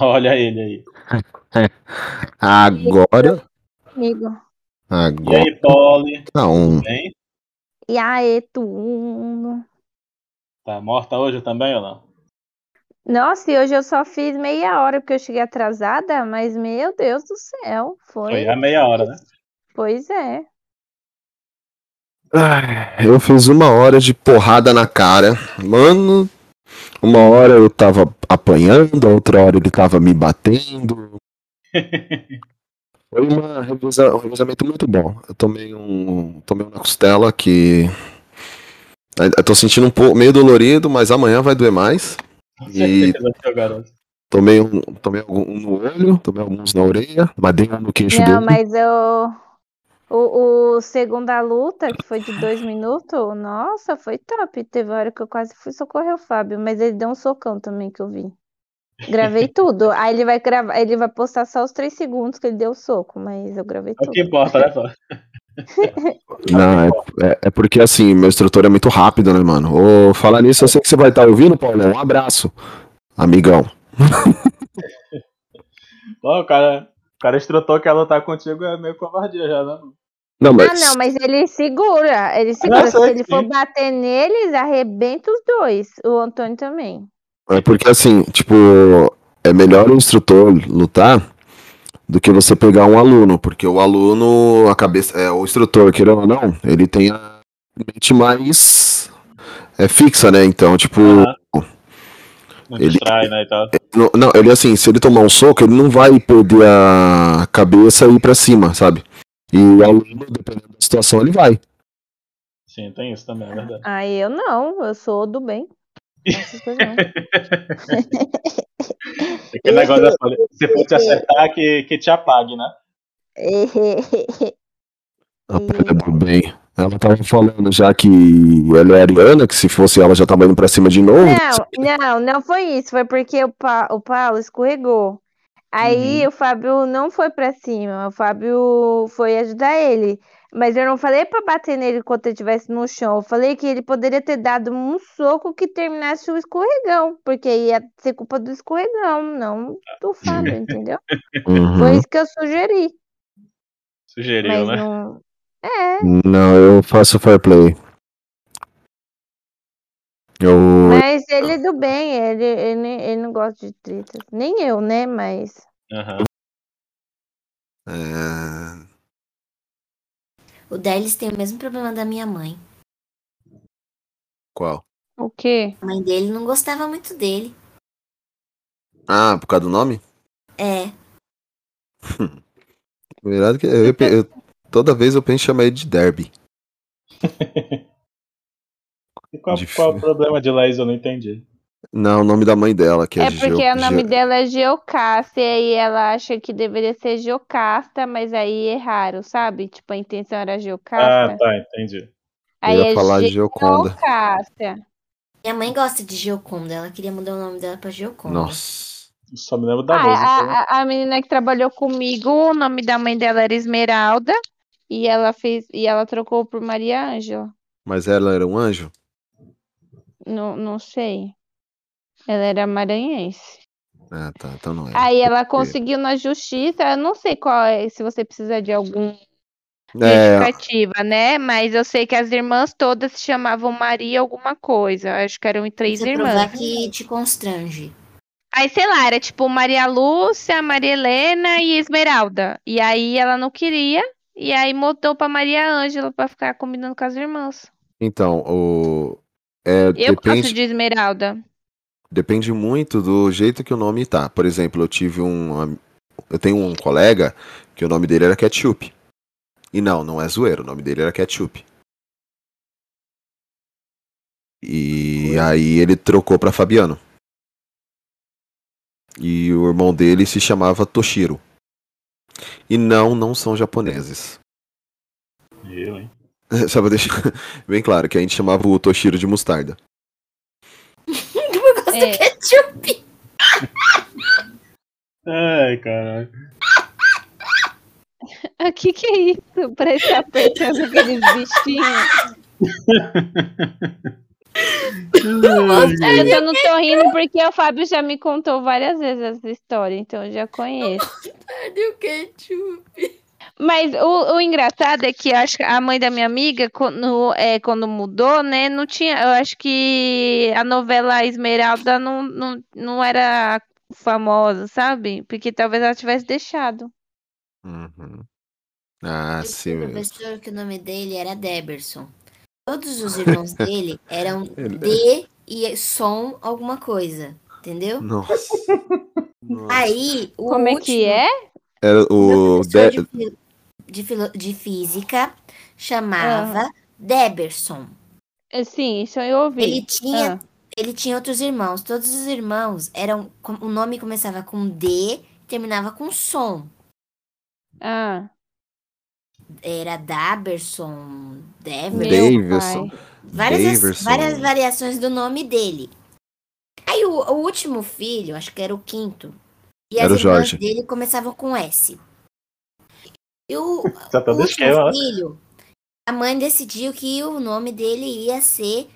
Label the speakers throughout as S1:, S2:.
S1: Olha ele aí.
S2: Agora.
S3: Amigo.
S1: E
S2: Agora.
S1: aí, Polly?
S2: Não.
S1: Tudo bem?
S3: E aí, tudo?
S1: Tá morta hoje também ou não?
S3: Nossa, e hoje eu só fiz meia hora porque eu cheguei atrasada, mas meu Deus do céu, foi.
S1: Foi a meia hora, né?
S3: Pois é.
S2: Ai, Eu fiz uma hora de porrada na cara. Mano, uma hora eu tava apanhando, a outra hora ele tava me batendo. Foi uma revisa- um revezamento muito bom. Eu tomei um. Tomei um na costela que. Eu tô sentindo um pouco meio dolorido, mas amanhã vai doer mais.
S1: Com
S2: E-
S1: certeza, garoto.
S2: Tomei um, tomei um no olho, tomei alguns na orelha, mas dei um no queixo
S3: Não,
S2: dele.
S3: mas eu. O, o segunda luta, que foi de dois minutos, nossa, foi top. Teve hora que eu quase fui socorrer o Fábio, mas ele deu um socão também que eu vi. Gravei tudo. Aí ele vai gravar, ele vai postar só os três segundos que ele deu o soco, mas eu gravei
S1: É o que
S3: tudo.
S1: importa, né, Polly?
S2: Não, é, é- é porque assim, meu instrutor é muito rápido, né, mano? Ô, falar nisso, eu sei que você vai estar ouvindo, Paulo. Um abraço, amigão.
S1: Ó, o cara, o cara instrutor que ia lutar contigo é meio covardia já, né?
S2: Não,
S3: Ah,
S2: mas.
S3: não, mas ele segura. Ele segura.
S1: eu
S3: Se ele for bater neles, arrebenta os dois. O Antônio também.
S2: É porque assim, tipo, é melhor o instrutor lutar do que você pegar um aluno, porque o aluno, a cabeça, é o instrutor, querendo ou não, ele tem a mente mais é fixa, né? Então, tipo.
S1: Não
S2: Ele-
S1: distrai, né, e tal.
S2: não, não, ele assim, se ele tomar um soco, ele não vai perder a cabeça e ir pra cima, sabe? E o aluno, dependendo da situação, ele vai.
S1: Sim, tem isso também, é verdade.
S3: Aí eu não, eu sou do bem. Essas coisas não.
S1: Aquele negócio da se for te acertar, que, que te apague, né?
S2: A pele do bem. Ela tava falando já que ela é ariana, que se fosse ela já tava indo pra cima de novo.
S3: Não, não, não foi isso. Foi porque o, pa o Paulo escorregou. Aí o Fábio não foi pra cima. O Fábio foi ajudar ele. Mas eu não falei pra bater nele enquanto ele estivesse no chão. Eu falei que ele poderia ter dado um soco que terminasse o escorregão. Porque ia ser culpa do escorregão, não do Fábio, entendeu?
S2: Uhum.
S3: Foi isso que eu sugeri.
S1: Sugeriu,
S3: Mas
S1: né?
S3: não. É,
S2: Não, eu faço fair play. Eu.
S3: mas ele é do bem, ele, ele, ele não gosta de tretas. Nem eu, né? Mas.
S1: Aham.
S2: É...
S4: O Delis tem o mesmo problema da minha mãe.
S2: Qual?
S3: O quê?
S4: A mãe dele não gostava muito dele.
S2: Ah, por causa do nome?
S4: É.
S2: Verdade que eu, eu- eu- toda vez eu penso em chamar ele de Derby.
S1: E qual,
S2: Difícil.
S1: qual o problema de Laís? Eu não entendi.
S2: Não, o nome da mãe dela, que é,
S3: É porque
S2: Geo-
S3: o nome
S2: Geo-
S3: dela é Geocássia e ela acha que deveria ser Jocasta, mas aí erraram, sabe? Tipo, a intenção era
S1: Ah,
S3: Geocasta.
S1: tá, entendi.
S3: aí
S2: Eu ia
S3: é
S2: falar Geoconda.
S3: Geocássia.
S4: Minha mãe gosta de Geoconda. Ela queria mudar o nome dela pra Geoconda.
S2: Nossa.
S1: Só me lembro da
S3: Ah,
S1: música. né?
S3: a, a- a menina que trabalhou comigo, o nome da mãe dela era Esmeralda e ela fez e ela trocou por Maria Ângela.
S2: Mas ela era um anjo?
S3: Não, não sei. Ela era maranhense.
S2: Ah, tá. Então não é.
S3: Aí ela conseguiu na justiça, eu não sei qual é, se você precisa de algum
S2: É,
S3: justificativa, né? Mas eu sei que as irmãs todas se chamavam Maria alguma coisa. Acho que eram três
S4: Você
S3: irmãs.
S4: provar que te constrange.
S3: Aí, sei lá, era tipo Maria Lúcia, Maria Helena e Esmeralda. E aí ela não queria, e aí mudou pra Maria Ângela pra ficar combinando com as irmãs.
S2: então, o. É,
S3: Eu gosto
S2: depende,
S3: de Esmeralda.
S2: depende muito do jeito que o nome tá. Por exemplo, eu tive um. Eu tenho um colega que o nome dele era Ketchup. E não, não é zoeiro, o nome dele era Ketchup. E aí ele trocou pra Fabiano. E o irmão dele se chamava Toshiro. E não, não são japoneses.
S1: Eu, hein?
S2: Só pra deixar bem claro que a gente chamava o Toshiro de mostarda.
S4: Eu gosto
S3: É.
S4: do ketchup.
S1: Ai, caralho.
S3: O que que é isso? Parece apertando aqueles bichinhos. Eu não tô rindo porque o Fábio já me contou várias vezes essa história, então eu já conheço.
S4: Cadê o ketchup?
S3: Mas o, o engraçado é que eu acho que a mãe da minha amiga, quando, é, quando mudou, né, não tinha. Eu acho que a novela Esmeralda não, não, não era famosa, sabe? Porque talvez ela tivesse deixado.
S2: Uhum. Ah,
S4: Eu
S2: sim. mesmo.
S4: professor que o nome dele era Deberson. Todos os irmãos dele eram
S2: Ele-
S4: D e som alguma coisa. Entendeu?
S2: Nossa. Nossa.
S4: Aí, o
S3: Como é
S4: último,
S3: que é?
S2: Era
S4: o
S2: o. De...
S4: de, de, filo- de física chamava Deberson.
S3: É, Sim, isso eu ouvi.
S4: Ele tinha,
S3: Ah.
S4: ele tinha outros irmãos. Todos os irmãos eram. O nome começava com D e terminava com som.
S3: Ah,
S4: Era Daberson, Deverson. Várias,
S2: Daverson.
S4: várias variações do nome dele. Aí o, o último filho, acho que era o quinto. E
S2: Era
S4: as
S2: o
S4: irmãs
S2: Jorge.
S4: dele começavam com S. E o,
S1: Já tá
S4: o último filho, a mãe decidiu que o nome dele ia ser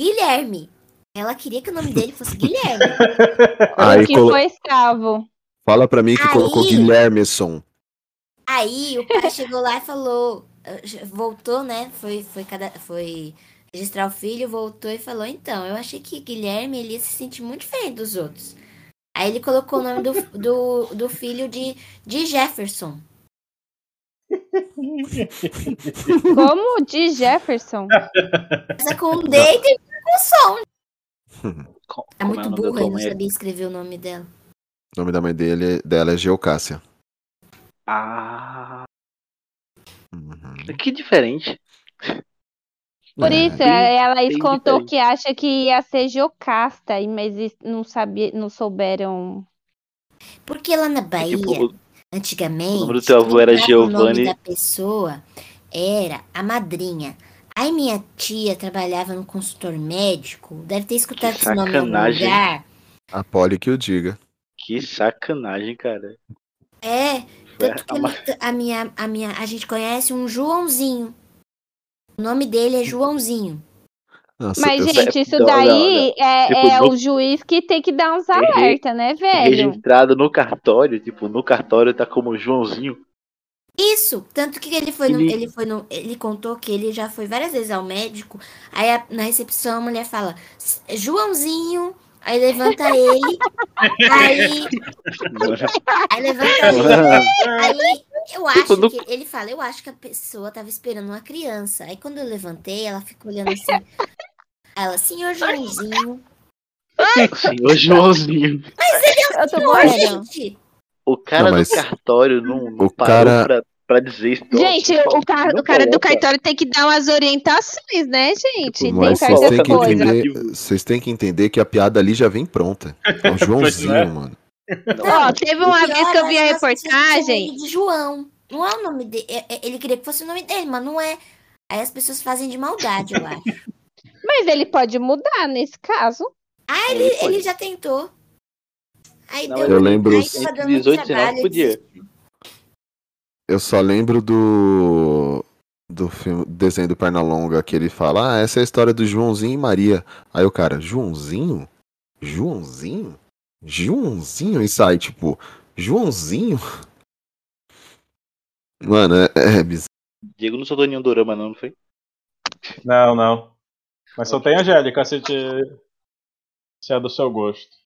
S4: Guilherme. Ela queria que o nome dele fosse Guilherme.
S2: Aí
S3: o que
S2: colo-
S3: foi escravo.
S2: Fala pra mim que
S4: Aí-
S2: colocou Guilhermeson.
S4: Aí o pai chegou lá e falou, eh, voltou, né? Foi, foi, cada, foi registrar o filho, voltou e falou, então, eu achei que Guilherme ele ia se sentir muito diferente dos outros. Aí ele colocou o nome do, do, do filho de, de Jefferson.
S3: Como de Jefferson.
S4: Começa com um D e termina com som. É muito
S1: da
S4: burra, ele não sabia escrever o nome dela.
S2: O nome da mãe dele, dela é Geocássia.
S1: Ah,
S2: Uhum.
S1: que diferente.
S3: Por
S2: É.
S3: isso, ela contou que acha que ia ser Jocasta, e- mas não sabia, não souberam.
S4: Porque lá na Bahia,
S1: Tipo, o-
S4: antigamente,
S1: o nome do teu avô era
S4: o nome
S1: Giovanni.
S4: da pessoa era a madrinha. Aí minha tia trabalhava no consultor médico, deve ter escutado
S1: Que
S4: esse nome em algum
S1: sacanagem.
S4: lugar.
S2: A Polly que o diga.
S1: que sacanagem, cara.
S4: É, tanto que
S1: a
S4: minha, a minha, a gente conhece um Joãozinho. O nome dele é Joãozinho.
S2: Nossa,
S3: Mas, gente, isso
S1: Não,
S3: daí é,
S1: Tipo,
S3: é
S1: no-
S3: o juiz que tem que dar uns alerta, né, velho?
S1: Registrado no cartório, tipo, no cartório tá como Joãozinho.
S4: Isso, tanto que ele foi no,
S1: Ele-
S4: ele foi no, ele contou que ele já foi várias vezes ao médico. Aí a- na recepção a mulher fala: Joãozinho. Aí levanta ele. aí, aí levanta ele. Aí eu acho
S1: no-
S4: que ele fala, eu acho que a pessoa tava esperando uma criança. Aí quando eu levantei, ela ficou olhando assim. Ela, senhor Joãozinho.
S1: Senhor Joãozinho.
S3: Eu tô
S4: Ô,
S3: morrendo.
S4: gente,
S1: O cara
S2: Não, mas-
S1: do cartório não, não
S2: O
S1: parou
S2: cara-
S1: pra, pra dizer isso.
S3: Gente, o, o cara do cartório tem que dar umas orientações, né, gente? Tem
S2: Mas vocês têm, que entender, vocês têm que entender que a piada ali já vem pronta. É o Joãozinho,
S1: é.
S2: mano.
S3: Ó, teve uma
S4: o
S3: vez que eu vi a
S4: é
S3: reportagem.
S4: ele de João. Não é o nome dele. Ele queria que fosse o nome dele, mas não é. Aí as pessoas fazem de maldade, eu acho.
S3: Mas ele pode mudar nesse caso.
S4: Ah,
S1: Ele
S4: ele, ele já tentou. Aí
S1: Não,
S4: deu,
S2: eu lembro-
S4: Aí tava dando muito
S1: 18, 19
S4: trabalho, ele
S1: podia.
S2: Eu só lembro do. Do filme, desenho do Pernalonga que ele fala: Ah, essa é a história do Joãozinho e Maria. Aí o cara, Joãozinho? Joãozinho? Joãozinho? E sai, tipo, Joãozinho? Mano, é, é bizarro.
S1: Diego não soltou nenhum dorama, não, não foi?
S5: Não, não. Mas só tem Angélica, se, te... se é do seu gosto.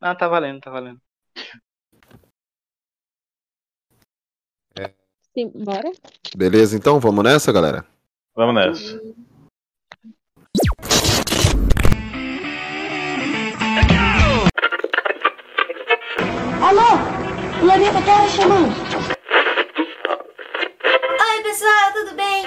S1: Ah, tá valendo, tá valendo.
S3: Sim, bora.
S2: Beleza, então? Vamos nessa, galera?
S5: Vamos nessa.
S6: Alô? Planeta Terra chamando.
S4: Oi, pessoal, tudo bem?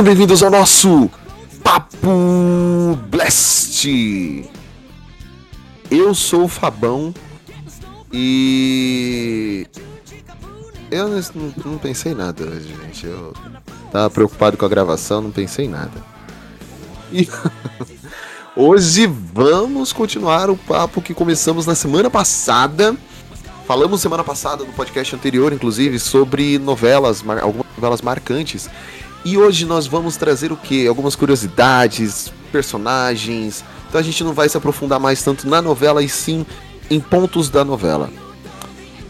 S2: Sejam bem-vindos ao nosso Papo Blast. Eu sou o Fabão e eu não, não pensei nada hoje, gente. Eu tava preocupado com a gravação, não pensei em nada. E hoje vamos continuar o papo que começamos na semana passada. Falamos semana passada no podcast anterior, inclusive, sobre novelas, algumas novelas marcantes. E hoje nós vamos trazer o que? Algumas curiosidades, personagens. Então a gente não vai se aprofundar mais tanto na novela e sim em pontos da novela.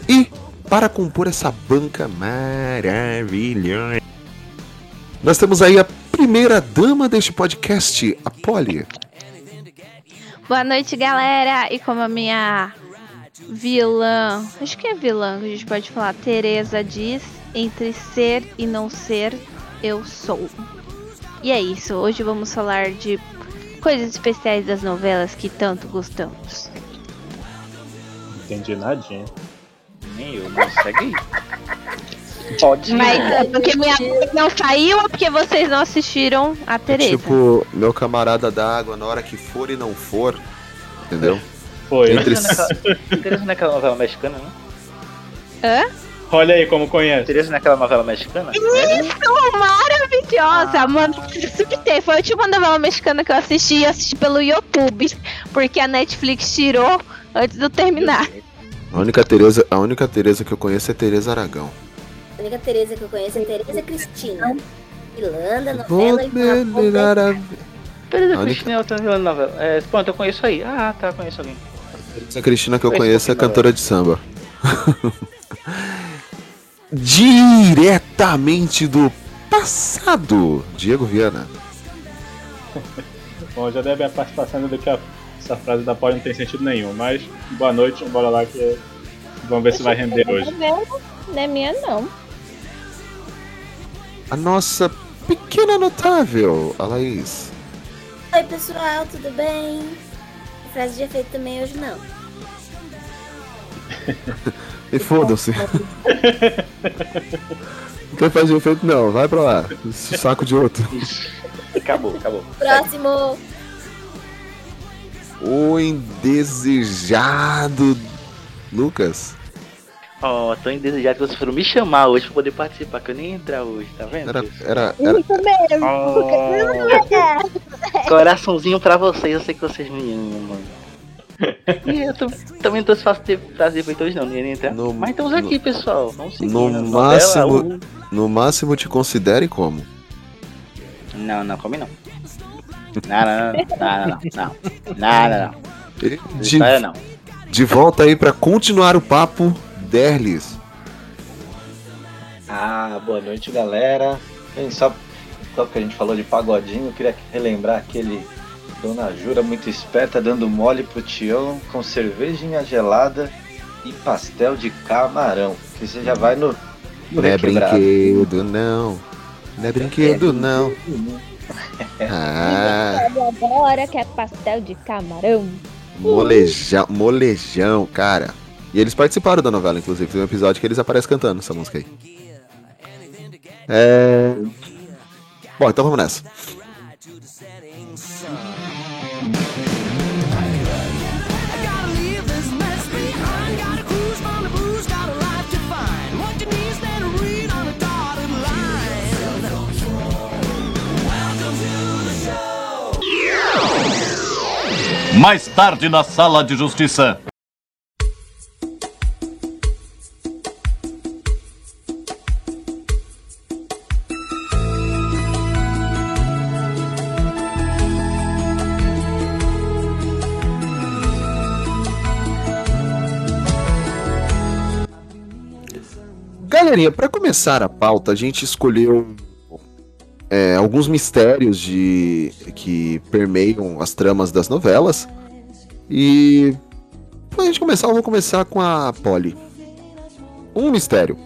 S2: E para compor essa banca maravilhosa, nós temos aí a primeira dama deste podcast, a Polly.
S3: Boa noite, galera. E como a minha vilã, acho que é vilã que a gente pode falar, Tereza diz, entre ser e não ser, eu sou. E é isso. Hoje vamos falar de coisas especiais das novelas que tanto gostamos.
S5: Não entendi nadinha.
S7: Nem eu, mas segue aí. Pode.
S3: Mas é porque minha voz não saiu ou porque vocês não assistiram a Tereza?
S2: Tipo, meu camarada da água, na hora que for e não for, entendeu?
S5: Foi.
S2: Entre
S7: Tereza não é aquela novela mexicana, né?
S3: Hã?
S5: Olha aí como conhece.
S7: Tereza não é aquela novela mexicana?
S3: Isso, maravilhosa! Mano, subtei. Foi a última novela mexicana que eu assisti e assisti pelo YouTube. Porque a Netflix tirou antes de eu terminar.
S2: A única Tereza, a única Tereza que eu conheço é Tereza Aragão.
S4: A única Tereza que eu conheço é Tereza Cristina. Irlanda, novela e
S2: a
S7: Tereza
S2: A única-
S7: Cristina é outra novela. É, pronto, eu conheço aí. Ah, tá, conheço alguém.
S2: Essa Cristina que eu
S7: Conheço
S2: conheço é cantora de samba. Diretamente do passado, Diego Viana.
S5: Bom, já deve a participação do que a- essa frase da Polly não tem sentido nenhum. Mas boa noite, bora lá que vamos ver se vai render hoje.
S3: Não é minha, não.
S2: A nossa pequena notável, a Laís.
S4: Oi, pessoal, tudo bem? Frase de efeito também hoje não.
S2: E foda-se. Não tem fazer efeito não, vai pra lá. Esse saco de outro.
S7: Acabou, acabou.
S4: Próximo!
S2: O indesejado Lucas.
S7: Ó, tô indesejado que vocês foram me chamar hoje pra poder participar, que eu nem ia entrar hoje, tá vendo?
S2: Era, era, era,
S3: Isso mesmo.
S7: Ó, coraçãozinho pra vocês, eu sei que vocês me amam. E eu tô- também não tô fácil de efeito hoje não, não ia nem entrar.
S2: No-
S7: Mas estamos aqui, pessoal. Vamos seguir.
S2: no máximo-
S7: novela,
S2: no máximo te considere como?
S7: Não, não, come não. Não, não, não, não, não, não. Não.
S2: De,
S7: História não.
S2: de volta aí pra continuar o papo, Derlis.
S8: Ah, boa noite, galera. Só, só porque a gente falou de pagodinho, eu queria relembrar aquele Dona Jura muito esperta dando mole pro Tião com cervejinha gelada e pastel de camarão. Que você já vai no, no
S2: Não é brinquedo, não. Não é brinquedo, não. Ah,
S3: Agora que é pastel de camarão.
S2: molejão, molejão, cara. E eles participaram da novela, inclusive. Tem um episódio que eles aparecem cantando essa música aí. É. Bom, então vamos nessa.
S9: Mais tarde na sala de justiça.
S2: Galerinha, pra começar a pauta, a gente escolheu é, alguns mistérios de que permeiam as tramas das novelas. E pra gente começar, eu vou começar com a Polly. Um mistério.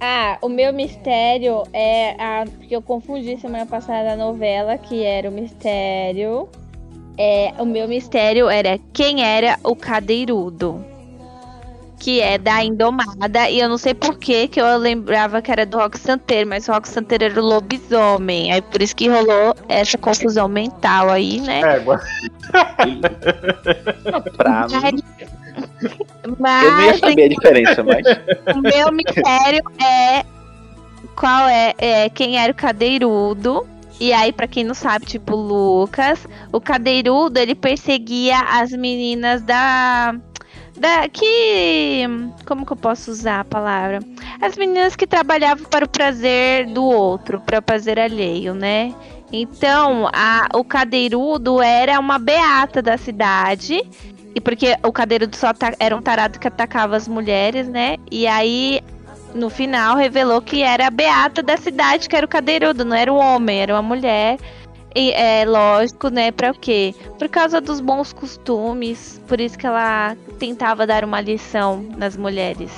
S3: Ah, o meu mistério é a. Porque eu confundi semana passada a novela, que era o mistério. É, o meu mistério era quem era o cadeirudo. Que é da Indomada, e eu não sei por que que eu lembrava que era do Rock Santeiro, mas o Rock Santeiro era o lobisomem, aí por isso que rolou essa confusão mental aí, né?
S1: É, agora.
S7: Pra mim,
S3: Mas,
S7: eu não ia saber a diferença, mas.
S3: o meu mistério é qual é, é quem era o cadeirudo. E aí, pra quem não sabe, tipo, o Lucas, o cadeirudo, ele perseguia as meninas da. Da. Que. Como que eu posso usar a palavra? As meninas que trabalhavam para o prazer do outro, para o prazer alheio, né? Então, a, o cadeirudo era uma beata da cidade. E porque o cadeirudo só era um tarado que atacava as mulheres, né? E aí, no final, revelou que era a beata da cidade, que era o cadeirudo, não era o homem, era uma mulher. E é lógico, né? Pra o quê? Por causa dos bons costumes. Por isso que ela tentava dar uma lição nas mulheres.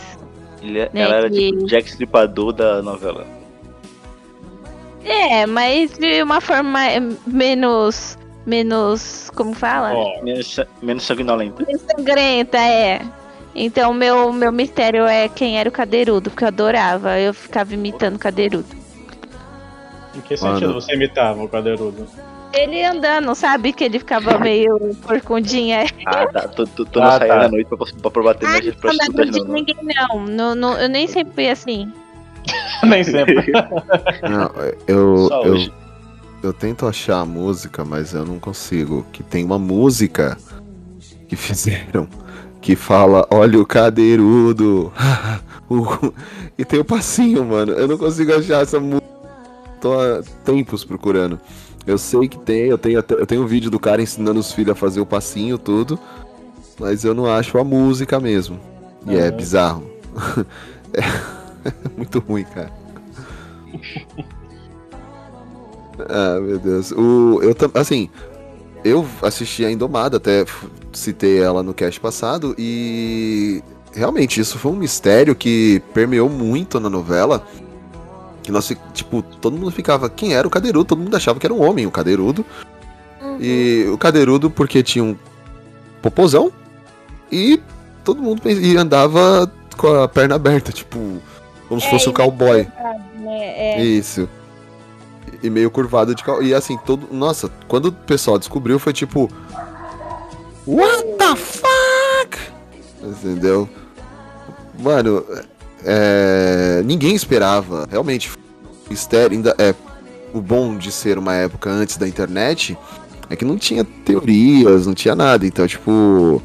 S7: Ele-
S3: Né,
S7: ela era
S3: que-
S7: tipo Jack Stripador da novela.
S3: É, mas de uma forma é, menos. Menos. Como fala?
S7: Menos, sa- menos sanguinolenta.
S3: Menos sangrenta, é. Então, meu, meu mistério é quem era o cadeirudo, porque eu adorava. Eu ficava imitando o cadeirudo.
S5: Em que sentido
S2: Mano.
S5: você imitava o cadeirudo?
S3: Ele andando, sabe? Que ele ficava meio porcundinha.
S7: Ah, tá. Tu, tu, tu
S5: Ah,
S7: não saiu
S5: tá.
S7: da noite pra, pra, pra bater nas
S3: Andava
S7: prostitutas,
S3: de
S7: não. né?
S3: ninguém, não. Não, não. Eu nem sempre fui assim.
S1: Nem sempre.
S2: Não, eu, eu, eu tento achar a música, mas eu não consigo. Que tem uma música que fizeram que fala, olha o cadeirudo. O- e tem o passinho, mano. Eu não consigo achar essa música. Tô há tempos procurando. Eu sei que tem, eu tenho, eu tenho um vídeo do cara ensinando os filhos a fazer o passinho tudo, mas eu não acho a música mesmo. E é
S5: Aham.
S2: bizarro. é muito ruim, cara. Ah, meu Deus. O, eu, assim, eu assisti a Indomada, até citei ela no cast passado, e realmente isso foi um mistério que permeou muito na novela. Que nós, tipo, todo mundo ficava, quem era o Cadeirudo? Todo mundo achava que era um homem, o Cadeirudo. E o Cadeirudo porque tinha um popozão e todo mundo e andava com a perna aberta, tipo, como se
S3: É,
S2: fosse um cowboy.
S3: Né? É.
S2: Isso. E meio curvado de cal... E assim, todo. Nossa, quando o pessoal descobriu, foi tipo. What the fuck? Entendeu? Mano, é... ninguém esperava. Realmente, mistério. Ainda é. O bom de ser uma época antes da internet é que não tinha teorias, não tinha nada. Então, tipo.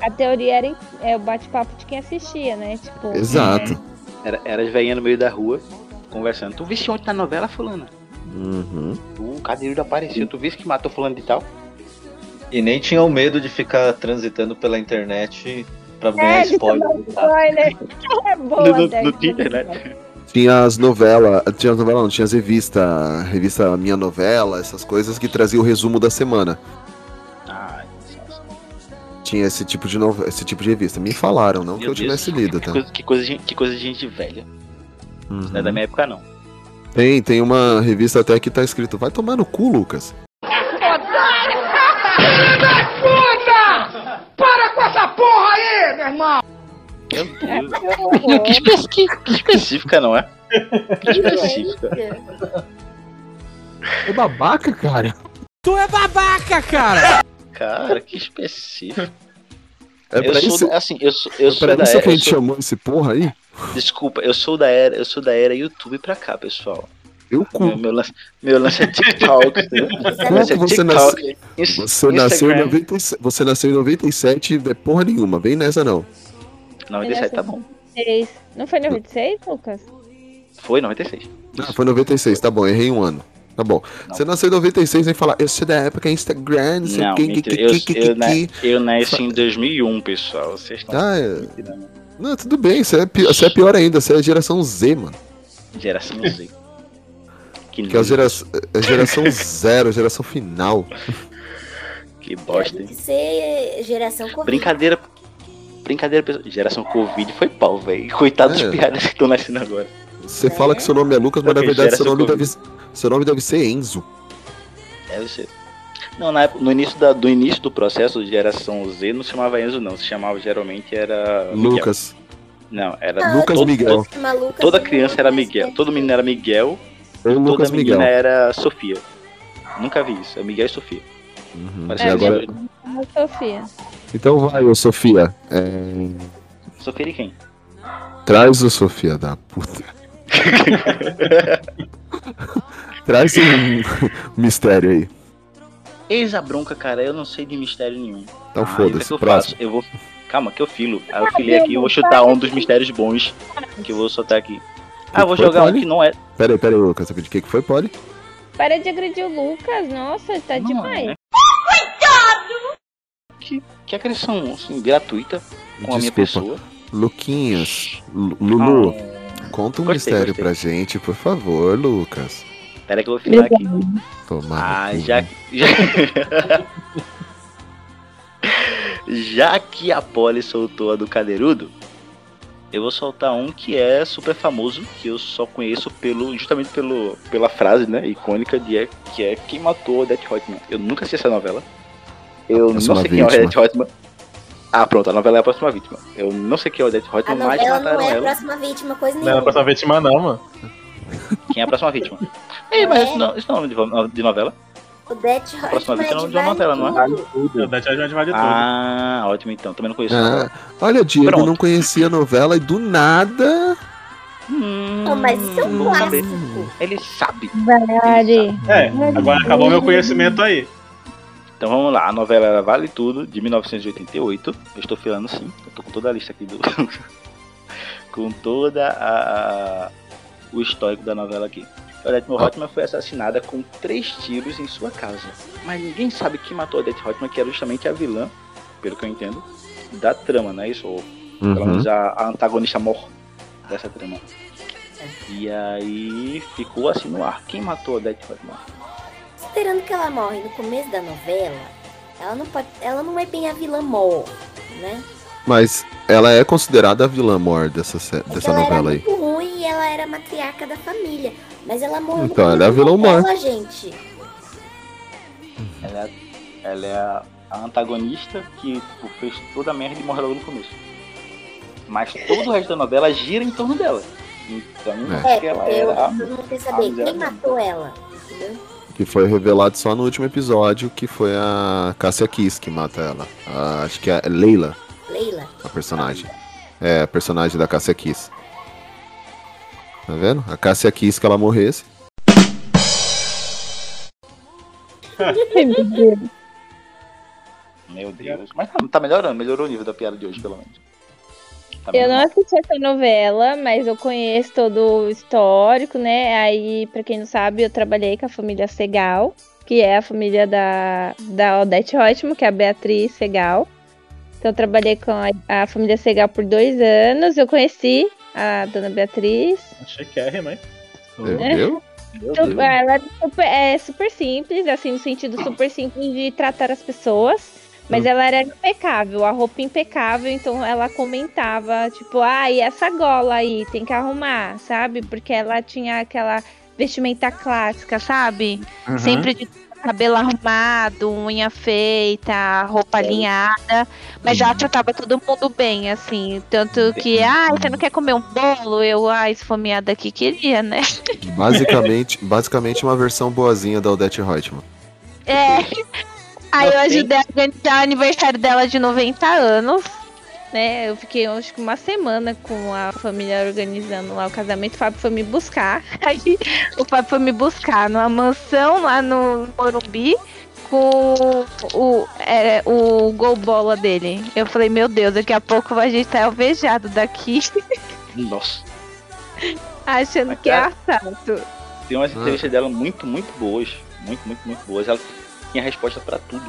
S3: A teoria era é, o bate-papo de quem assistia, né? Tipo.
S2: Exato.
S7: Era, era as velhinhas no meio da rua, conversando. Tu viste ontem na novela, fulana?
S2: Uhum.
S7: O cadeirudo apareceu, tu viste que matou fulano de tal?
S8: E nem tinham medo de ficar transitando pela internet pra ganhar
S3: É,
S8: spoiler.
S3: tomar spoiler. É boa,
S7: No, no,
S3: até,
S7: no
S3: que
S7: Twitter, né?
S2: Tinha as novelas, tinha as novelas não, tinha as revistas, revista Minha Novela, essas coisas que trazia o resumo da semana.
S7: Ah, nossa.
S2: Tinha esse tipo de nove... esse tipo de revista. Me falaram, não que
S7: Meu
S2: eu
S7: Deus.
S2: tivesse lido,
S7: Que
S2: tá?
S7: coisa, que, coisa de, que coisa de gente velha.
S2: Uhum.
S7: Não é da minha época, não.
S2: Tem, tem uma revista até que tá escrito, vai tomar no cu, Lucas.
S6: Puta! Para com essa porra meu irmão!
S7: Meu Deus. que, espe- que- que específica, não é? Que específica.
S2: É babaca, cara.
S10: Tu é babaca, cara!
S7: Cara, que específico.
S2: É
S7: eu
S2: pra
S7: sou,
S2: isso,
S7: assim, eu sou, eu
S2: é
S7: sou
S2: pra
S7: da
S2: isso
S7: era.
S2: que a gente
S7: sou-
S2: chamou esse porra aí?
S7: desculpa, eu sou da era, eu sou da era YouTube pra cá, pessoal.
S2: Eu cu.
S7: Meu, meu lance, meu lance é TikTok. Meu é
S2: Como você
S7: TikTok. Ins-
S2: Você nasceu, em
S7: Instagram.
S2: 97, você nasceu em 97 é porra nenhuma, vem nessa não.
S7: 97 tá bom.
S3: 96. Não foi 96, Lucas?
S7: Foi 96.
S2: Ah, foi 96, tá bom, errei um ano. Tá bom. Você nasceu em 96 e fala, eu sou da época Instagram, não sei
S7: Não,
S2: o que, que,
S7: Eu,
S2: que,
S7: eu,
S2: que,
S7: eu nasci em 2001, pessoal. Vocês estão.
S2: Ah, é. Não, tudo bem, você é, você é pior ainda, você é geração Z, mano.
S7: Geração Z. Que,
S2: Que é a gera, é geração zero, geração final.
S7: que bosta, hein?
S4: Deve ser geração Covid.
S7: Brincadeira. Brincadeira, pessoal. Geração Covid foi pau, velho. Coitado dos
S2: É.
S7: piadas que estão nascendo agora.
S2: Você fala que seu nome é Lucas, mas na verdade seu nome, deve, seu nome deve ser Enzo.
S7: Deve ser. Não, na época, no início da, do início do processo de geração Z não se chamava Enzo não, se chamava geralmente era Miguel.
S2: Lucas.
S7: Não, era
S2: Ah, Lucas
S7: todo-
S2: Miguel.
S4: Lucas
S7: Toda criança era Miguel, todo menino era Miguel,
S2: Ou
S7: toda
S2: Lucas
S7: menina
S2: Miguel.
S7: era Sofia. Nunca vi isso, é Miguel e Sofia.
S2: Uhum.
S7: Parece
S2: E agora...
S3: A Sofia.
S2: Então vai, ô Sofia. É,
S7: Sofia de quem?
S2: Traz o Sofia da puta. Traz um mistério aí.
S7: Eis a bronca, cara, eu não sei de mistério nenhum.
S2: Então
S7: Ah,
S2: foda-se,
S7: é
S2: próximo.
S7: Eu vou. Calma, que eu filo. Aí eu filei aqui, eu vou chutar um dos mistérios bons que eu vou soltar aqui. Ah, eu vou jogar um que não é.
S2: Pera aí, pera aí, Lucas. De que que foi, Polly?
S3: Para de agredir o Lucas, nossa, tá demais.
S7: Que, que agressão assim, gratuita com a minha
S2: Desculpa.
S7: pessoa.
S2: Luquinhas. Lu- Lulu,
S7: Ah,
S2: conta um
S7: gostei,
S2: mistério
S7: gostei.
S2: pra gente, por favor, Lucas.
S7: Pera que eu vou filar aqui.
S2: Tomar.
S7: Ah, já, já... já que a Polly soltou a do Cadeirudo, eu vou soltar um que é super famoso, que eu só conheço pelo justamente pelo, pela frase né, icônica de é, que é quem matou Odette Reutemann. Eu nunca assisti essa novela. Eu não
S2: Próxima
S7: sei quem é
S2: vítima.
S7: Odette Reutemann. Ah, pronto, a novela é a próxima vítima. Eu não sei quem é Odette
S4: A
S7: Reutemann, mas
S4: novela não
S7: mataram
S4: é a próxima vítima, coisa
S5: Não é a
S4: nenhuma.
S5: próxima vítima, não, mano.
S7: Quem é a próxima vítima? Ei, mas isso não, isso não é de novela?
S4: O Death
S7: A próxima vítima é de uma
S4: Vale
S7: novela, não é?
S4: Tudo.
S5: O Death Judgment vale tudo.
S7: Ah, ótimo então. Também não conheço.
S2: Ah, olha, Diego
S7: Pronto.
S2: não conhecia a novela e do nada.
S7: Hum,
S4: Não, mas isso é um
S7: sabe.
S4: clássico.
S7: Ele sabe.
S3: Vale.
S5: É, agora acabou meu conhecimento aí.
S7: Então vamos lá. A novela era Vale Tudo, de 1988. Eu estou filando sim. Eu tô com toda a lista aqui do. com toda a, a- o histórico da novela aqui. Odette Reutemann foi assassinada com três tiros em sua casa. Mas ninguém sabe quem matou Odette Reutemann, que era justamente a vilã, pelo que eu entendo, da trama, não é isso? Ou pelo
S2: Uhum.
S7: menos a, a antagonista mor dessa trama. E aí ficou assim no ar. Quem matou Odette Reutemann?
S4: Esperando que ela morre no começo da novela, ela não pode. Ela não é bem a vilã mor, né?
S2: Mas ela é considerada a vilã mor dessa, sé- dessa
S4: ela
S2: novela
S4: era
S2: aí.
S4: muito ruim e ela era a matriarca da família. Mas ela morreu
S2: Então, ela é a vilã mor.
S4: gente.
S7: Ela é, ela é a, a antagonista que tipo, fez toda a merda e morreu logo no começo. Mas todo o resto da novela gira em torno dela. Então,
S2: É.
S4: É,
S7: acho que ela
S4: porque eu,
S7: era.
S4: todo mundo quer
S7: a
S4: saber quem matou ela. Entendeu?
S2: Que foi revelado só no último episódio, que foi a Cássia Kiss que mata ela. A- acho que é Leila,
S4: Leila.
S2: a personagem. É, a personagem da Cássia Kiss. Tá vendo? A Cássia Kiss que ela morresse.
S7: Meu Deus. Mas tá, tá melhorando, melhorou o nível da piada de hoje, pelo menos. Tá
S3: Eu não assisti essa novela, mas eu conheço todo o histórico, né? Aí, pra quem não sabe, eu trabalhei com a família Segal, que é a família da, da Odete Reutemann, que é a Beatriz Segal. Então, eu trabalhei com a, a família Segal por dois anos. Eu conheci a dona Beatriz.
S5: Achei que é?
S2: Entendeu?
S7: Meu
S3: Então,
S7: Deus.
S3: ela é super, é super simples, assim, no sentido super simples de tratar as pessoas. Mas
S2: Hum.
S3: ela era impecável, a roupa impecável, então ela comentava, tipo, ah, e essa gola aí, tem que arrumar, sabe? Porque ela tinha aquela vestimenta clássica, sabe?
S2: Uhum.
S3: Sempre de cabelo arrumado, unha feita, roupa alinhada, mas já tratava todo mundo bem, assim. Tanto que, ah, você não quer comer um bolo? Eu, ah, esfomeada aqui queria, né?
S2: Basicamente, basicamente uma versão boazinha da Odette Reutemann.
S3: É. Aí eu ajudei a organizar o aniversário dela de 90 anos. Né, eu fiquei acho que uma semana com a família organizando lá o casamento. O Fábio foi me buscar. Aí o Fábio foi me buscar numa mansão lá no Morumbi com o, é, o gol bola dele. Eu falei, meu Deus, daqui a pouco a gente tá alvejado daqui,
S7: Nossa.
S3: achando
S7: Mas,
S3: que é assalto.
S7: Tem umas
S2: Ah.
S7: entrevistas dela muito, muito boas. Muito, muito, muito boas. Ela tinha resposta pra tudo.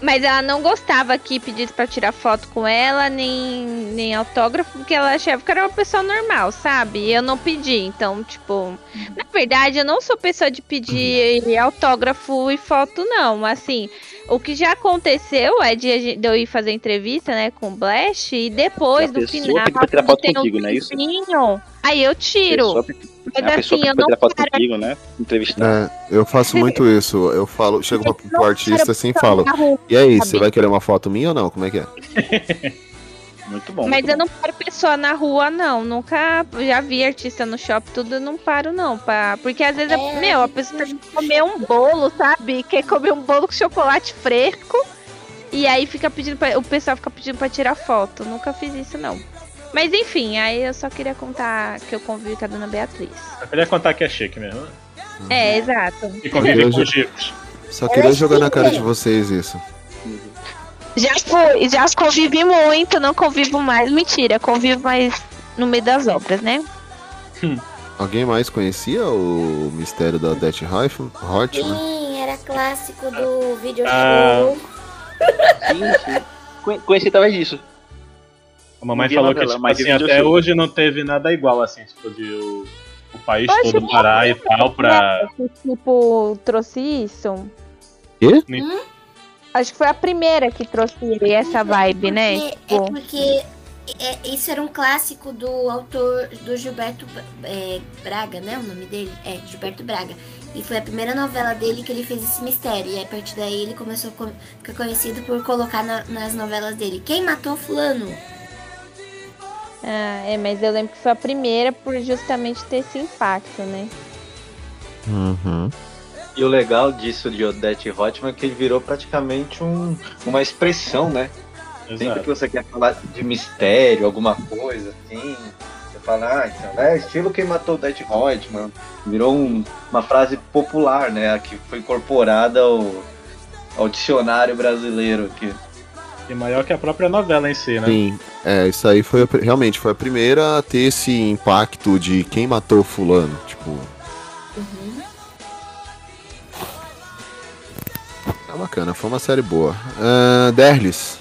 S3: Mas ela não gostava que pedisse pra tirar foto com ela, nem, nem autógrafo, porque ela achava que era uma pessoa normal, sabe? E eu não pedi. Então, tipo, na verdade, eu não sou pessoa de pedir autógrafo e foto, não. Assim, o que já aconteceu é de, de eu ir fazer entrevista, né, com o Blash, e depois, do final,
S7: pra tirar foto
S3: tem um
S7: contigo, não é isso?
S3: aí eu tiro.
S7: pessoa pe-
S3: Mas
S7: a pessoa
S3: assim,
S7: que
S3: eu
S7: foi
S3: não
S7: tirar foto
S3: paro
S7: contigo, né? Entrevistar.
S2: É, eu faço muito isso. Eu falo, chego pra, pro artista assim e falo. E aí, você vai querer uma foto minha ou não? Como é que é?
S7: Muito bom.
S3: Mas
S7: muito
S3: eu
S7: bom.
S3: não paro pessoa na rua, não. Nunca já vi artista no shopping, tudo eu não paro, não. Pra... Porque às vezes,
S4: É,
S3: meu, a pessoa quer comer um bolo, sabe? Quer comer um bolo com chocolate fresco. E aí fica pedindo pra... o pessoal fica pedindo pra tirar foto. Nunca fiz isso, não. Mas enfim, aí eu só queria contar que eu convivi com a dona Beatriz.
S5: Eu queria contar que é chique mesmo.
S3: É, exato.
S5: E convive
S2: Eu
S5: com Gipos.
S2: Só queria jogar na cara de vocês isso.
S3: Já fui, já convivi muito, não convivo mais. Mentira, convivo mais no meio das obras, né?
S2: Alguém mais conhecia o mistério da Death Rifle? Hotman?
S4: Sim, era clássico do
S5: Ah.
S4: show.
S7: Sim, sim. Conhe- Conheci através disso.
S5: A mamãe falou
S7: novela,
S5: que, tipo,
S7: mas
S5: assim, até hoje não teve nada igual, assim, tipo, de o, o país todo parar e tal pra.
S3: Que, tipo, trouxe isso.
S2: Quê?
S4: Hum?
S3: Acho que foi a primeira que trouxe essa vibe, né?
S4: É
S3: Tipo,
S4: porque é, isso era um clássico do autor do Gilberto é, Braga, né? O nome dele? É, Gilberto Braga. E foi a primeira novela dele que ele fez esse mistério. E a partir daí ele começou a ficar conhecido por colocar na- nas novelas dele. Quem matou fulano?
S3: Ah, é, mas eu lembro que foi a primeira por justamente ter esse impacto, né?
S2: Uhum.
S8: E o legal disso de Odette Hotman é que ele virou praticamente um, uma expressão, né? Sempre
S5: Exato.
S8: que você quer falar de mistério, alguma coisa assim, você fala, ah, então, é estilo quem matou Odette Hotman. Virou um- uma frase popular, né? Que foi incorporada ao, ao dicionário brasileiro aqui.
S5: E maior que a própria novela em si, né?
S2: Sim, é, isso aí foi realmente foi a primeira a ter esse impacto de quem matou fulano. Tipo, é bacana, foi uma série boa. Uh, Derlis.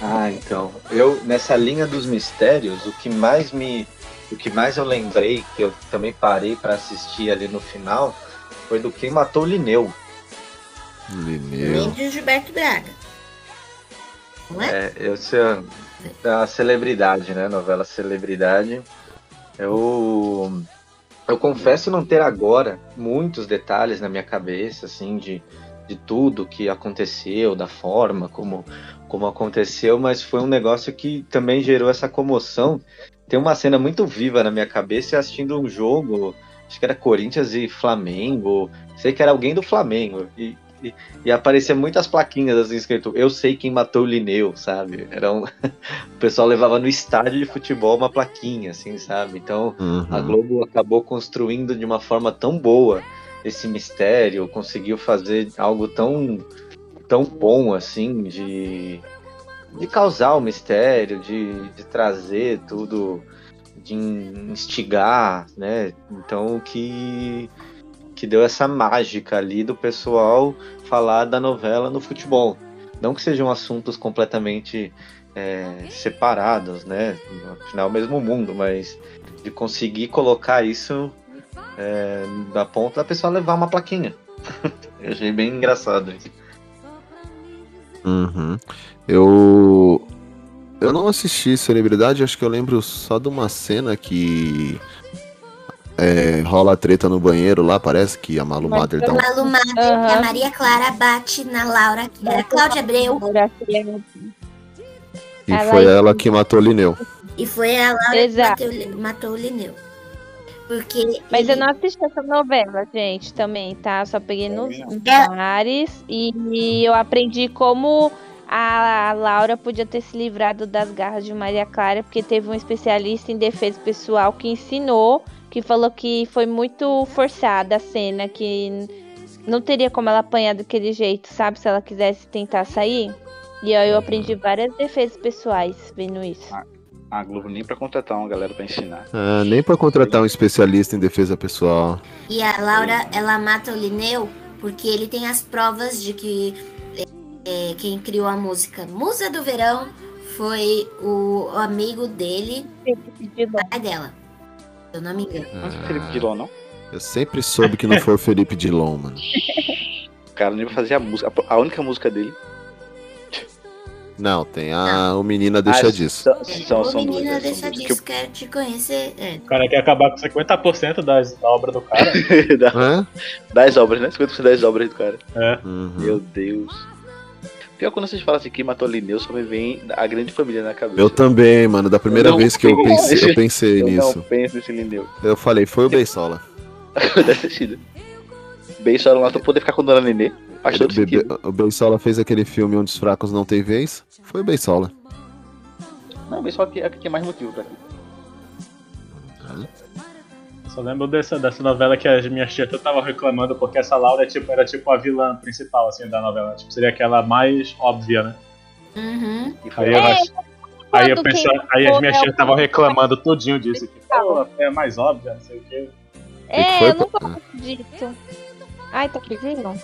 S8: Ah, então. Eu, nessa linha dos mistérios, o que mais me. O que mais eu lembrei, que eu também parei pra assistir ali no final, foi do Quem Matou. Linneu.
S4: Nem de Gilberto Braga. Não é?
S8: É, eu sei a- da celebridade, né? Novela Celebridade. Eu. Eu confesso não ter agora muitos detalhes na minha cabeça, assim, de, de tudo que aconteceu, da forma como, como aconteceu, mas foi um negócio que também gerou essa comoção. Tem uma cena muito viva na minha cabeça assistindo um jogo, acho que era Corinthians e Flamengo, sei que era alguém do Flamengo, e, e, e aparecia muitas plaquinhas assim escrito Eu sei quem matou o Lineu, sabe? Era um... o pessoal levava no estádio de futebol uma plaquinha, assim, sabe? Então a
S2: Uhum.
S8: Globo acabou construindo de uma forma tão boa esse mistério, conseguiu fazer algo tão, tão bom assim, de, de causar o mistério, de, de trazer tudo, de instigar, né? Então que, que deu essa mágica ali do pessoal falar da novela no futebol. Não que sejam assuntos completamente é, separados, né? Afinal, o mesmo mundo, mas de conseguir colocar isso é, da ponta da pessoa levar uma plaquinha. Eu achei bem engraçado isso.
S2: Uhum. Eu. Eu não assisti Celebridade, acho que eu lembro só de uma cena que. É, rola a treta no banheiro lá, parece que a Malu
S3: Mas
S2: Mader dá um.
S4: Malu Mader, que a Maria Clara bate na Laura, que era Cláudia Abreu.
S2: E
S3: Ela
S2: foi
S3: é-
S2: ela que matou o Linneu.
S4: E foi a Laura
S3: Exato.
S4: que matou, matou o Lineu. Porque.
S3: Mas eu
S4: ele-
S3: não assisti essa novela, gente, também, tá? Só peguei nos
S4: É.
S3: bares e, e eu aprendi como a Laura podia ter se livrado das garras de Maria Clara, porque teve um especialista em defesa pessoal que ensinou, que falou que foi muito forçada a cena, que não teria como ela apanhar daquele jeito, sabe? Se ela quisesse tentar sair. E aí eu aprendi várias defesas pessoais vendo isso.
S7: A Globo nem pra contratar uma galera pra ensinar.
S2: Ah, nem pra contratar um especialista em defesa pessoal.
S4: E a Laura, ela mata o Lineu porque ele tem as provas de que é, quem criou a música Musa do Verão foi o amigo dele, pai dela. Se eu não me engano.
S7: Não foi Felipe Dilon, não?
S2: Eu sempre soube que não foi o Felipe Dilon, mano.
S7: O cara nem vai fazer a música. A única música dele.
S2: Não, tem a o Menina Deixa
S7: Ah,
S2: Disso.
S7: São, são, são duas.
S4: menina?
S7: São
S4: deixa
S7: duas.
S4: disso, quero te conhecer. É.
S5: O cara quer acabar com 50% das, da obra do cara.
S7: Que- da-
S2: Hã?
S7: das obras, né? 50% das obras do cara.
S5: É.
S2: Uhum.
S7: Meu Deus. Pior quando vocês falam assim, quem matou Lineu, só me vem a grande família na cabeça.
S2: Eu também, mano. Da primeira
S7: Eu
S2: vez que eu pensei, eu pensei
S7: Eu
S2: nisso.
S7: não penso nesse Lineu.
S2: Eu falei, foi o Beisola.
S7: Deve ter sido. Só lá pra poder ficar com Dona Nenê. Faz todo
S2: Ele-
S7: sentido.
S2: o Beisola fez aquele filme onde os fracos não têm vez. Foi o Beisola.
S7: Não, bem só que aqui tem mais motivo pra aqui.
S5: Só lembro dessa, dessa novela que as minhas tias estavam reclamando porque essa Laura tipo, era tipo a vilã principal assim, da novela. Tipo, seria aquela mais óbvia, né?
S4: Uhum.
S5: Aí, eu, acho- aí, eu
S3: quem
S5: aí as minhas
S3: é
S5: tias estavam reclamando tudinho disso. Que, pô, é a mais óbvia, não sei o quê.
S3: É,
S2: foi,
S3: eu não gosto disso. Ai, tá pedindo?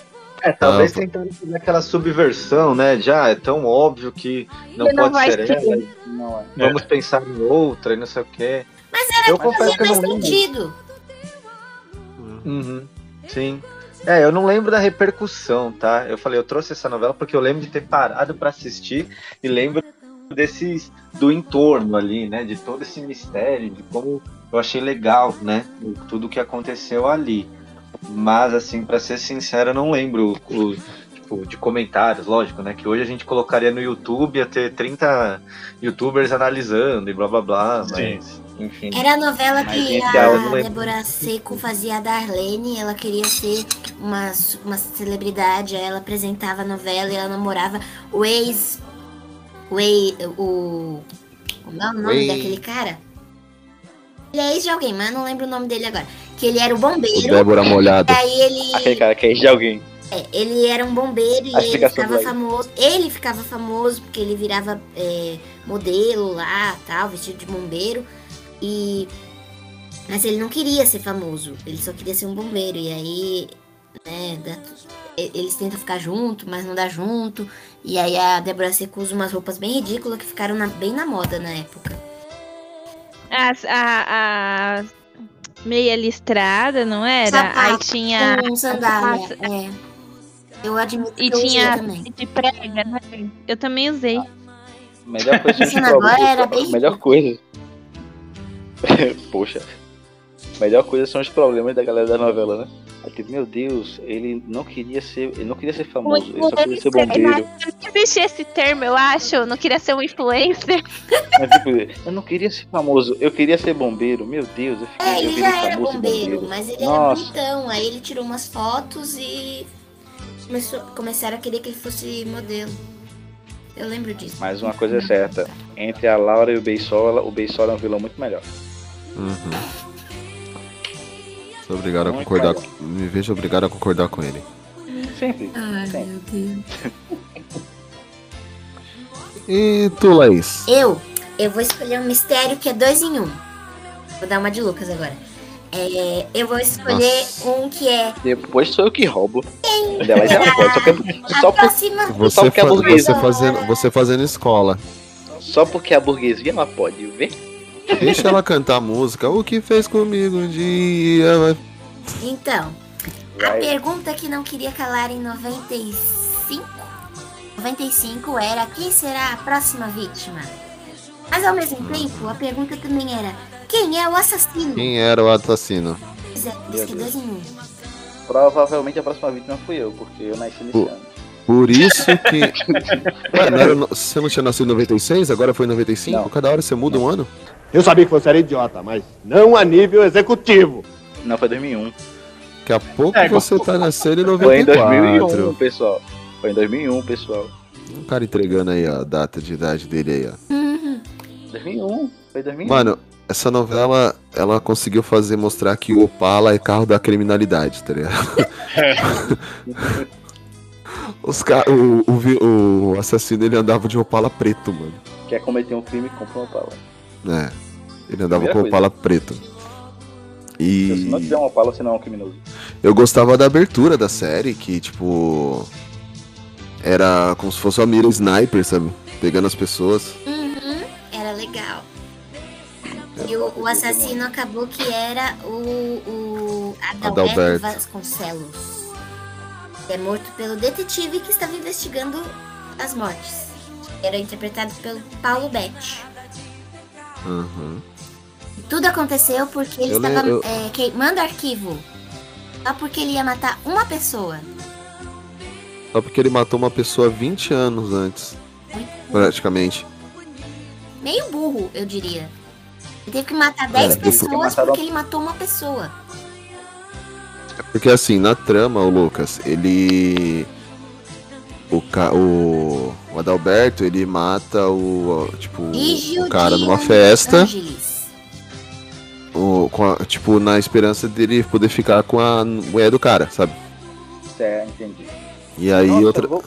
S8: É, talvez
S2: Ah,
S8: tentando fazer aquela subversão, né? Já é tão óbvio que não
S3: não
S8: pode ser
S3: ser.
S8: ela.
S7: Não é.
S8: Vamos pensar em outra e não sei o quê.
S4: Mas era
S8: Eu
S4: que
S8: confesso
S4: fazia
S8: que eu
S4: mais
S8: não lembro.
S4: sentido.
S8: Uhum, sim. É, eu não lembro da repercussão, tá? Eu falei, eu trouxe essa novela porque eu lembro de ter parado pra assistir e lembro desses do entorno ali, né? De todo esse mistério, de como eu achei legal, né? o- Tudo que aconteceu ali. Mas assim, pra ser sincero, eu não lembro o, tipo, de comentários, lógico, né? Que hoje a gente colocaria no YouTube, ia ter 30 youtubers analisando e blá blá blá, mas enfim.
S4: Era a novela que
S7: entre
S4: a. Débora Seco fazia a Darlene, ela queria ser uma, uma celebridade, aí ela apresentava a novela e ela namorava o ex. O ex. O. Como é o nome
S2: Ex.
S4: daquele cara? Ele é ex de alguém, mas eu não lembro o nome dele agora. Que ele era o
S2: O
S4: bombeiro.
S2: Débora Molhado.
S4: E aí ele.
S7: Aquele cara que é de alguém.
S4: É, ele era um bombeiro e ele ficava famoso. Ele ficava famoso porque ele virava é, modelo lá, tal, vestido de bombeiro. E mas ele não queria ser famoso. Ele só queria ser um bombeiro. E aí, né, dá eles tentam ficar junto, mas não dá junto. E aí a Débora Seco usa umas roupas bem ridículas que ficaram na- bem na moda na época.
S3: As, a, a meia listrada, não era? Aí
S4: Sapato
S3: tinha.
S4: Com sandália.
S3: sapato-
S4: É. Eu admito
S3: E
S4: que eu usei
S3: tinha
S4: também.
S3: de prega, né? Eu também usei.
S7: Melhor coisa
S4: agora era bem
S7: Melhor coisa. Poxa. Melhor coisa são os problemas da galera da novela, né? Aí, tipo, meu Deus, ele não queria ser. Ele não queria ser famoso, ele só queria ser bombeiro.
S3: Não existe esse termo, eu acho. Eu não queria ser um influencer.
S7: Mas, tipo, eu não queria ser famoso, eu queria ser bombeiro. Meu Deus, eu, fiquei,
S4: É,
S7: eu
S4: ele
S7: virei
S4: já era
S7: e
S4: bombeiro, mas ele era
S7: Nossa.
S4: bonitão. Aí ele tirou umas fotos e começou, começaram a querer que ele fosse modelo. Eu lembro disso.
S7: Mas uma coisa é certa, entre a Laura e o Beisola, o Beisola é um vilão muito melhor.
S2: Uhum. Sou obrigado a concordar. Me vejo obrigado a concordar com ele.
S7: Sempre.
S4: Ai,
S7: Sim.
S4: meu Deus.
S2: E tu, Laís?
S4: Eu, eu vou escolher um mistério que é dois em um. Vou dar uma de Lucas agora. É, eu vou escolher
S2: Nossa.
S4: um que é
S7: Depois sou eu que roubo. Delas ela pode, só, que,
S4: a
S7: só, por-
S4: próxima.
S2: Você,
S7: porque é
S2: fa-
S7: burguesa.
S2: você, fazendo, você fazendo escola.
S7: só porque a burguesia ela pode ver.
S2: Deixa ela cantar a música. O que fez comigo um dia? vai-
S4: Então, a
S7: Vai.
S4: pergunta que não queria calar em 95, 95 era quem será a próxima vítima? Mas ao mesmo tempo, a pergunta também era quem é o assassino?
S2: Quem era o assassino?
S4: Pois é, por isso que dois em um.
S7: Provavelmente a próxima vítima fui eu, porque eu nasci nesse
S2: O-
S7: ano.
S2: Por isso que. Ué, não era no- Você não tinha nascido em 96? Agora foi em 95?
S7: Não.
S2: Cada hora você muda um ano?
S6: Eu sabia que você era idiota, mas não a nível executivo.
S7: Não, foi 2001.
S2: Daqui a pouco
S5: É,
S2: você tá nascendo em
S7: Foi em 2001,
S2: 94.
S7: pessoal. Foi em 2001, pessoal.
S2: Um cara entregando aí a data de idade dele aí, ó.
S4: Uhum.
S7: 2001. Foi 2001.
S2: Mano, essa novela, ela conseguiu fazer mostrar que o Opala é carro da criminalidade, tá ligado? Os ca... o, o, o assassino ele andava de Opala preto, mano.
S7: Quer cometer um crime, compra uma pala.
S2: É. Ele andava com. Opala preto.
S7: Se você não
S2: E
S7: tiver uma pala, você não é um criminoso.
S2: eu gostava da abertura da série, que tipo. Era como se fosse uma mira sniper, sabe? Pegando as pessoas.
S4: Uhum, era legal. E o, o assassino acabou que era o, o Adalberto,
S2: Adalberto.
S4: Vasconcelos. É morto pelo detetive que estava investigando as mortes. Era interpretado pelo Paulo Betti.
S2: Uhum.
S4: Tudo aconteceu porque ele
S2: Eu
S4: estava
S2: eu-
S4: é, queimando arquivo. Só porque ele ia matar uma pessoa.
S2: Só porque ele matou uma pessoa 20 anos antes. Praticamente.
S4: Meio burro, eu diria. Ele teve que matar 10
S2: É,
S4: pessoas porque ele matou uma pessoa.
S2: Porque assim, na trama, o Lucas, ele. O, ca... o... o Adalberto, ele mata o. Tipo, o cara
S4: de
S2: numa festa. O, a- tipo, na esperança dele poder ficar com a mulher do cara, sabe?
S7: É, entendi.
S2: E aí
S7: Nossa,
S2: outra.
S7: Eu vou,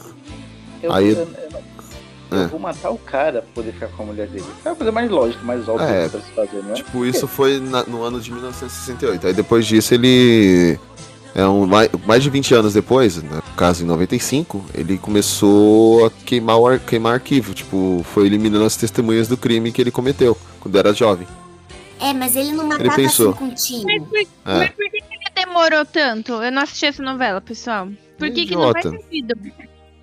S7: eu,
S2: Aí-
S7: eu- eu- eu
S2: É.
S7: vou matar o cara pra poder ficar com a mulher dele. É a coisa mais lógica, mais óbvia
S2: É,
S7: pra se fazer, né?
S2: Tipo, isso foi na- no ano de 1968. Aí depois disso ele. É um, mais, mais de 20 anos depois, no caso em 95, ele começou a queimar, o ar- queimar arquivo. Tipo, foi eliminando as testemunhas do crime que ele cometeu quando era jovem.
S4: É, mas ele não matava
S2: pensou.
S4: assim com tiro.
S3: Mas por,
S2: É.
S3: mas por que que ele demorou tanto? Eu não assisti essa novela, pessoal. Por que, que não faz sentido?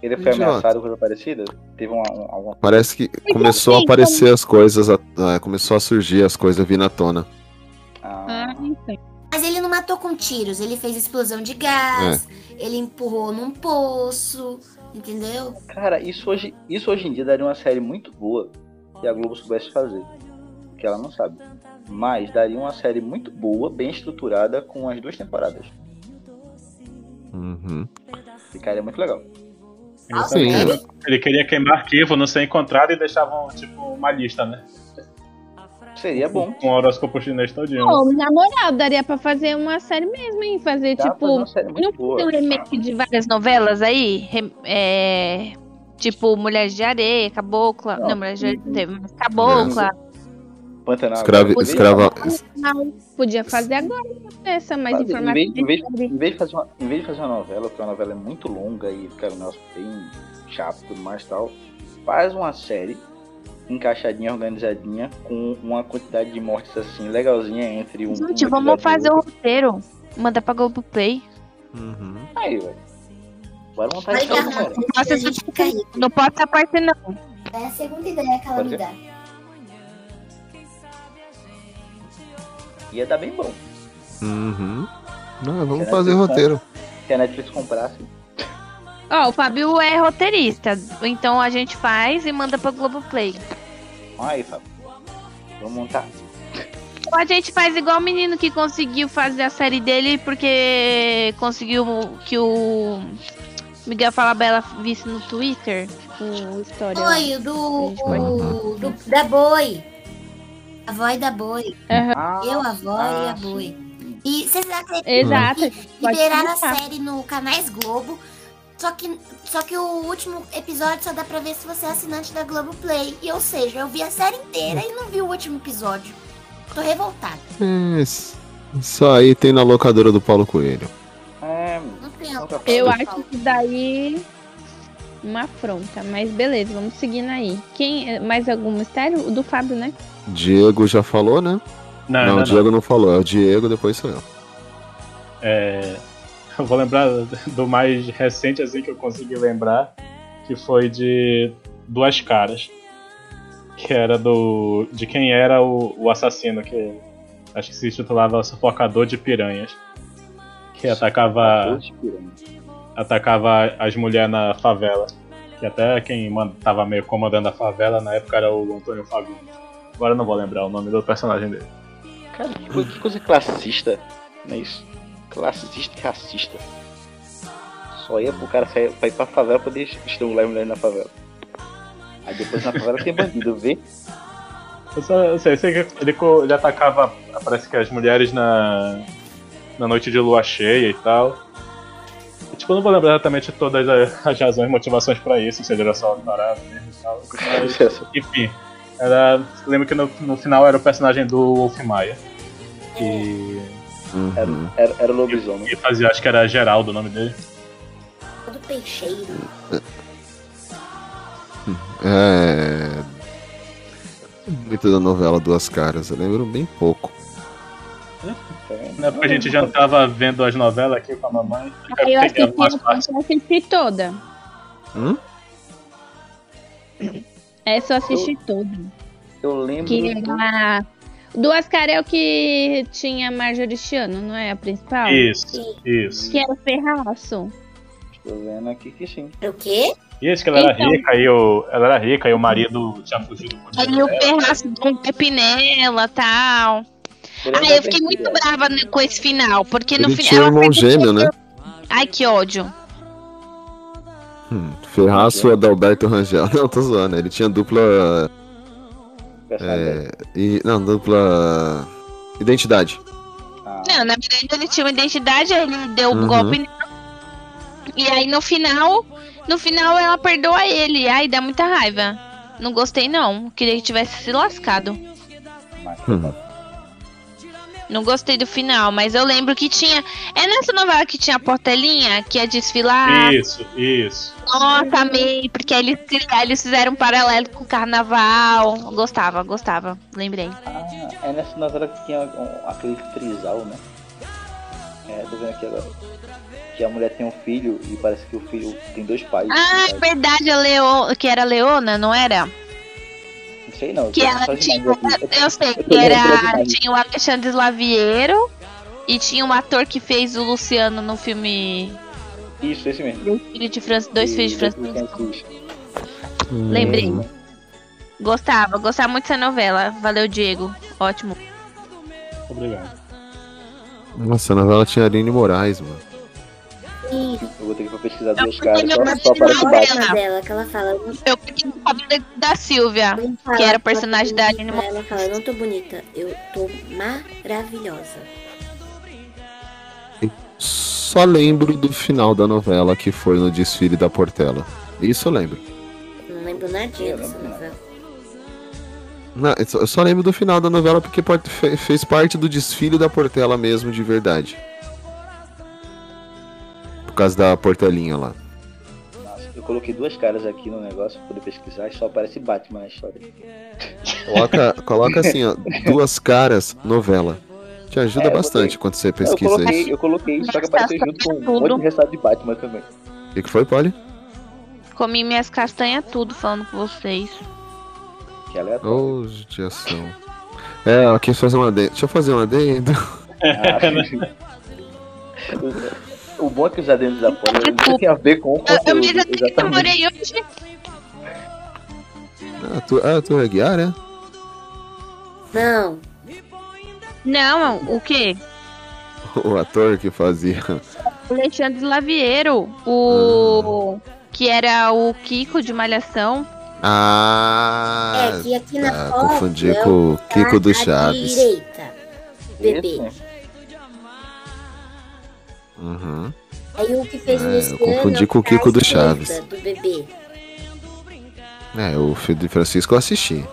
S7: Ele foi
S2: Idiota.
S7: ameaçado, coisa parecida? Teve uma, um- alguma
S2: Parece que começou a
S3: assim,
S2: aparecer as coisas, a- é, começou a surgir as coisas vir na tona.
S3: Ah, então.
S4: Mas ele não matou com tiros. Ele fez explosão de gás. Ele empurrou num poço. Entendeu?
S7: Cara, isso hoje, isso hoje em dia daria uma série muito boa que a Globo soubesse fazer. Que ela não sabe. Mas daria uma série muito boa, bem estruturada, com as duas temporadas.
S2: Uhum.
S7: Ficaria muito legal.
S2: Sim,
S5: ele, queria queimar arquivo, não ser encontrado e deixavam, tipo, uma lista, né?
S7: Seria bom.
S5: Com o horóscopo chinês todinho.
S3: Pô, na moral, daria pra fazer uma série mesmo, hein? Fazer,
S7: Dá
S3: tipo.
S7: fazer uma série muito
S3: Não
S7: boa.
S3: tem um remake de várias novelas aí? É, tipo, Mulheres de Areia, Cabocla. Não,
S7: Não.
S3: Mulheres de Areia não teve, mas Cabocla.
S7: Pantanal. Agora,
S2: escrava,
S3: Não, podia fazer agora essa, mas formato
S7: em, vez,
S3: de
S7: em, vez,
S3: série.
S7: em vez de fazer uma, em vez de fazer uma novela, porque a novela é muito longa e fica um negócio bem chato e tudo mais e tal, faz uma série encaixadinha, organizadinha, com uma quantidade de mortes assim, legalzinha entre um.
S3: Gente,
S7: um
S3: vamos fazer o roteiro. Manda pra Globoplay.
S2: Uhum.
S7: Aí, velho. Bora montar isso cara.
S3: Não posso, essa parte, não.
S4: É a segunda ideia que ela
S7: Pode
S4: me dá.
S7: Ia dar bem bom.
S2: Uhum. Não, vamos
S7: Se
S2: fazer roteiro.
S7: Se a Netflix comprasse.
S3: Ó, o Fábio é roteirista. Então a gente faz e manda pra Globoplay.
S7: Aí, Fábio. Vamos montar.
S3: Ou a gente faz igual o menino que conseguiu fazer a série dele porque conseguiu que o Miguel Falabella visse no Twitter o história.
S4: Oi, o do, o, do- da boi. A voz da boi.
S7: Ah,
S4: Eu, a avó e a boi. E vocês acreditam
S3: Exato.
S4: liberaram a série no Canais Globo. Só que, só que o último episódio só dá pra ver se você é assinante da Globoplay. E ou seja, eu vi a série inteira e não vi o último episódio. Tô revoltada.
S2: É, isso isso aí tem na locadora do Paulo Coelho.
S7: É,
S4: Não tem
S3: Eu acho que daí uma afronta, mas beleza, vamos seguindo aí. Quem mais algum mistério? O do Fábio, né?
S2: Diego já falou, né?
S5: Não,
S2: não,
S5: ainda
S2: o Diego não. falou, é o Diego, depois sou eu.
S5: É, eu vou lembrar do mais recente assim que eu consegui lembrar, que foi de Duas Caras. Que era do. de quem era o, o assassino, que acho que se titulava Sufocador de Piranhas. Que atacava. Atacava as mulheres na favela. Que até quem man- tava meio comandando a favela na época era o Antônio Fagundes. Agora eu não vou lembrar o nome do personagem dele.
S7: Cara, que coisa, que coisa classista, não é isso? Classista e racista. Só ia pro cara sair pra ir pra favela pra poder estrangular as mulheres na favela. Aí depois na favela tem bandido, vê?
S5: Eu, só, eu sei, eu sei que ele, ele atacava, parece que as mulheres na, na noite de lua cheia e tal. E, tipo, eu não vou lembrar exatamente todas as, as razões e motivações pra isso, se ele era só tarado mesmo e tal. Mas, enfim, era, lembro que no, no final era o personagem do Wolf Maia. Que,
S2: Uhum.
S7: Era, era o lobisomem.
S5: que fazia, acho que era Geraldo o nome dele.
S4: Do peixeiro.
S2: É. Muito da novela Duas Caras, eu lembro bem pouco.
S5: Na época a gente já tava vendo as novelas aqui com a mamãe.
S3: Aí eu assisti, eu assisti toda.
S2: Hum?
S3: Essa eu assisti todo.
S7: Eu lembro.
S3: Que
S7: do-
S3: era... Duas caras é o que tinha Marjorie Chiano, não é a principal?
S5: Isso, isso.
S3: Que era o Ferraço.
S7: Tô vendo aqui que sim.
S4: O quê?
S5: E esse que ela era
S3: Então.
S5: rica e o. Ela era rica e o marido tinha fugido com dinheiro
S3: o. Ferraço deu um nela e tal.
S7: Da
S3: eu fiquei muito brava né, com esse final, porque no
S2: Ele
S3: final.
S2: tinha um irmão gêmeo, né?
S3: Ai, que ódio.
S2: Hum, Ferraço Adalberto Rangel. Não, tô zoando. Ele tinha dupla. É, e, não, dupla. Identidade.
S7: Ah,
S3: Não, na verdade ele tinha uma identidade, aí ele deu um
S2: Uhum.
S3: golpe. E aí no final, no final ela perdoa ele. Ai, dá muita raiva. Não gostei não. Queria que tivesse se lascado.
S7: mas-
S2: Hum.
S3: Não gostei do final, mas eu lembro que tinha. É nessa novela que tinha a Portelinha, que ia desfilar.
S5: Isso, isso.
S3: Nossa, amei, porque aí eles, eles fizeram um paralelo com o carnaval. Gostava, gostava, lembrei.
S7: Ah, é nessa novela que tinha um- aquele trisal, né? É, tô vendo aqui agora. Que a mulher tem um filho e parece que o filho tem dois pais.
S3: Ah, é verdade, a Leo, que era a Leona, não era?
S7: Sei não.
S3: Que ela tinha.
S7: aqui.
S3: Eu sei
S7: Eu
S3: que era. Tinha o Alexandre Slaviero e tinha um ator que fez o Luciano no filme
S7: Isso, esse mesmo.
S3: Dois Filhos de Francisco. Dois Filhos de Francisco.
S7: Francisco.
S3: Lembrei. Gostava, gostava muito dessa novela. Valeu, Diego. Ótimo.
S5: Obrigado.
S2: Nossa, a novela tinha Aline Moraes, mano.
S4: Ih,
S7: Eu vou ter que ir pesquisar duas caras, só, só o
S3: é
S7: Batman.
S3: ela.
S4: dela que ela fala. eu não-
S3: Eu peguei o cabelo da Silvia, que era
S4: a
S3: personagem da
S4: Aline, Ela fala, eu não tô bonita, eu tô maravilhosa.
S2: Só lembro do final da novela que foi no desfile da Portela. Isso eu lembro.
S4: Não lembro nadinha dessa novela.
S2: Não, eu só- lembro do final da novela porque fez parte do desfile da Portela mesmo, de verdade. Por causa da Portelinha lá.
S7: Nossa, eu coloquei duas caras aqui no negócio pra poder pesquisar e só aparece Batman na história.
S2: Coloca, coloca assim, ó, duas caras, novela. Te ajuda
S7: É, eu
S2: bastante
S7: botei.
S2: quando você
S7: Eu
S2: pesquisa
S7: coloquei,
S2: isso.
S7: eu coloquei, só que apareceu junto com um monte de resultado de Batman também.
S2: O que, que foi, Polly?
S3: Comi minhas castanhas tudo falando com vocês.
S7: Que é aleatório.
S2: Ô, judiação. É, ó, quis fazer uma adendo. Deixa eu fazer um adendo.
S7: Ah, o bom é que os adendos da Poli não tem a ver com o
S3: Eu, eu
S7: conteúdo.
S3: me
S7: Exatamente.
S3: hoje.
S2: Ah, tu, ah, tu é Guiar, é?
S4: Não,
S3: Não, o quê?
S2: O ator que fazia.
S3: Alexandre Laviero, o que era o Kiko de Malhação.
S2: Ah!
S4: é que aqui na
S2: tá,
S4: foto
S2: confundi
S4: é
S2: com o Kiko do Chaves.
S4: direita, bebê.
S7: Esse?
S2: Uhum.
S4: Aí o que fez
S2: É,
S4: o
S2: eu confundi com o
S4: à
S2: Kiko do Chaves.
S4: Do bebê.
S2: É, o filho de Francisco eu assisti.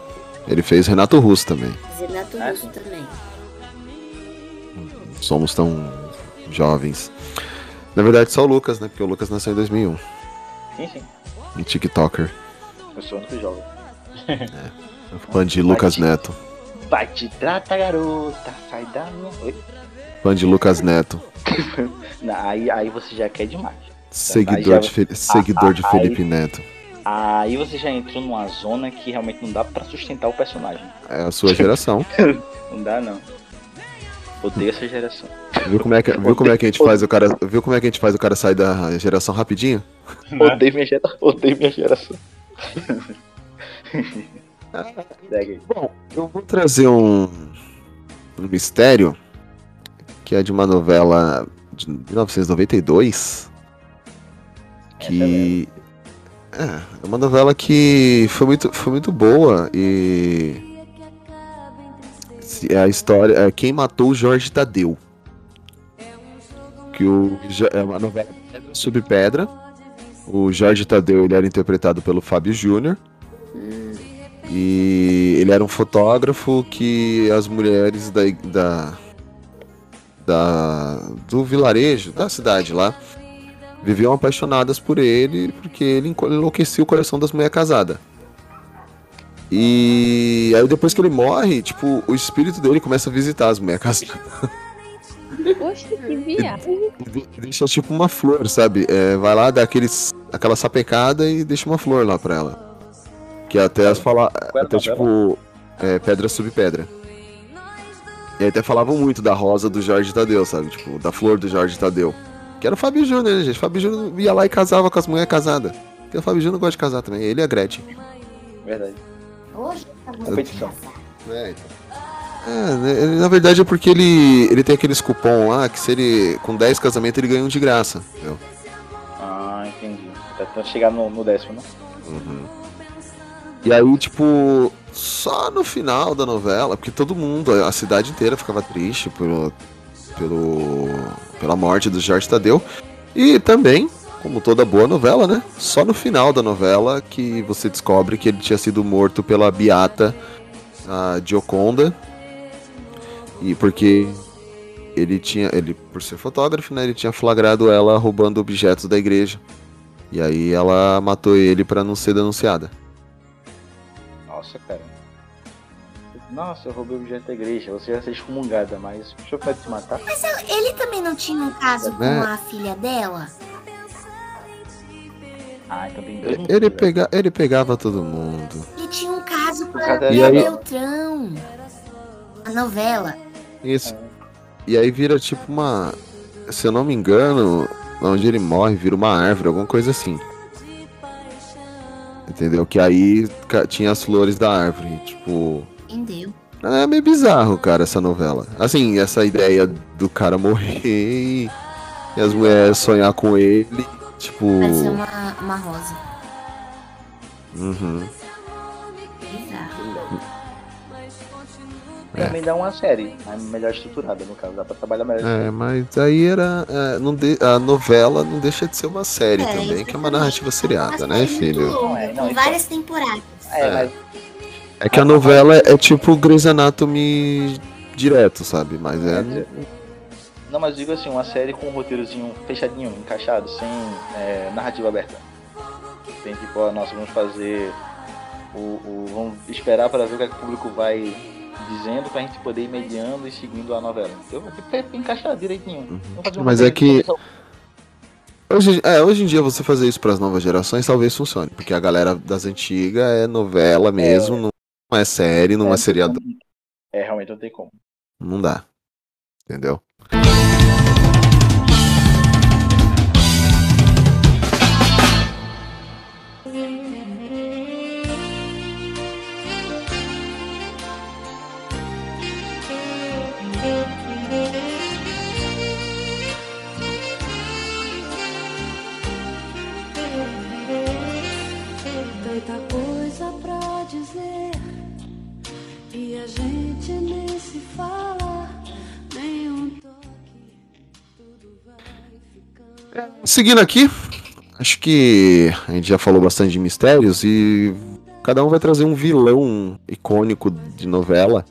S2: Ele fez Renato Russo também.
S4: Zenato
S7: Ah,
S4: Russo também.
S2: Somos tão jovens. Na verdade, só o Lucas, né? Porque o Lucas nasceu em 2001.
S7: Sim, sim.
S2: Um TikToker.
S7: Eu sou o único jovem.
S2: Fã de Lucas Neto.
S7: Vai te trata, garota. Sai da minha. Oi?
S2: Fã de Lucas Neto.
S7: Aí, aí você já quer demais.
S2: Seguidor
S7: já-
S2: de, Fe- seguidor de
S7: Ah, ah,
S2: Felipe
S7: aí-
S2: Neto.
S7: Aí você já entrou numa zona que realmente não dá pra sustentar o personagem.
S2: É a sua geração.
S7: Não dá, não. Odeio essa geração.
S2: Viu como é que, viu como é que a gente faz o cara. Viu como é que a gente faz o cara sair da geração rapidinho?
S5: Né?
S7: Odeio minha, gera... Odeio minha geração.
S2: Bom, eu vou trazer um, um mistério que é de uma novela de 1992 que é, é uma novela que foi muito, foi muito boa e é a história é quem matou o Jorge Tadeu que o é uma novela Pedra sobre Pedra. O Jorge Tadeu ele era interpretado pelo Fábio Júnior. E ele era um fotógrafo que as mulheres da, da, da do vilarejo, da cidade lá, viviam apaixonadas por ele porque ele enlouquecia o coração das mulheres casadas. E aí depois que ele morre, tipo, o espírito dele começa a visitar as mulheres casadas.
S3: Poxa, que viado.
S2: E Deixa tipo uma flor, sabe? É, vai lá, dá aqueles, aquela sapecada e deixa uma flor lá pra ela. Que até as fala,
S7: Qual era a
S2: até tipo, é, pedra sub pedra. E até falavam muito da rosa do Jorge Tadeu, sabe? Tipo, da flor do Jorge Tadeu. Que era o Fábio Júnior, né, gente? O Fábio Júnior ia lá e casava com as mulheres casadas. Porque o Fábio Júnior gosta de casar também, ele e a Gretchen.
S7: Verdade.
S4: Hoje tá muito
S7: Competição.
S2: É, então. É, né, na verdade é porque ele, ele tem aqueles cupom lá que se ele. Com 10 casamentos ele ganha um de graça. Entendeu?
S7: Ah, entendi. Tá tentando chegar no, no décimo, né?
S2: Uhum. E aí, tipo, só no final da novela, porque todo mundo, a cidade inteira ficava triste pelo, pelo, pela morte do Jorge Tadeu. E também, como toda boa novela, né? Só no final da novela que você descobre que ele tinha sido morto pela Beata a Gioconda. E porque ele tinha, ele por ser fotógrafo, né, ele tinha flagrado ela roubando objetos da igreja. E aí ela matou ele pra não ser denunciada.
S7: Nossa, cara. Nossa, eu roubei o objeto da igreja. Você já ser excomungada, mas o senhor pode te matar?
S4: Mas ele também não tinha um caso com
S2: É.
S4: a filha dela?
S7: Ah, então tem dois
S2: Ele, pega, ele pegava todo mundo.
S4: Ele tinha um caso com a?
S2: E
S4: Bia
S2: aí-
S4: Beltrão. A novela.
S2: Isso. E aí vira tipo uma. Se eu não me engano, onde ele morre, vira uma árvore, alguma coisa assim. Entendeu? Que aí tinha as flores da árvore. Tipo.
S4: Entendeu?
S2: É meio bizarro, cara, essa novela. Assim, essa ideia do cara morrer e, e as mulheres sonhar com ele. Tipo.
S4: Parecia uma, uma rosa.
S2: Uhum. É.
S7: Também dá uma série, melhor estruturada, no caso. Dá pra trabalhar melhor.
S2: É, mas aí era. é, não de- a novela não deixa de ser uma série
S4: É,
S2: também, que é uma narrativa seriada, né, filho?
S7: Não é, não,
S4: Com várias temporadas.
S7: É, mas
S2: É que a novela é tipo Grey's Anatomy direto, sabe? Mas é.
S7: Não, mas digo assim, uma série com um roteirozinho fechadinho, encaixado, sem é, narrativa aberta. Tem tipo, ó, nossa, vamos fazer o, o- Vamos esperar para ver o que, é que o público vai dizendo pra gente poder ir mediando e seguindo a novela. Então, tipo, é encaixar direitinho. Vamos fazer um
S2: Mas é que. Hoje, é, hoje em dia você fazer isso pras novas gerações talvez funcione, porque a galera das antigas é novela mesmo, não é série, não é, seriado.
S7: É, realmente não tem como.
S2: Não dá. Entendeu? Seguindo aqui, acho que a gente já falou bastante de mistérios e cada um vai trazer um vilão icônico de novela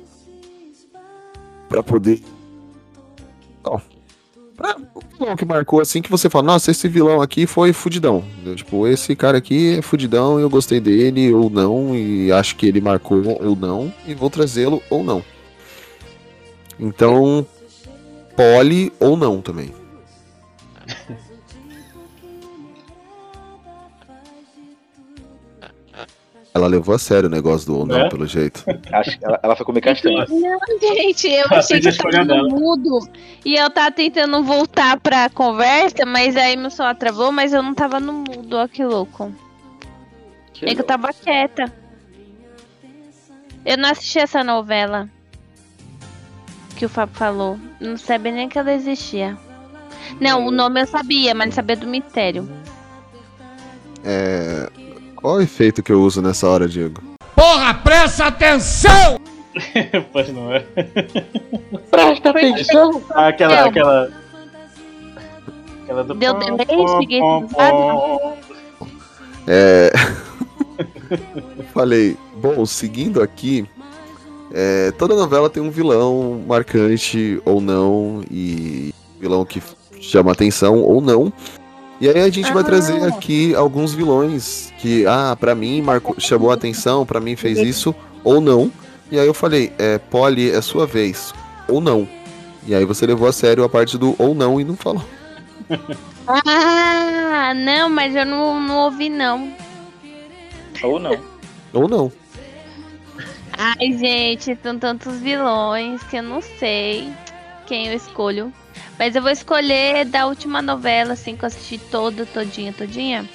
S2: pra poder. Ó, pra vilão que marcou assim que você fala, nossa, esse vilão aqui foi fudidão. Tipo, esse cara aqui é fudidão eu gostei dele ou não, e acho que ele marcou ou não, e vou trazê-lo ou não. Então, pole ou não também. Ela levou a sério o negócio do ou não,
S7: É?
S2: pelo jeito.
S7: Acho que ela, ela foi comer castanha.
S3: Não, gente, eu
S7: Ela
S3: achei que
S7: escolha
S3: tava
S7: dela.
S3: mudo. E eu tava tentando voltar pra conversa, mas aí meu celular travou, mas eu não tava no mudo, ó que louco. é que eu tava quieta. Eu não assisti essa novela que o Fábio falou. Não sabia nem que ela existia. Não, o nome eu sabia, mas não sabia do mistério.
S2: É... Qual o efeito que eu uso nessa hora, Diego?
S10: Porra, presta atenção!
S5: pois não é.
S7: Presta
S5: atenção! Aquela,
S3: Deu.
S5: aquela. Aquela do.
S3: Deu
S5: pom,
S3: delay,
S5: pom,
S3: cheguei
S5: pom,
S3: do lado.
S5: pom.
S2: É... Falei, bom, seguindo aqui, é, toda novela tem um vilão marcante ou não, e vilão que chama atenção ou não. E aí a gente vai trazer aqui alguns vilões que, ah, pra mim marcou, chamou a atenção, pra mim fez isso ou não. E aí eu falei, é, Polly, é sua vez, ou não. E aí você levou a sério a parte do ou não e não falou.
S3: Ah, não, mas eu não, não ouvi, não.
S7: Ou não.
S2: Ou não.
S3: Ai, gente, são tantos vilões que eu não sei quem eu escolho. Mas eu vou escolher da última novela, assim, que eu assisti toda, todinha, todinha.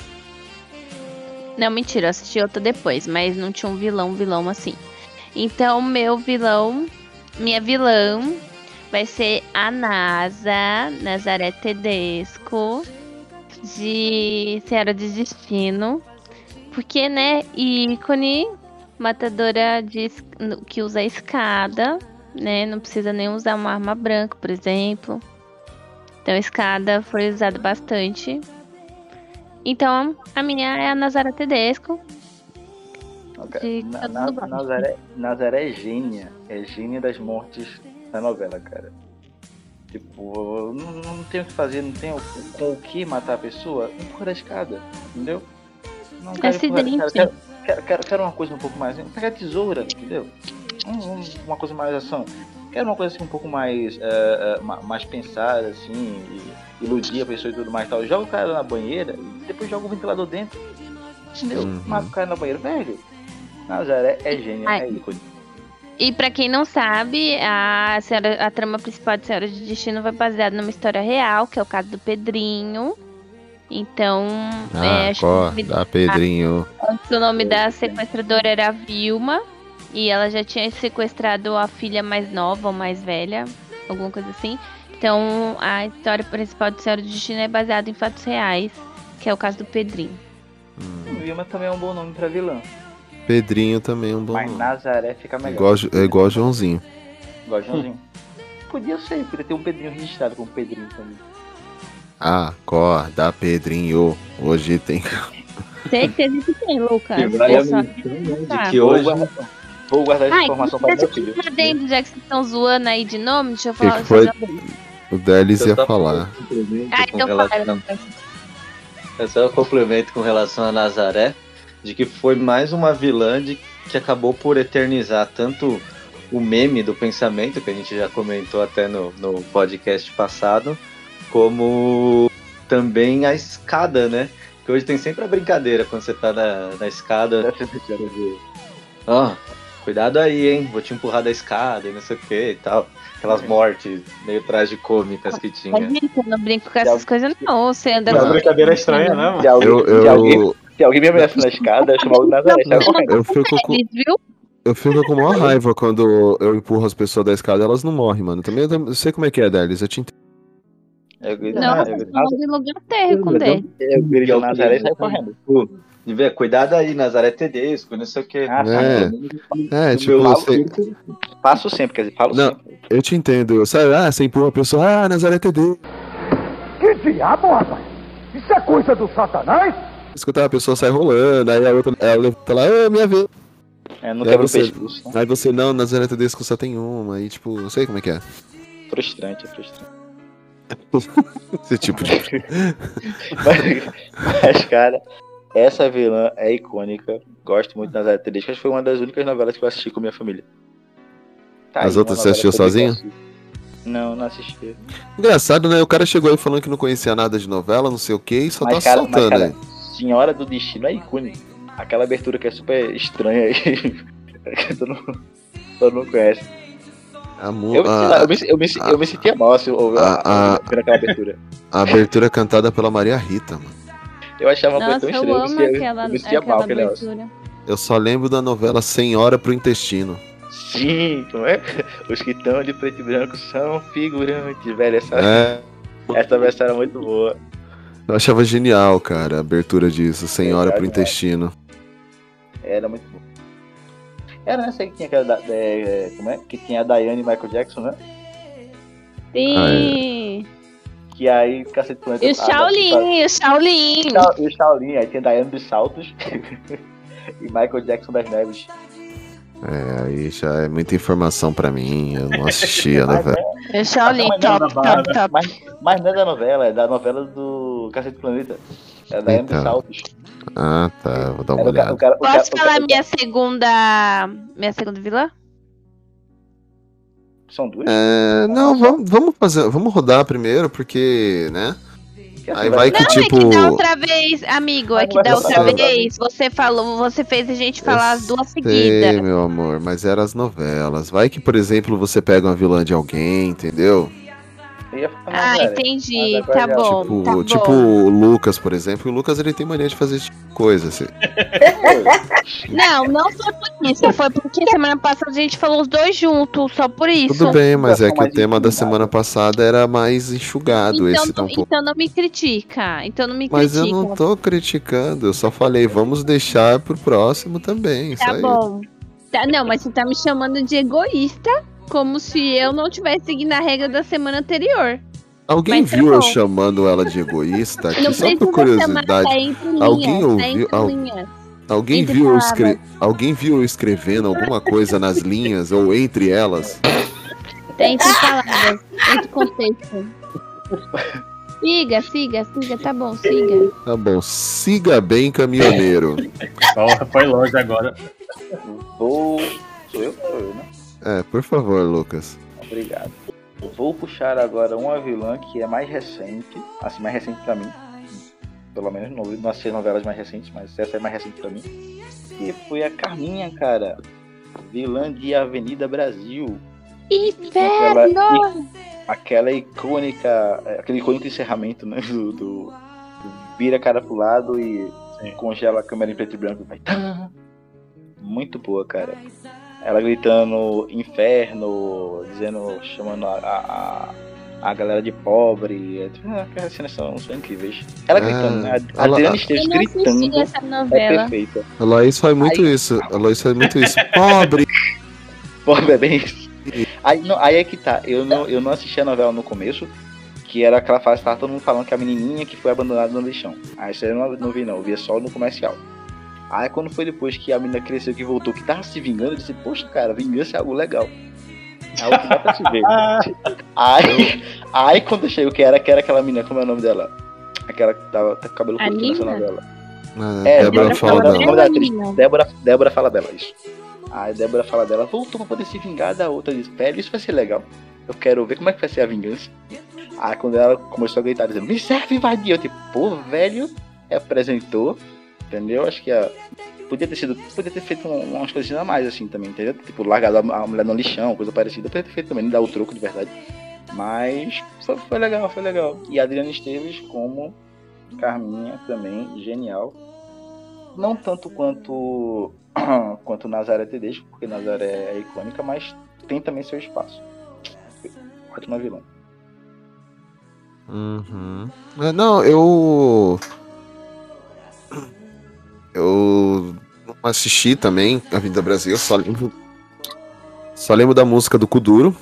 S3: Não, mentira, eu assisti outra depois, mas não tinha um vilão, vilão assim. Então, meu vilão, minha vilã, vai ser a NASA, Nazaré Tedesco, de Senhora de Destino. Porque, né, ícone, matadora que usa escada, né? Não precisa nem usar uma arma branca, por exemplo. Então, a escada foi usada bastante. Então, a minha é a Nazaré Tedesco. De
S7: Na- na-. Nazaré, Nazaré é gênia. É gênia das mortes da novela, cara. Tipo, não, não tem o que fazer, não tem o- com o que matar a pessoa. Empurra da escada, entendeu? Não quero, empurrar-
S3: Acidente.
S7: quero, quero, quero, quero, quero uma coisa um pouco mais. Pega a tesoura, entendeu? Um- um- uma coisa mais ação. Quero uma coisa assim um pouco mais, eh, ma- mais pensada, assim, e iludir a pessoa e tudo mais tal. Joga o cara na banheira e depois joga o ventilador dentro. Entendeu?
S2: Uhum.
S7: Mata o cara na banheira, velho. Nazaré é gênia,
S3: Ai.
S7: é ícone.
S3: E pra quem não sabe, a, senhora, a trama principal de Senhora de Destino foi baseada numa história real, que é o caso do Pedrinho. Então, é,
S2: Ah,
S3: acho que
S2: acorda, Pedrinho.
S3: Antes o nome da sequestradora era Vilma. E ela já tinha sequestrado a filha mais nova ou mais velha. Alguma coisa assim. Então a história principal de Senhora de Destino é baseada em fatos reais. Que é o caso do Pedrinho.
S7: Vilma também é um bom nome pra vilã.
S2: Pedrinho também é um bom
S7: Mas
S2: nome.
S7: Nazaré fica melhor.
S2: Igual, é igual Joãozinho.
S7: Igual Joãozinho. Podia ser, podia ter um Pedrinho registrado como Pedrinho também.
S2: Acorda, Pedrinho. Hoje tem.
S3: Certeza que tem, Lucas.
S8: E
S3: Eu só-
S8: de que hoje.
S7: Vou guardar, essa
S3: Ai,
S7: informação para
S3: deixa
S7: meu filho.
S3: falar dentro, já que vocês estão zoando aí de nome, deixa eu
S2: Que
S3: falar.
S2: que foi?
S3: fazer uma-
S2: O Delis ia
S8: tava
S2: falar.
S3: Ah, então
S8: relação-
S3: fala.
S8: É só um complemento com relação a Nazaré, de que foi mais uma vilã de, que acabou por eternizar tanto o meme do pensamento, que a gente já comentou até no, no podcast passado, como também a escada, né? Que hoje tem sempre a brincadeira quando você tá na, na escada. Ó, cuidado aí, hein? Vou te empurrar da escada e não sei o que e tal. Aquelas mortes meio tragicômicas que tinha.
S3: Mas, gente, eu não brinco com essas coisas, não. Você anda
S1: É uma
S3: com-
S1: brincadeira estranha, né, mano?
S7: Se alguém,
S2: Eu-
S7: se alguém,
S2: eu-
S7: se alguém me ameaça na escada, eu chamo o Nazaré, sai correndo.
S2: Eu fico com,
S3: viu?
S2: eu fico com maior raiva quando eu empurro as pessoas da escada elas não morrem, mano. Também eu, eu sei como é que é, Delis. Eu te entendo.
S7: Eu grito,
S3: Não,
S7: eu grito,
S3: de com dele.
S7: eu grito Nazaré e sai correndo.
S8: Pô, de ver, cuidado aí, Nazaré Tedesco, não sei o que.
S7: Ah,
S2: É. É,
S8: No
S2: tipo,
S8: meu lado,
S2: você,
S7: Faço sempre, quer dizer, falo
S2: Não.
S7: sempre.
S2: eu te entendo. Sabe, ah, você empurra a pessoa, ah, Nazaré TD.
S10: Que diabo, rapaz? Isso é coisa do satanás?
S2: Escutar a pessoa sai rolando, aí a outra ela tá lá, ah, minha vez.
S7: É, não
S2: Aí
S7: quebra o
S2: você-
S7: pescoço. né?
S2: Aí você, não, Nazaré Tedesco só tem uma, aí tipo, não sei como é que é.
S7: Frustrante, é frustrante.
S2: Esse tipo de.
S7: mas, mas, cara, essa vilã é icônica. Gosto muito da Nazaré Tedesco. Acho que foi uma das únicas novelas que eu assisti com minha família. Tá
S2: As
S7: aí,
S2: outras você assistiu
S7: eu
S2: sozinho?
S7: Não, não assisti.
S2: Engraçado, né? O cara chegou aí falando que não conhecia nada de novela, não sei o que, e só
S7: Mas,
S2: tá
S7: cara,
S2: soltando
S7: cara,
S2: aí.
S7: Senhora do Destino é icônica. Aquela abertura que é super estranha aí. que todo mundo, todo mundo conhece.
S2: A, mu-
S7: Eu,
S2: a-
S7: eu, me, eu, me, eu me sentia mal assim,
S2: a- a-
S7: ouvindo aquela abertura.
S2: a abertura cantada pela Maria Rita, mano.
S7: Eu achava uma
S3: Nossa,
S7: coisa tão
S3: eu amo
S7: eu sentia-
S3: aquela,
S7: sentia mal
S3: aquela
S7: aquele.
S2: Eu só lembro da novela Senhora pro Intestino.
S7: Sim, como é? Os que estão de preto e branco são figurantes, velho. Essa,
S2: É.
S7: essa versão era muito boa.
S2: Eu achava genial, cara, a abertura disso, Senhora pro
S7: Verdade,
S2: Intestino.
S7: Era muito boa. Era essa aí que tinha aquela. da- é, como é? Que tinha a Diane e Michael Jackson, né?
S3: Sim.
S7: Que aí, cacete planeta.
S3: E o Shaolin, o Shaolin.
S7: Shao- E o Shaolin, aí tinha Diane dos Saltos e Michael Jackson das Neves.
S2: É, aí já é muita informação pra mim, eu não assistia a novela.
S3: O Shaolin,
S7: Mas não é
S3: top, top, top.
S7: Mas, mas não é da novela, é da novela do Cacete Planeta. É da Diane dos
S2: Então.
S7: Saltos.
S2: Ah, tá, vou dar uma
S7: Era
S2: olhada.
S7: o cara- o cara-
S3: Posso
S7: o
S3: falar
S7: cara-
S3: minha segunda. Minha segunda vilã?
S7: São duas?
S2: É, não, vamos, vamos fazer, vamos rodar primeiro, porque, né? Aí vai que
S3: Não,
S2: tipo.
S3: é que da outra vez, amigo, é que da outra vez você falou, você fez a gente falar as duas
S2: Sei,
S3: seguidas.
S2: meu amor, mas eram as novelas. Vai que, por exemplo, você pega uma vilã de alguém, entendeu?
S3: Ah,
S7: velho.
S3: entendi. Tá bom,
S2: Tipo,
S3: tá
S2: tipo
S3: bom.
S2: o Lucas, por exemplo. O Lucas ele tem mania de fazer esse tipo de coisa. Assim.
S3: Não, não foi por isso. Foi porque semana passada a gente falou os dois juntos, só por isso.
S2: Tudo bem, mas é que o tema da semana passada era mais enxugado.
S3: Então,
S2: esse tá um
S3: não,
S2: pouco.
S3: então não me critica. Então não me
S2: Mas eu
S3: critica.
S2: não tô criticando, eu só falei, vamos deixar pro próximo também.
S3: Tá
S2: isso aí.
S3: bom. Tá, não, mas você tá me chamando de egoísta, como se eu não tivesse seguindo a regra da semana anterior.
S2: Alguém
S3: Mas tá
S2: viu eu
S3: bom.
S2: chamando ela de egoísta? Aqui,
S3: não
S2: só por
S3: chamar,
S2: curiosidade.
S3: tá entre linhas,
S2: Alguém
S3: tá
S2: ouviu-
S3: entre
S2: al-
S3: linhas.
S2: Alguém
S3: Entre
S2: viu, escre... Alguém viu eu escrevendo alguma coisa nas linhas ou entre elas?
S3: Tá entre palavras, entre contexto. Siga, siga, siga, tá bom, siga.
S2: Tá bom, siga bem, caminhoneiro.
S5: Porra, foi longe agora.
S7: Vou. Sou eu? Sou eu, né?
S2: É, por favor, Lucas.
S7: Obrigado. Vou puxar agora uma vilã que é mais recente, assim, mais recente pra mim. Pelo menos não, não assisti novelas mais recentes, mas essa é mais recente pra mim. E foi a Carminha, cara. Vilã de Avenida Brasil.
S3: Inferno!
S7: Aquela icônica. Aquele icônico encerramento, né? Do. do, do vira a cara pro lado e congela a câmera em preto e branco vai. "Tã". Muito boa, cara. Ela gritando inferno, dizendo, chamando a, a, a, a galera de pobre. É, tipo, ah, Aquelas cenas são, são incríveis. Ela
S2: Ah,
S7: gritando, né? A
S2: ela-
S7: Adriana Esteves
S3: Eu não assisti
S7: gritando.
S3: essa
S7: É
S3: novela.
S7: perfeita.
S2: A Laís faz muito isso. A Laís faz muito isso. Pobre!
S7: Pobre é bem isso. Aí, não, aí é que tá. Eu não, eu não assisti a novela no começo, que era aquela fase que tava todo mundo falando que a menininha que foi abandonada no lixão. Aí isso aí eu não, não vi não, eu via só no comercial. Aí quando foi depois que a menina cresceu, que voltou, que tava se vingando, eu disse, poxa cara, vingança é algo legal. É algo que dá pra se ver. aí, aí quando chegou, que era, que era aquela menina, como é o nome dela? Aquela que tava tá com cabelo curto nessa novela.
S2: Ah,
S7: É,
S2: Débora
S7: Débora
S2: fala
S7: fala
S2: dela.
S7: dela. nome da atriz.
S3: Menina.
S7: Débora, Débora fala dela, isso. Aí Débora fala dela, voltou pra poder se vingar da outra. Diz, velho, isso vai ser legal. Eu quero ver como é que vai ser a vingança. Aí quando ela começou a gritar, dizendo, me serve invadir. Eu tipo, pô, velho, apresentou, entendeu? Acho que a... podia ter sido, podia ter feito um- umas coisinhas a mais assim também, entendeu? Tipo, largado a mulher no lixão, coisa parecida. Podia ter feito também, não dar o troco de verdade. Mas foi, foi legal, foi legal. E Adriana Esteves como Carminha também, genial. Não tanto quanto quanto Nazaré Tedesco, porque Nazaré é icônica, mas tem também seu espaço. Ótima vilã.
S2: Uhum. Não, eu. Eu não assisti também a Vida Brasil, só lembro. Só lembro da música do Kuduro.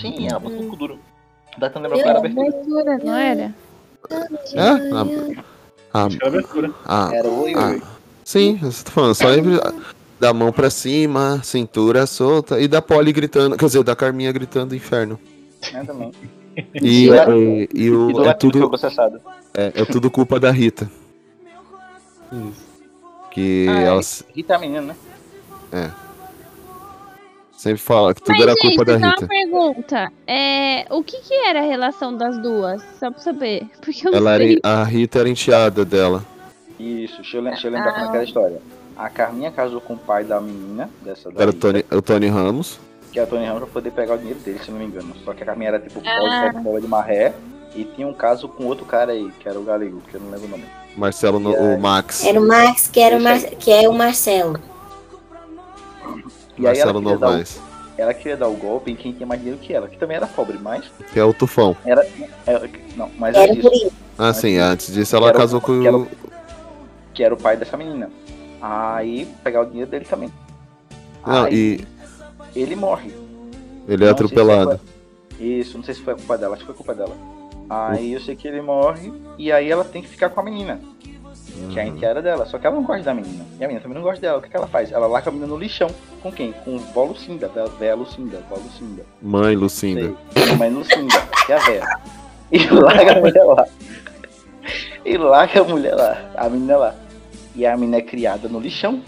S7: Sim, é a música do Kuduro. Dá pra lembrar qual era a abertura.
S3: Não era?
S2: É? A, a,
S5: Acho que era abertura.
S2: a,
S7: Era oi,
S2: a-
S7: oi.
S2: sim, eu tô falando, só lembro da mão pra cima, cintura solta e da Polly gritando, quer dizer, da Carminha gritando inferno.
S7: É, também.
S2: E,
S7: E do
S2: e, e
S7: E
S2: o,
S7: do
S2: é tudo
S7: processado.
S2: é, é tudo culpa da Rita. Que
S7: Ah, é.
S2: ela
S7: Rita é a menina, né?
S2: é, sempre fala que tudo
S3: Mas,
S2: era
S3: gente,
S2: culpa da Rita.
S3: uma pergunta. É, o que que era a relação das duas? Só pra saber. Porque eu não
S2: Ela
S3: sei.
S2: era, a Rita era enteada dela.
S7: Isso, deixa eu, deixa eu lembrar como é que era a história. A Carminha casou com o pai da menina, dessa
S2: Era o Tony, o Tony Ramos.
S7: que é a Tony Ramos pra poder pegar o dinheiro dele, se não me engano. Só que a Carminha era tipo
S3: Ah.
S7: pós de maré e tinha um caso com outro cara aí, que era o Galego, que eu não lembro o nome.
S2: Marcelo, no, o Max.
S4: Era o Max, que, era o Mar... que é o Marcelo.
S7: E
S2: Marcelo
S7: o,
S2: Novaes.
S7: ela queria dar o golpe em quem tinha mais dinheiro que ela, que também era pobre, mas
S2: Que é o Tufão.
S7: era. é, não, mas
S4: Era
S7: antes disso.
S2: Ah, sim, antes disso ela casou com
S7: quero-
S2: o.
S7: que era o pai dessa menina. Aí pegar o dinheiro dele também.
S2: Não,
S7: Aí
S2: e
S7: ele morre.
S2: ele é
S7: Não sei se
S2: atropelado.
S7: foi- Isso, não sei se foi culpa dela, acho que foi culpa dela. Aí eu sei que ele morre e aí ela tem que ficar com a menina, que é a
S2: Uhum.
S7: enteada dela. Só que ela não gosta da menina. E a menina também não gosta dela. O que, que ela faz? Ela larga a menina no lixão. Com quem? Com vó Lucinda, da véia Lucinda, vó Lucinda.
S2: Mãe Lucinda.
S7: Sei. Mãe Lucinda, que é a véia. E larga a mulher lá. E larga a mulher lá, a menina lá. E a menina é criada no lixão.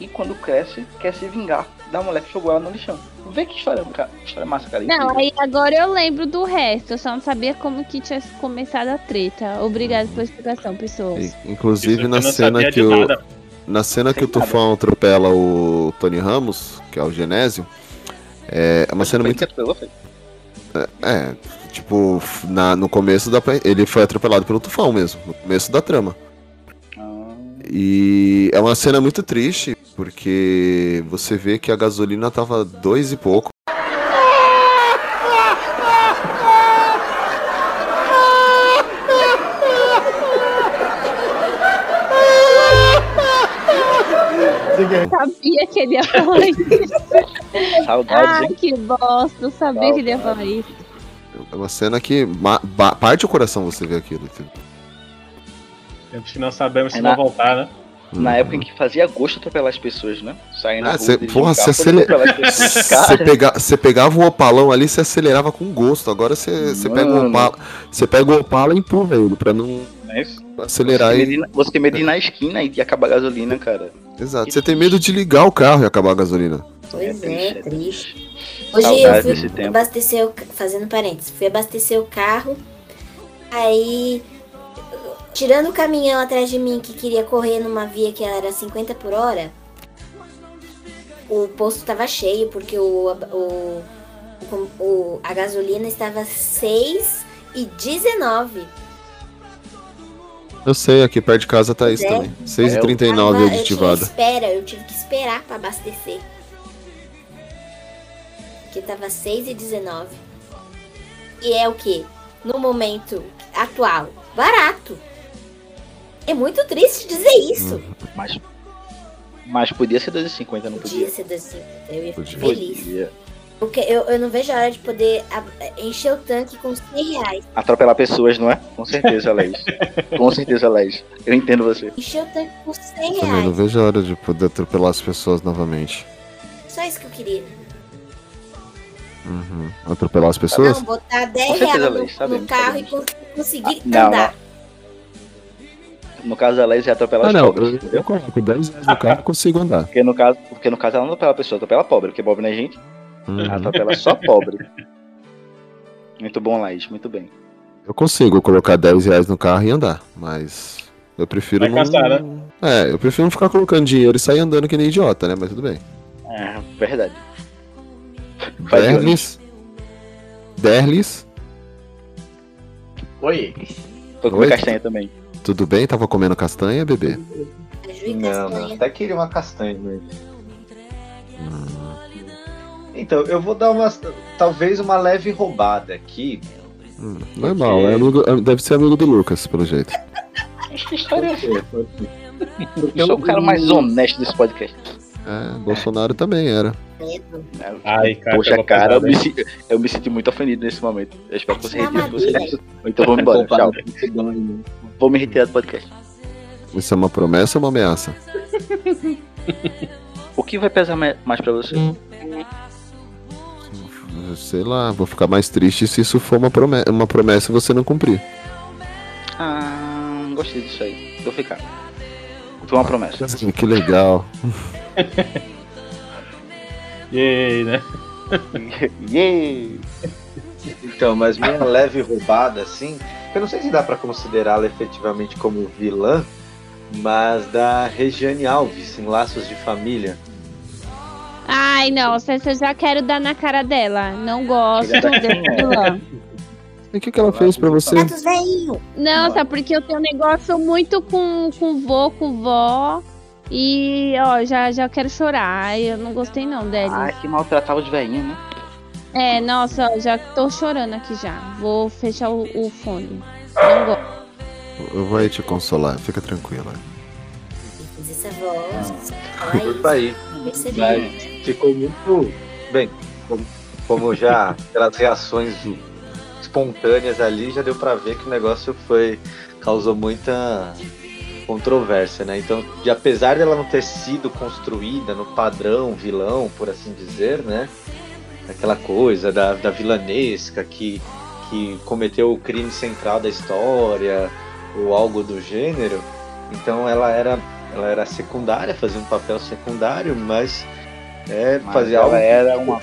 S7: E quando cresce, quer se vingar da mulher que jogou ela no lixão. Vê que história, cara. história massa, cara.
S3: Não,
S7: incrível.
S3: aí agora eu lembro do resto. Eu só não sabia como que tinha começado a treta. Obrigado pela explicação, pessoas.
S2: E- Inclusive
S5: Isso
S2: na cena que o. Na cena que o. Tufão atropela o Tony Ramos, que é o Genésio, é uma cena muito.
S7: foi?
S2: É, tipo, na, no começo da. Ele foi atropelado pelo Tufão mesmo, no começo da trama.
S7: Ah,
S2: E é uma cena muito triste, porque você vê que a gasolina tava dois e pouco.
S3: Sabia que ele ia falar isso.
S7: Saudades,
S3: Ai,
S7: hein?
S3: que bosta. Eu sabia que ele ia falar isso.
S2: É uma cena que parte o coração você ver aquilo. entendeu?
S5: Tempos que não sabemos se
S7: É
S5: vão
S7: na-
S5: voltar, né?
S7: Na época em que fazia gosto atropelar as pessoas, né? Sair na
S2: Ah,
S7: rua,
S2: cê- porra, você acelera-
S7: atropelar as pessoas.
S2: Você pega, pegava um opalão ali, você acelerava com gosto. Agora você, você pega o opala, você pega o opala e empurra ele pra não
S7: não é isso?
S2: acelerar
S7: Você tem
S2: e.
S7: medo de- Você tem medo de ir na esquina e acabar a gasolina, cara.
S2: Exato. Você tem medo de ligar o carro e acabar a gasolina.
S4: Pois
S7: É
S4: é,
S7: triste, é
S4: triste. Hoje
S7: Saudade
S4: eu fui abastecer o fazendo parênteses, fui abastecer o carro, aí tirando o caminhão atrás de mim que queria correr numa via que era 50 por hora, o posto tava cheio porque o, o, o- o- a gasolina estava 6 e 19.
S2: Eu sei, aqui perto de casa tá isso
S4: É.
S2: também. 6h39
S4: Tava- Eu tinha
S2: aditivada.
S4: espera, eu tive que esperar pra abastecer. Que tava 6 e 19. E é o que? No momento atual, barato. É muito triste dizer isso.
S2: Uhum.
S7: Mas, mas podia ser 2,50, não
S4: Podia
S7: podia?
S4: ser assim. Eu ia ficar feliz.
S7: Podia.
S4: Porque eu, eu não vejo a hora de poder encher o tanque com 100 reais.
S7: Atropelar pessoas, não é? Com certeza, Laís. Com certeza, Laís. Eu entendo você.
S4: Encher o tanque com 100
S2: Também não
S4: reais.
S2: vejo a hora de poder atropelar as pessoas novamente.
S4: Só isso que eu queria.
S2: Uhum. Atropelar as pessoas?
S4: Não, botar 10
S7: Com certeza,
S4: reais no,
S7: sabemos,
S4: no carro e con- conseguir
S7: Não,
S4: andar.
S7: No caso da Laís, é atropelar
S2: Ah, não.
S7: pobres,
S2: Eu, eu coloco 10 reais no carro e consigo andar.
S7: Porque no, caso, porque no caso ela não atropela a pessoa, atropela pobre, porque pobre não é gente. Ela
S2: Uhum.
S7: atropela só pobre. Muito bom, Laís, muito bem.
S2: Eu consigo colocar 10 reais no carro e andar, mas eu prefiro
S5: Vai
S2: não.
S5: cansar, né?
S2: É, eu prefiro não ficar colocando dinheiro e sair andando que nem idiota, né? Mas tudo bem.
S7: É, verdade.
S2: Derlis. Derlis,
S6: Oi.
S7: Foi comer
S2: Oi?
S7: castanha também.
S2: Tudo bem? Tava comendo castanha, bebê?
S8: Não, não. Até queria uma castanha mesmo. Então, eu vou dar uma. Talvez uma leve roubada aqui.
S2: Hum, normal, é amigo, é- deve ser amigo do Lucas, pelo jeito.
S7: Acho que história é essa?
S8: Porque
S7: Eu sou o cara mais honesto desse podcast.
S2: É, Bolsonaro também era.
S5: Ai, cara,
S7: Poxa, cara, eu me, eu me senti muito ofendido nesse momento. Eu espero que você
S4: Na
S7: retire você.
S4: madeira.
S7: Então vamos embora, tchau. Vou me retirar do podcast.
S2: Isso é uma promessa ou uma ameaça?
S7: O que vai pesar mais pra você?
S2: Sei lá, vou ficar mais triste se isso for uma promessa, uma promessa e você não cumprir.
S7: Ah, gostei disso aí. Vou ficar. Foi uma promessa.
S2: Que legal.
S5: Yay, né?
S7: yeah!
S8: Então, mas minha leve roubada, assim, eu não sei se dá pra considerá-la efetivamente como vilã, mas da Regiane Alves, em Laços de Família.
S3: Ai, não, eu já quero dar na cara dela. Não gosto
S7: é?
S3: vilão.
S2: E o que, que ela fez pra você?
S4: Velhinho.
S3: Não, sabe porque eu tenho um negócio muito com, com vô, com vó. E, ó, já, já quero chorar. Eu não gostei não dele.
S7: Ai, que maltratava os velhinhos, né?
S3: É, nossa, já tô chorando aqui já. Vou fechar o, o fone. Não gosto.
S2: Eu vou aí te consolar, fica tranquila.
S4: Fiz essa voz.
S8: Isso aí.
S4: Percebi.
S8: Ficou muito. Bem, como, como já pelas reações espontâneas ali, já deu pra ver que o negócio foi. causou muita controvérsia, né? Então, de, apesar dela não ter sido construída no padrão vilão, por assim dizer, né? Aquela coisa da, da vilanesca que, que cometeu o crime central da história, ou algo do gênero. Então ela era, ela era secundária, fazia um papel secundário, mas É,
S7: Mas
S8: fazia
S7: ela
S8: algo.
S7: era uma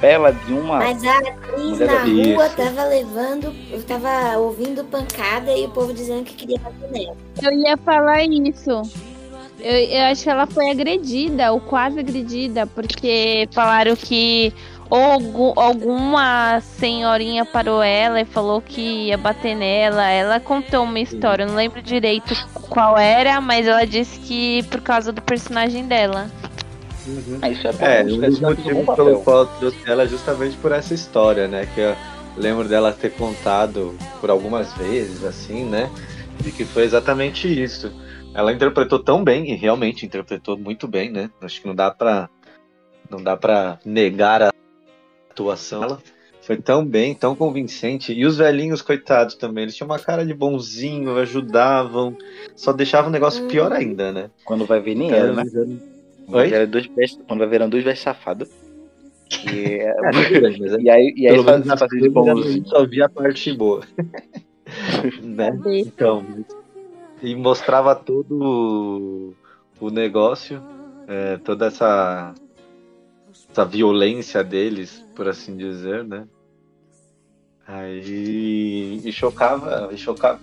S7: bela de uma.
S4: Mas a atriz
S7: Mulher
S4: na
S7: da-
S4: rua
S8: Isso.
S4: tava levando, eu tava ouvindo pancada e o povo dizendo que queria bater nela.
S3: Eu ia falar isso. Eu, eu acho que ela foi agredida, ou quase agredida, porque falaram que ou algu- alguma senhorinha parou ela e falou que ia bater nela. Ela contou uma história, eu não lembro direito qual era, mas ela disse que por causa do personagem dela.
S7: Ah, isso é bom.
S8: É, um
S7: é
S8: dos motivos pelo qual eu trouxe ela é justamente por essa história, né? Que eu lembro dela ter contado por algumas vezes, assim, né? De que foi exatamente isso. Ela interpretou tão bem, e realmente interpretou muito bem, né? Acho que não dá pra, não dá pra negar a atuação. Ela foi tão bem, tão convincente. E os velhinhos, coitados também, eles tinham uma cara de bonzinho, ajudavam, só deixava o negócio pior ainda, né?
S7: Quando vai ver, nem
S8: Então,
S7: era, né?
S8: Oi?
S7: Era dois quando vai ver, eram dois velhos safados. E, é-
S8: É, é é-
S7: e aí, e aí faz, de
S8: câmera
S7: bonzinho.
S8: só via a parte boa. né? Então, e mostrava todo o- o negócio, é, toda essa, essa violência deles, por assim dizer, né? Aí e chocava, e chocava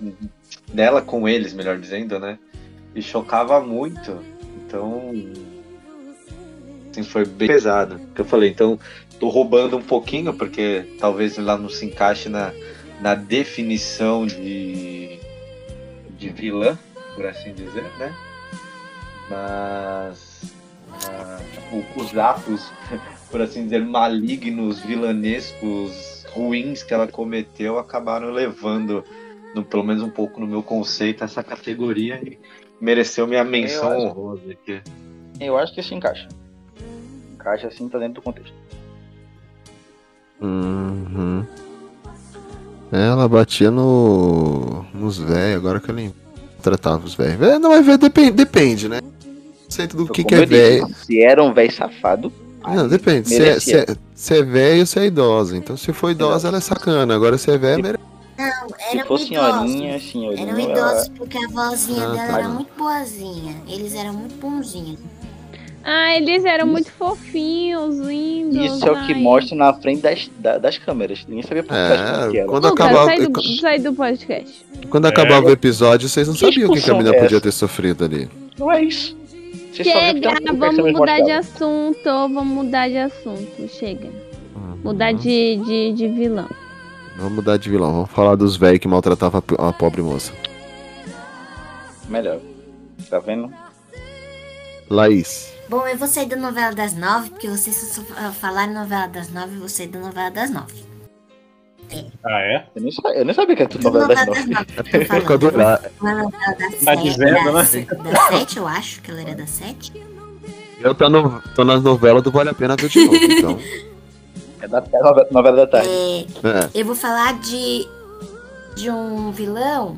S8: nela com eles, melhor dizendo, né? E chocava muito. Então, assim, foi bem pesado. Que eu falei, então tô roubando um pouquinho porque talvez lá não se encaixe na, na definição de de vilã, por assim dizer, né? Mas ah, o- os atos, por assim dizer, malignos, vilanescos, ruins que ela cometeu acabaram levando, no, pelo menos um pouco no meu conceito, essa categoria e mereceu minha menção
S7: acho-
S8: honrosa aqui.
S7: Eu acho que se encaixa. Encaixa assim, tá dentro do contexto.
S2: Uhum. Ela batia no nos velhos, agora que ela tratava os velhos. Não, mas véio, depende, depende, né? Conceito do que, que é velho.
S7: Se era um velho safado,
S2: Não, depende. Se é, se, é, se é velho, se é idosa. Então, se for idosa, ela é sacana. Agora, se é velho, merece.
S4: Não,
S7: se
S4: eram
S7: for
S4: idosos.
S7: senhorinha, senhorinha.
S4: Eram idosos porque a vozinha
S2: Ah,
S4: dela
S2: tá.
S4: era muito boazinha. Eles eram muito bonzinhos.
S3: Ah, eles eram muito fofinhos, lindos.
S7: Isso é o que mostra na frente das, da- das câmeras. Ninguém sabia por
S2: É,
S7: que era.
S2: quando
S3: Lucas,
S2: acabar,
S3: sai do, sai do podcast.
S2: quando
S5: É.
S2: acabava o episódio, vocês não
S7: Que
S2: sabiam o que, a menina
S7: é
S2: podia
S7: essa?
S2: ter sofrido ali.
S7: Não é isso.
S3: Chega,
S7: uma
S3: vamos mudar de assunto, vamos mudar de assunto, chega.
S2: Uhum.
S3: Mudar de, de, de vilão.
S2: Vamos mudar de vilão. Vamos falar dos velhos que maltratavam a, a pobre moça.
S7: Melhor. Tá vendo?
S2: Laís.
S4: Bom, eu vou sair da novela das nove, porque vocês falaram novela das nove, eu vou sair da novela das nove.
S5: Ah, é?
S7: Eu nem, sa- eu nem sabia que era tudo novela das
S4: novela das
S7: nove.
S4: Uma novela da
S5: Tá
S4: sete,
S5: dizendo,
S4: da,
S5: né?
S4: da sete, eu acho que ela era da sete.
S2: Eu tô, no, tô nas novelas do Vale a Pena Ver de novo, então.
S7: É da é novela, novela da tarde.
S4: É,
S2: É.
S4: eu vou falar de, de um vilão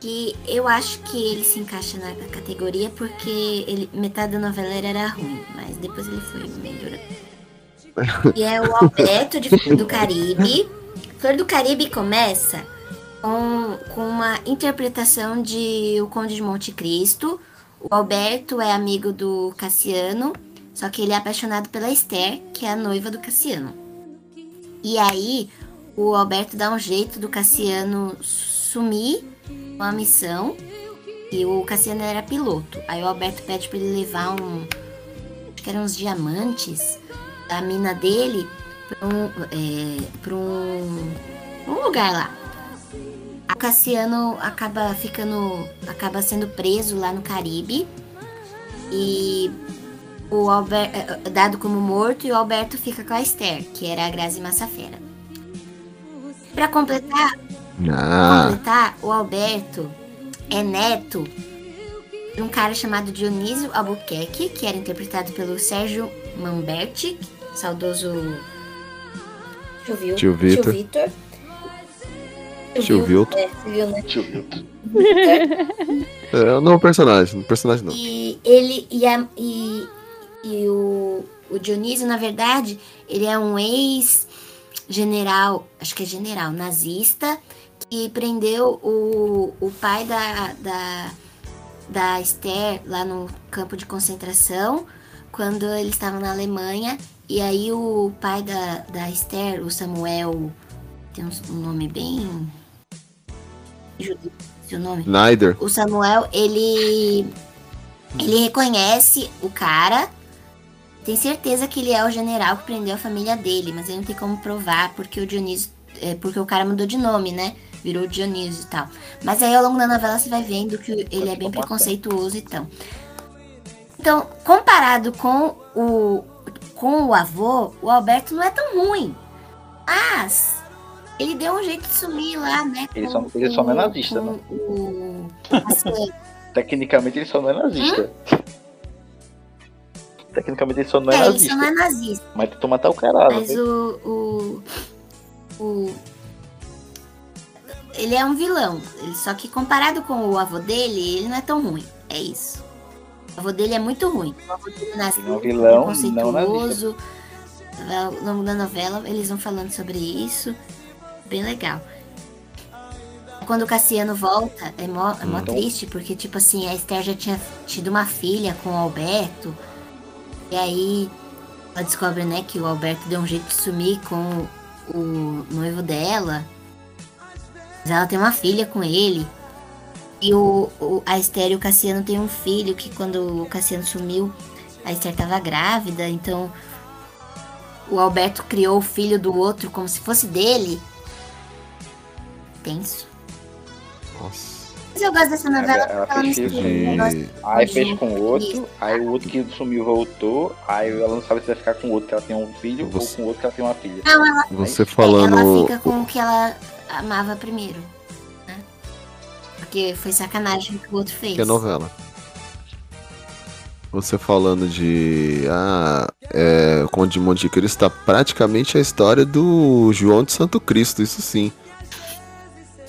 S4: que eu acho que ele se encaixa na categoria porque ele, metade da novela era ruim, mas depois ele foi melhorando. E é o Alberto de do Caribe. Flor do Caribe começa com, com uma interpretação de O Conde de Monte Cristo. O Alberto é amigo do Cassiano, só que ele é apaixonado pela Esther, que é a noiva do Cassiano. E aí, o Alberto dá um jeito do Cassiano sumir com a missão. E o Cassiano era piloto. Aí o Alberto pede pra ele levar um. Acho que eram uns diamantes da mina dele pra um. É, pra um, um lugar lá. A Cassiano acaba ficando. acaba sendo preso lá no Caribe. E o Alberto dado como morto e o Alberto fica com a Esther, que era a Grazi Massafera. Pra completar,
S2: Ah,
S4: completar, o Alberto é neto de um cara chamado Dionísio Albuquerque, que era interpretado pelo Sérgio Mamberti, saudoso Tio Vil-
S2: Tio Vitor.
S4: Tio Vitor.
S2: Tio Vilto.
S4: É, viu, né?
S7: Tio Vilto.
S2: é um novo personagem. Um personagem novo.
S4: E ele e, a, e, e o, o Dionísio, na verdade, ele é um ex-general, acho que é general, nazista, que prendeu o, o pai da, da, da Esther lá no campo de concentração, quando eles estavam na Alemanha. E aí o pai da, da Esther, o Samuel, tem um, nome bem. judeu, Seu nome?
S2: Snyder.
S4: O Samuel, ele. Ele reconhece o cara. Tem certeza que ele é o general que prendeu a família dele, mas ele não tem como provar porque o Dionísio. é, porque o cara mudou de nome, né? Virou Dionísio e tal. Mas aí ao longo da novela você vai vendo que ele é bem preconceituoso e tal. Então, comparado com o, com o avô, o Alberto não é tão ruim. Mas ele deu um jeito de sumir lá, né?
S7: Ele só, ele só não é nazista,
S4: o- assim,
S7: Tecnicamente ele só não é nazista. Tecnicamente ele só não é,
S4: é, ele
S7: nazista.
S4: só não é nazista.
S7: Mas tentou matar o cara lá.
S4: Mas
S7: não
S4: o, o, o. Ele é um vilão. Ele- Só que comparado com o avô dele, ele não é tão ruim. É isso. O avô dele é muito ruim. O avô dele é
S7: é um vilão, não
S4: preconceituoso. Ao longo da novela, eles vão falando sobre isso. Bem legal. Quando o Cassiano volta, é mó, é mó
S2: Hum.
S4: triste, porque, tipo assim, a Esther já tinha tido uma filha com o Alberto. E aí ela descobre, né, que o Alberto deu um jeito de sumir com o noivo dela. Mas ela tem uma filha com ele. E o, o- a Esther e o Cassiano têm um filho que quando o Cassiano sumiu, a Esther tava grávida, então o Alberto criou o filho do outro como se fosse dele. Tenso.
S2: Nossa.
S4: Mas eu gosto dessa novela
S7: Ela, ela
S4: porque ela mistura
S7: Aí fez com o outro, aí o outro que sumiu voltou, aí ela não sabe se vai ficar com o outro que ela tem um filho ou com o outro que ela tem uma filha.
S4: Não, ela,
S2: Você
S4: ela
S2: falando.
S4: fica com o que ela amava primeiro. Porque foi sacanagem que o outro fez.
S2: Que é novela. Você falando de. Ah, é, Conde de Monte Cristo tá praticamente a história do João de Santo Cristo, isso sim.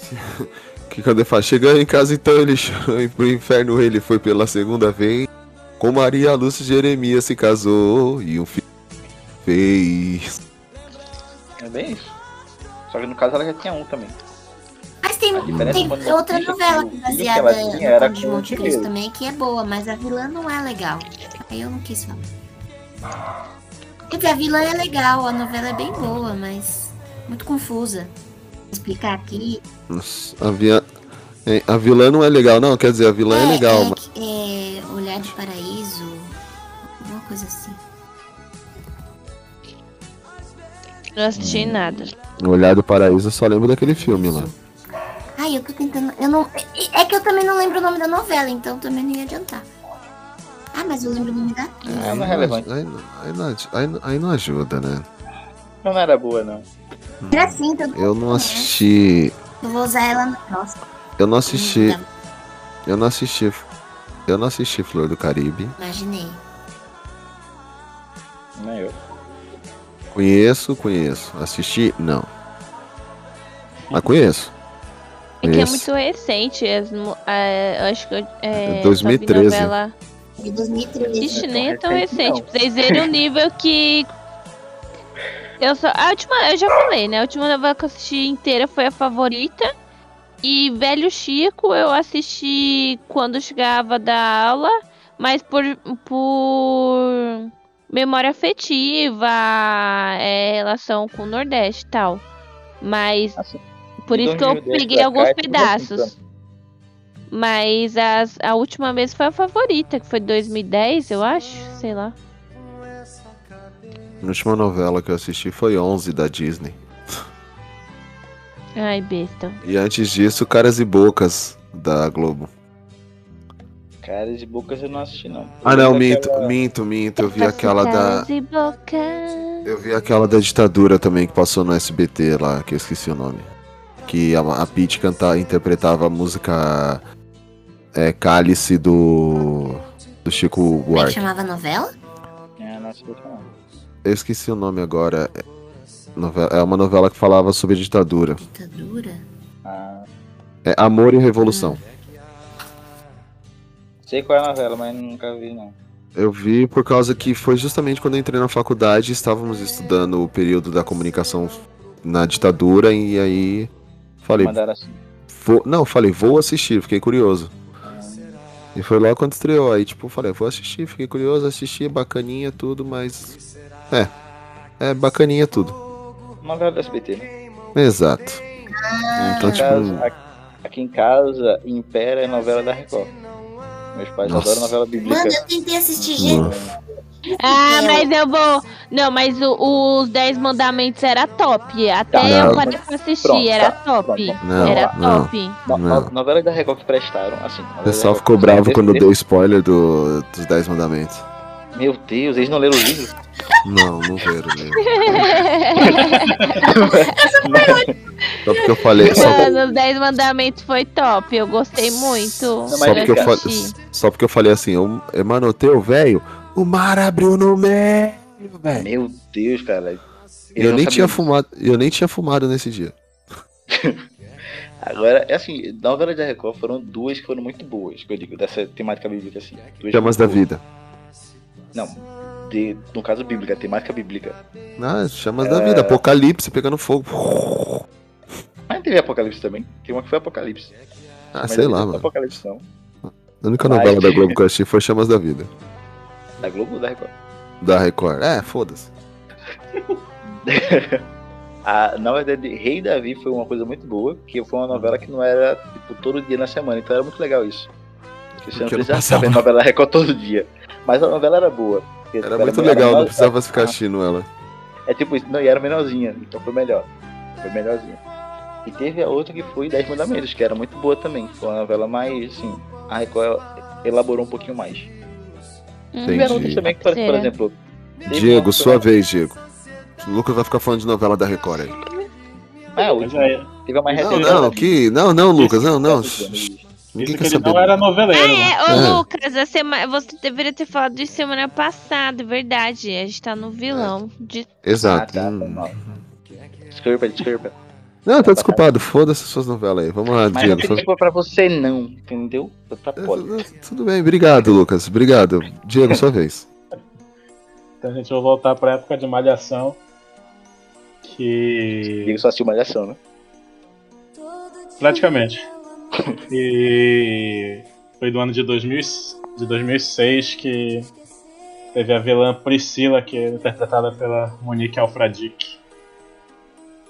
S2: que quando ele fala, chegando em casa então ele foi pro inferno, ele foi pela segunda vez. Com Maria Lúcia Jeremias se casou e um filho fez.
S7: É bem isso. Só que no caso ela já tinha um também.
S4: Mas tem, tem outra novela
S7: que
S4: baseada no de Monte Cristo também, que é boa, mas a vilã não é legal. Aí eu não quis falar. Quer dizer, a vilã é legal, a novela é bem boa, mas muito confusa. Vou explicar aqui.
S2: Nossa, A, via... é, a vilã não é legal, não, quer dizer, a vilã é, legal.
S4: é,
S2: mas-
S4: é Olhar de Paraíso, alguma coisa assim.
S3: Não assisti
S2: Hum.
S3: nada.
S2: Olhar do Paraíso eu só lembro daquele filme lá.
S4: Ai, eu tô tentando. Eu não. É que eu também não lembro o nome da novela, então também não ia adiantar. Ah, mas eu lembro o nome da atriz.
S7: É, não é relevante.
S2: Aí, não- aí não, aí, não- aí não ajuda, né?
S7: Não era boa, não.
S4: Era assim, todo
S2: Eu não assisti.
S4: Eu vou usar ela na próxima.
S2: Eu não assisti. Eu não assisti. Eu não assisti Flor do Caribe.
S4: Imaginei.
S7: Nem eu.
S2: Conheço, conheço. Assisti? Não. Mas conheço.
S3: É que é muito recente. é, eu acho que eu, é,
S2: É 2013.
S3: só vi novela...
S4: De 2013.
S3: Ixi, nem é tão
S7: recente, não.
S3: Pra vocês verem o nível que. Eu só. A última. Eu já falei, né? A última novela que eu assisti inteira foi a favorita. E Velho Chico eu assisti quando chegava da aula, mas por. por memória afetiva, é, relação com o Nordeste e tal. Mas. Por isso que eu
S7: 2010
S3: peguei alguns
S7: cá
S3: pedaços. Mas as, a última vez foi a favorita, que foi 2010, eu acho. Sei lá.
S2: A última novela que eu assisti foi 11 da Disney.
S3: Ai, besta.
S2: E antes disso, Caras e Bocas da Globo.
S7: Caras de bocas eu não assisti, não.
S2: Ah, não, minto,
S7: daquela-
S2: minto, minto. Eu vi aquela da.
S3: Caras e bocas.
S2: Eu vi aquela da ditadura também que passou no SBT lá, que eu esqueci o nome. Que a, a canta, interpretava a música é, Cálice do. do Chico
S4: Como é que
S2: Buarque.
S4: chamava a novela?
S7: É, não assisti, não.
S2: Eu esqueci o nome agora. É, novela- é uma novela que falava sobre ditadura.
S4: Ditadura?
S7: Ah,
S2: É Amor e Revolução.
S7: sei qual é a novela, mas nunca vi, não.
S2: Eu vi por causa que foi justamente quando eu entrei na faculdade, estávamos estudando o período da comunicação na ditadura e aí falei,
S7: Mandaram assim.
S2: vou, não, falei, vou assistir, fiquei curioso. E foi lá quando estreou. Aí, tipo, falei, vou assistir, fiquei curioso, assisti, bacaninha tudo, mas. É. É bacaninha tudo.
S7: Novela do SBT, né?
S2: Exato. Então,
S7: Aqui
S2: tipo.
S7: casa- aqui- em casa, Impera é novela da Record. Meus pais
S2: Nossa.
S7: adoram novela bíblica.
S4: Mano, eu tentei assistir, gente.
S3: Ah, mas eu vou. Não, mas o- os 10 mandamentos era top. Até
S7: Tá,
S3: eu
S7: não.
S3: parei pra assistir,
S7: Pronto,
S3: era
S7: tá.
S3: top.
S7: Pronto,
S2: Não,
S3: era
S2: não.
S3: top.
S7: No-
S2: Não.
S7: no- Novelas da Record que prestaram, assim.
S2: O pessoal ficou bravo
S7: desse-
S2: quando eu
S7: desse-
S2: dei spoiler do, dos 10 mandamentos.
S7: Meu Deus, eles não leram o livro?
S2: Não, não veio mesmo. Só porque eu falei. Só,
S3: Mano, os 10 mandamentos foi top. Eu gostei muito.
S2: só
S3: pra
S2: porque eu falei.
S3: assistir.
S2: Só porque eu falei assim, eu, mano, teu velho, o mar abriu no meio, velho.
S7: Meu Deus, cara.
S2: Eu
S7: não
S2: nem
S7: sabiam
S2: tinha fumado, eu nem tinha fumado nesse dia.
S7: Agora, é assim, novelas da Record foram duas que foram muito boas, que eu digo, dessa temática bíblica, assim.
S2: Chamas da
S7: boas.
S2: vida.
S7: Não, de, no caso bíblica, temática bíblica.
S2: Ah, chamas da
S7: É.
S2: vida, apocalipse pegando fogo.
S7: Mas não teve Apocalipse também? Tem uma que foi Apocalipse.
S2: Ah,
S7: Mas
S2: sei
S7: não
S2: lá, mano.
S7: Apocalipse não.
S2: A única novela da Globo que eu assisti foi Chamas da Vida.
S7: Da Globo ou da Record?
S2: Da Record. É, foda-se.
S7: A, na verdade, Rei Davi foi uma coisa muito boa, que foi uma novela que não era tipo, todo dia na semana, então era muito legal isso. Porque você não precisava saber novela Record todo dia. Mas a novela era boa.
S2: Era
S7: tipo,
S2: muito
S7: menor-
S2: legal, não precisava ficar
S7: Ah,
S2: assistindo ela.
S7: É tipo isso, não, e era menorzinha, então foi melhor. Foi melhorzinha. E teve a outra que foi Dez Mandamentos, que era muito boa também. Foi uma novela mais, assim, a Record elaborou um pouquinho mais. Tiveram outras também que, por, por exemplo. teve
S2: Diego,
S7: uma-
S2: sua vez, Diego. O Lucas vai ficar falando de novela da Record aí.
S7: Ah, a última. Teve a mais
S2: Não, não, que. Não, não, Lucas, não, não. Ninguém quer saber.
S5: Não era noveleiro. mano.
S3: É, ô
S2: É.
S3: Lucas, a sema... você deveria ter falado isso semana passada, verdade. A gente tá no vilão. De...
S2: Exato.
S7: Ah, tá,
S2: Hum.
S7: foi mal. Desculpa, desculpa.
S2: Não, tá desculpado. Foda-se suas novelas aí. Vamos lá,
S7: Mas não
S2: Diego.
S7: tem
S2: sua-
S7: desculpa pra você não, entendeu? Foi pra poli.
S2: Tudo bem, obrigado, Lucas. Obrigado. Diego, sua vez.
S5: Então a gente vai voltar pra época de malhação. Que.
S7: Diego só assistiu Malhação, né?
S5: Praticamente. E foi do ano de, 2000, e- de 2006 que teve a vilã Priscila, que é interpretada pela Monique Alfradique.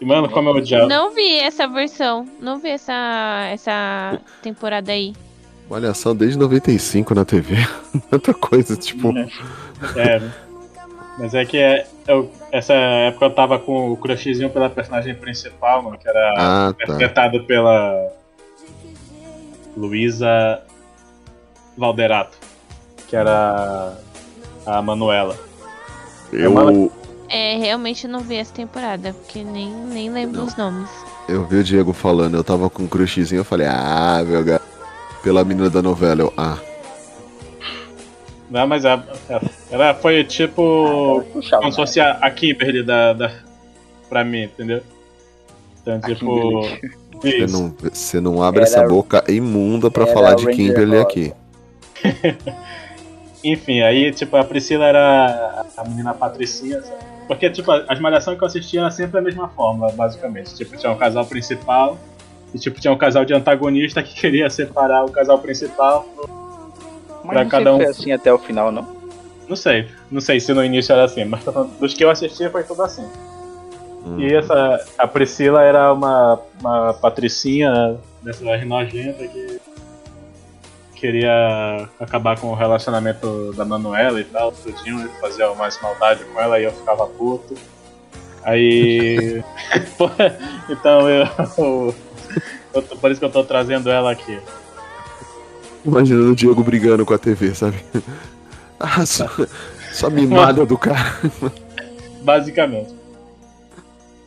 S5: E mano, como eu odiava.
S3: Não vi essa versão. Não vi essa, essa temporada aí.
S2: Malhação desde 95 na TV. Tanta coisa, tipo.
S5: É, mas é que é, eu- essa época eu tava com o crushzinho pela personagem principal, mano, que era
S2: Ah, tá.
S5: interpretado pela Luísa Valderato, que era a Manuela.
S2: Eu,
S3: É, realmente não vi essa temporada, porque nem, nem lembro os nomes.
S2: eu vi o Diego falando, eu tava com um crushzinho, eu falei, ah, meu gato. Pela menina da novela, eu, ah.
S5: Não, mas a- a- ela foi tipo. como se fosse a, a Kimberly da, da. pra mim, entendeu? Então, tipo.
S2: Você não, você não abre
S5: Era-
S2: essa boca imunda pra
S5: era
S2: falar de Kimberly
S5: Rosa.
S2: aqui.
S5: Enfim, aí, tipo, a Priscila era a menina patricinha, sabe? Porque, tipo, as malhações que eu assistia era sempre a mesma fórmula, basicamente. Tipo, tinha um casal principal e, tipo, tinha um casal de antagonista que queria separar o casal principal
S7: não
S5: cada um.
S7: foi assim até o final, não?
S5: Não sei, não sei se no início era assim, mas dos que eu assistia foi tudo assim.
S2: Hum.
S5: E essa, a Priscila era uma, uma patricinha dessa nojenta que queria acabar com o relacionamento da Manuela e tal, tudinho, e fazer mais maldade com ela e eu ficava puto. Aí. Então eu, eu Por isso que eu tô trazendo ela aqui.
S2: Imaginando o Diego brigando com a TV, sabe? Ah, só, só mimada do cara.
S5: Basicamente.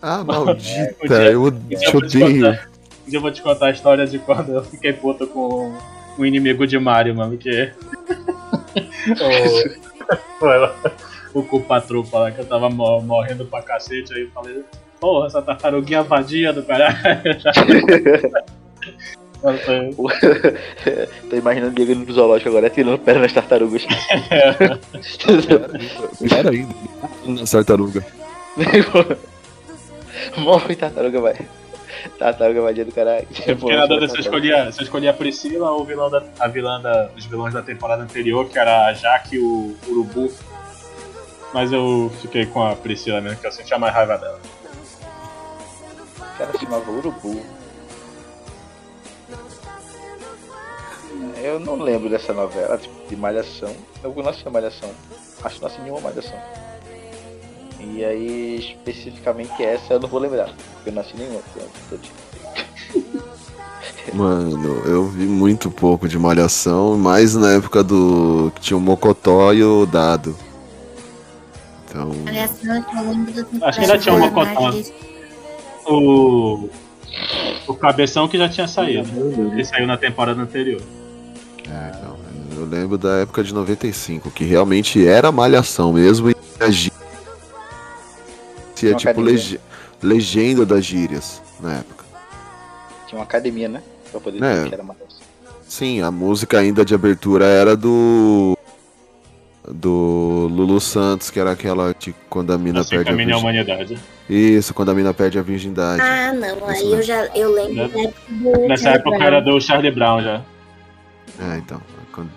S2: Ah, maldita,
S5: dia-
S2: eu
S5: dia
S2: te odeio.
S5: Um dia eu vou te contar a história de quando eu fiquei puto com o inimigo de Mario, mano, que. o, foi o culpa-trupa lá, que eu tava mo- morrendo pra cacete, aí eu falei, porra, essa tartaruguinha vadia do caralho.
S7: Tô imaginando o Diego pro zoológico agora, tirando pedra nas tartarugas.
S2: Pior ainda. Na tartaruga.
S7: Morre tartaruga, vai. Tartaruga Magia do caralho.
S5: Eu fiquei na dúvida se eu escolhia, se eu escolhia a Priscila ou o vilão da, a vilã da, os vilões da temporada anterior, que era a Jaque e o Urubu. Mas eu fiquei com a Priscila mesmo, que eu sentia mais raiva dela.
S7: O cara se chamava Urubu. Eu não lembro dessa novela, tipo, de Malhação. Eu não assisti Malhação. Acho que não assisti nenhuma Malhação. E aí, especificamente essa eu não vou lembrar. Porque eu não assisti nenhuma. Tipo-
S2: Mano, eu vi muito pouco de Malhação, mais na época do. que tinha o Mocotó e o Dado. Então.
S5: Acho que ainda tinha cotão.
S4: mais-
S5: O. O Cabeção que já tinha saído. Ele saiu na temporada anterior.
S2: É, então, eu lembro da época de 95, que realmente era malhação mesmo e a gí-
S7: Tinha
S2: é
S7: uma
S2: tipo lege- legenda das gírias na época.
S7: Tinha uma academia, né? Pra poder
S2: É.
S7: dizer que era Malhação.
S2: Sim, a música ainda de abertura era do. Do Lulu Santos, que era aquela de quando a mina
S5: Assim
S2: perde a
S5: a
S2: virgindade.
S5: humanidade.
S2: Isso, quando a mina perde a virgindade.
S4: Ah, não, aí eu já eu lembro
S5: Né?
S4: da época do
S5: Nessa
S4: Charlie
S5: época
S4: Brown.
S5: era do Charlie Brown já.
S2: É, então.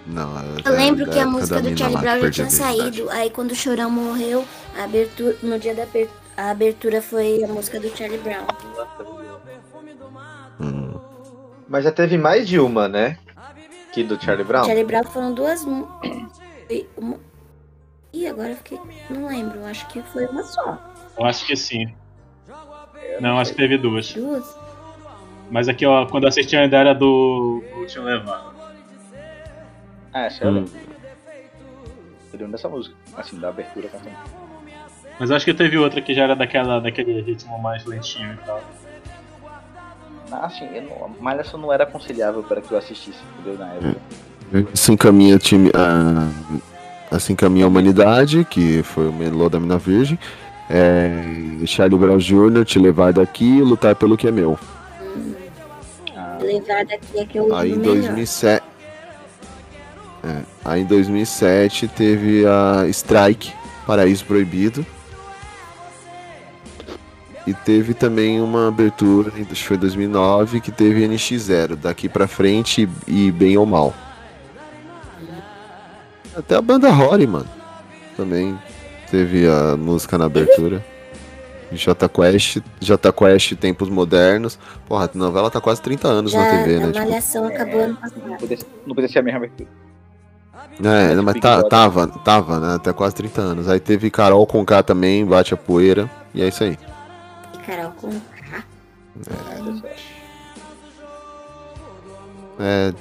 S2: Não,
S4: Eu lembro
S2: da
S4: que a música do Charlie Brown já tinha
S2: virgindade.
S4: saído. Aí quando o Chorão morreu, a abertura, no dia da a abertura foi a música do Charlie Brown.
S2: Hum.
S8: Mas já teve mais de uma, né? Que do Charlie Brown.
S4: Charlie Brown foram duas. foi uma- Ih, agora eu fiquei. Não lembro, acho que foi uma só.
S5: Eu acho que sim. Não, acho que teve duas.
S4: Duas?
S5: Mas aqui, ó, quando eu assisti ainda era do. Tinha Levado.
S7: Ah, essa eu
S2: Hum.
S7: lembro. Eu lembro dessa música. Assim, da abertura cantando.
S5: Mas acho que teve outra que já era daquela, daquele ritmo mais lentinho e tal.
S7: Ah, assim, eu não, Malhação não era aconselhável para que eu assistisse, entendeu? Na época.
S2: Assim caminha, time, a, assim caminha a humanidade, que foi o melô da Mina Virgem. É, Charlie Brown Jr., te levar daqui e lutar pelo que é meu.
S4: Levar daqui é que eu
S2: Aí em
S4: lembro melhor.
S2: 2007. É, aí em 2007 teve a Strike, Paraíso Proibido. E teve também uma abertura, acho que foi 2009, que teve NX0, daqui pra frente e bem ou mal. Até a banda Rory, mano. Também teve a música na abertura. J Quest, J Quest Tempos Modernos. Porra, a novela tá quase 30 anos
S4: Já
S2: na TV,
S4: a
S2: né? Tipo,
S4: Malhação acabou ano passado.
S7: Não podia, não podia ser a mesma abertura.
S2: É, não, mas tá, tava, tava, né? Até quase 30 anos. Aí teve Carol com K também, bate a poeira. E é isso aí.
S4: Carol com K.
S2: É.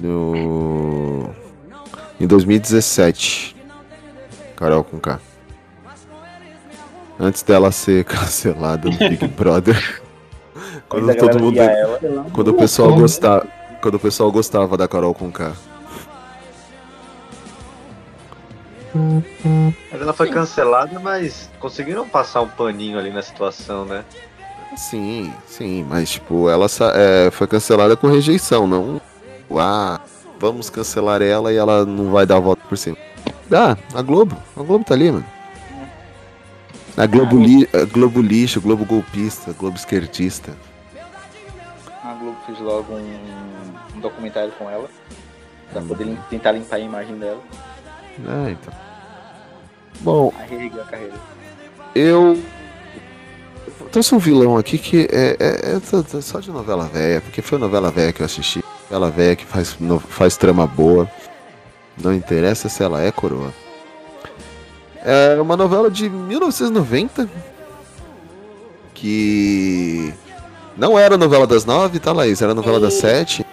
S2: No. Em 2017. Carol com K. Antes dela ser cancelada no Big Brother. quando todo mundo. Quando o pessoal gostava. Quando o pessoal gostava da Carol com K.
S8: ela foi cancelada, mas conseguiram passar um paninho ali na situação, né?
S2: Sim, sim, mas tipo, ela é, foi cancelada com rejeição, não. Ah, vamos cancelar ela e ela não vai dar a volta por cima. Ah, a Globo, a Globo tá ali, mano. A Globo, li, a Globo lixo, Globo golpista, Globo esquerdista.
S7: A Globo fez logo um, um documentário com ela. Pra poder lim- tentar limpar a imagem dela.
S2: É, então. Bom,
S7: Aí reergueu a carreira.
S2: eu. Trouxe um vilão aqui que é, é- é só de novela velha, porque foi novela velha que eu assisti. Novela velha que faz, no- faz trama boa. Não interessa se ela é coroa. É uma novela de 1990 que não era novela das nove, tá, Laís? Era novela das sete.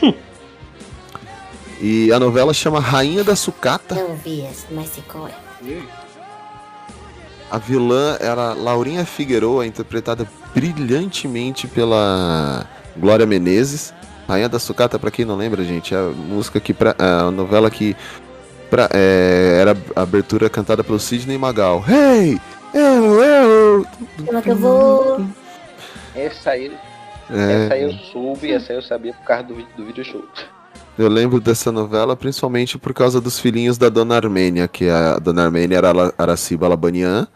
S2: E a novela chama Rainha da Sucata.
S4: Não vi essa, mas qual é.
S2: A vilã era Laurinha Figueroa, interpretada brilhantemente pela Glória Menezes. Rainha da Sucata, pra quem não lembra, gente, é a música que pra, é a novela que pra, é, era a abertura cantada pelo Sidney Magal. Hey! Eu, eu!
S4: Como é que eu vou.
S7: Essa aí,
S2: É.
S7: essa aí eu soube, essa aí eu sabia por causa do, vídeo- do video show.
S2: Eu lembro dessa novela principalmente por causa dos filhinhos da Dona Armênia, que a Dona Armênia era Araciba Labanian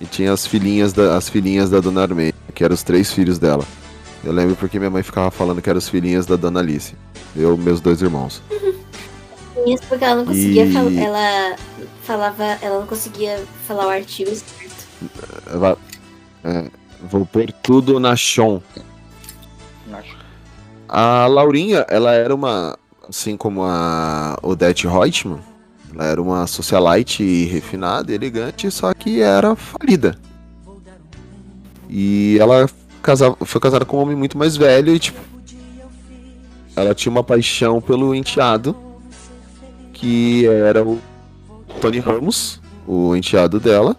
S2: E tinha as filhinhas da, as filhinhas da Dona Armênia, que eram os três filhos dela. Eu lembro porque minha mãe ficava falando que eram os filhinhas da Dona Alice. Eu e meus dois irmãos.
S4: Isso porque ela não conseguia
S2: E-
S4: falar. Ela falava. Ela não conseguia falar o artigo certo.
S2: Ela- é, vou pôr tudo na chão. A Laurinha, ela era uma. Assim como a Odette Reutemann, ela era uma socialite refinada elegante, só que era falida. E ela casava, foi casada com um homem muito mais velho e, tipo. Ela tinha uma paixão pelo enteado, que era o Tony Ramos, o enteado dela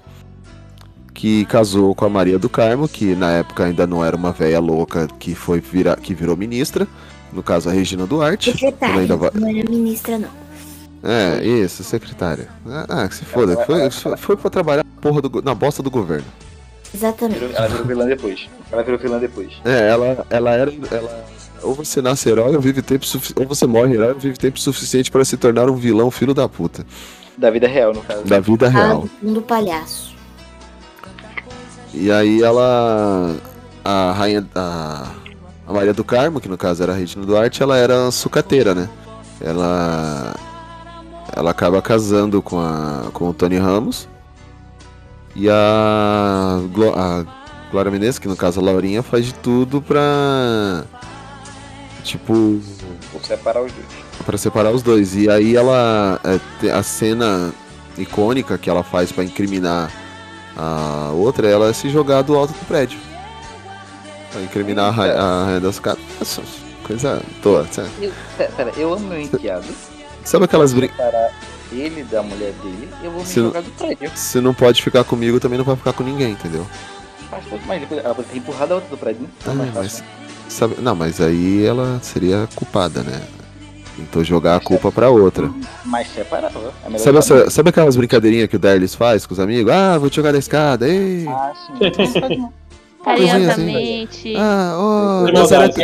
S2: que casou com a Maria do Carmo, que na época ainda não era uma velha louca que foi que virou ministra, no caso a Regina Duarte.
S4: Secretária,
S2: ainda vai-
S4: não era ministra, não.
S2: É, isso, secretária. Ah, que se foda, foi, foi, foi pra trabalhar na, porra do na bosta do governo.
S4: Exatamente.
S7: Ela virou vilã depois. Ela virou vilã depois.
S2: É, ela, ela era. Ela, ou você nasce herói ou vive tempo sufi- ou você morre herói ou vive tempo suficiente para se tornar um vilão filho da puta.
S7: Da vida real, no caso.
S2: Da vida real.
S4: Ah, do palhaço.
S2: E aí ela. A rainha. A, a Maria do Carmo, que no caso era a Regina Duarte, ela era sucateira, né? Ela. Ela acaba casando com, a, com o Tony Ramos. E a, Glo, a Glória Menezes, que no caso a Laurinha, faz de tudo pra. Tipo.
S7: Vou separar os dois.
S2: Pra separar os dois. E aí ela. é, a cena icônica que ela faz pra incriminar a outra é ela se jogar do alto do prédio. Pra incriminar a, ra- a rainha das. Nossa, Coisa toda, sabe?
S7: Eu, pera, pera, eu amo meu enteado.
S2: Sabe aquelas brin...
S7: Separar ele da mulher dele, eu vou me
S2: Se não-
S7: jogar do prédio.
S2: Se não pode ficar comigo, também não vai ficar com ninguém, entendeu?
S7: Mas, mas ela pode ter empurrado a outra do prédio, né?
S2: Ah,
S7: mais
S2: mas.
S7: fácil.
S2: Sabe... Não, mas aí ela seria culpada, né? Tentou jogar a culpa pra outra.
S7: Mas separava. É melhor
S2: Sabe, essa- sabe aquelas brincadeirinhas que o Darlis faz com os amigos? Ah, vou te jogar da escada, ei!
S7: Ah, sim.
S3: Carinhosamente.
S2: Ah, ó,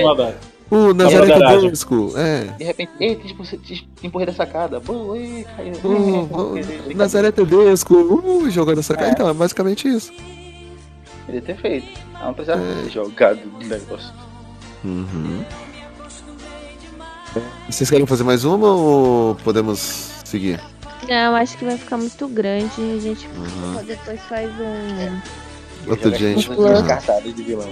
S5: maldade.
S2: O Nazaré
S5: Camaradagem.
S2: Tedesco, é.
S7: De repente, ei, te empurrei da sacada. Ei, caiu.
S2: O, o Nazaré Tedesco, uh, jogando essa cara. Então, é basicamente isso.
S7: Podia ter feito. Ela não precisava
S2: É.
S7: ter jogado do negócio.
S2: Uhum. Vocês querem fazer mais uma ou podemos seguir?
S3: Não, acho que vai ficar muito grande. A gente
S2: Uhum.
S3: depois faz um.
S2: Outro dia a gente.
S7: De vilão.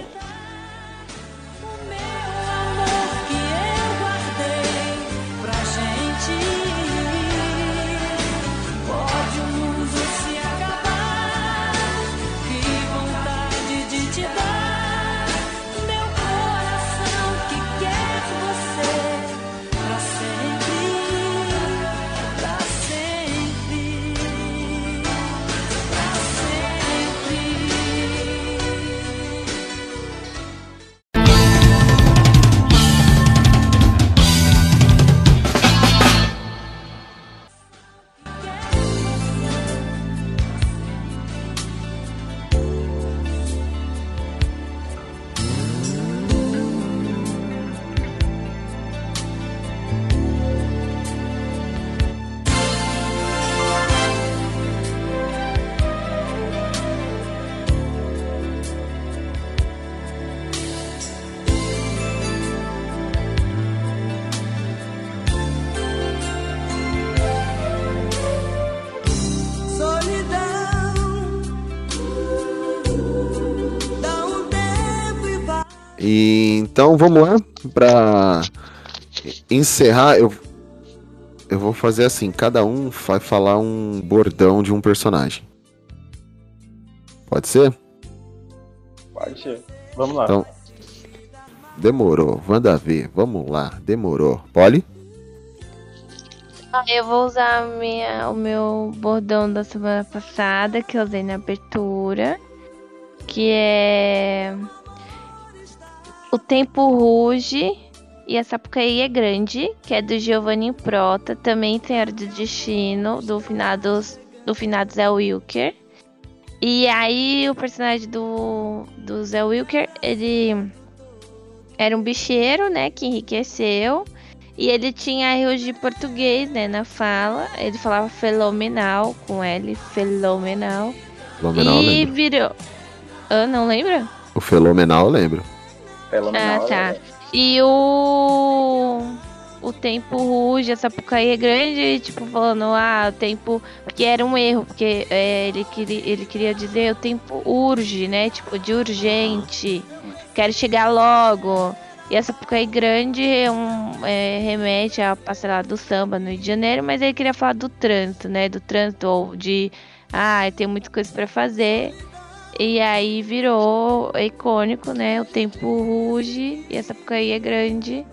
S2: Então vamos lá pra encerrar. Eu, eu vou fazer assim: cada um vai falar um bordão de um personagem. Pode ser?
S7: Pode ser.
S5: Vamos lá.
S2: Então, demorou. Manda ver. Vamos lá. Demorou. Poli?
S3: Ah, Eu vou usar minha, o meu bordão da semana passada, que eu usei na abertura. Que é. O tempo ruge e a Sapucaí é grande, que é do Giovanni Prota. Também Senhora do Destino, do finados, do finado Zé Wilker. E aí o personagem do, do Zé Wilker, ele era um bicheiro, né, que enriqueceu. E ele tinha erros de português, né, na fala. Ele falava fenomenal com L, fenomenal. E virou. Ah, não lembra?
S2: O Fenomenal eu lembro.
S3: Ah, tá. E o. O tempo ruge, a Sapucaí é grande, tipo, falando, ah, o tempo. Porque era um erro, porque é, ele, queria, ele queria dizer o tempo urge, né? Tipo, de urgente. Quero chegar logo. E a Sapucaí grande é um, é, remete à passarela do samba no Rio de Janeiro, mas ele queria falar do trânsito, né? Do trânsito, ou de. Ah, tem muita coisa pra fazer. E aí virou icônico, né? O tempo ruge e essa Sapucaí é grande.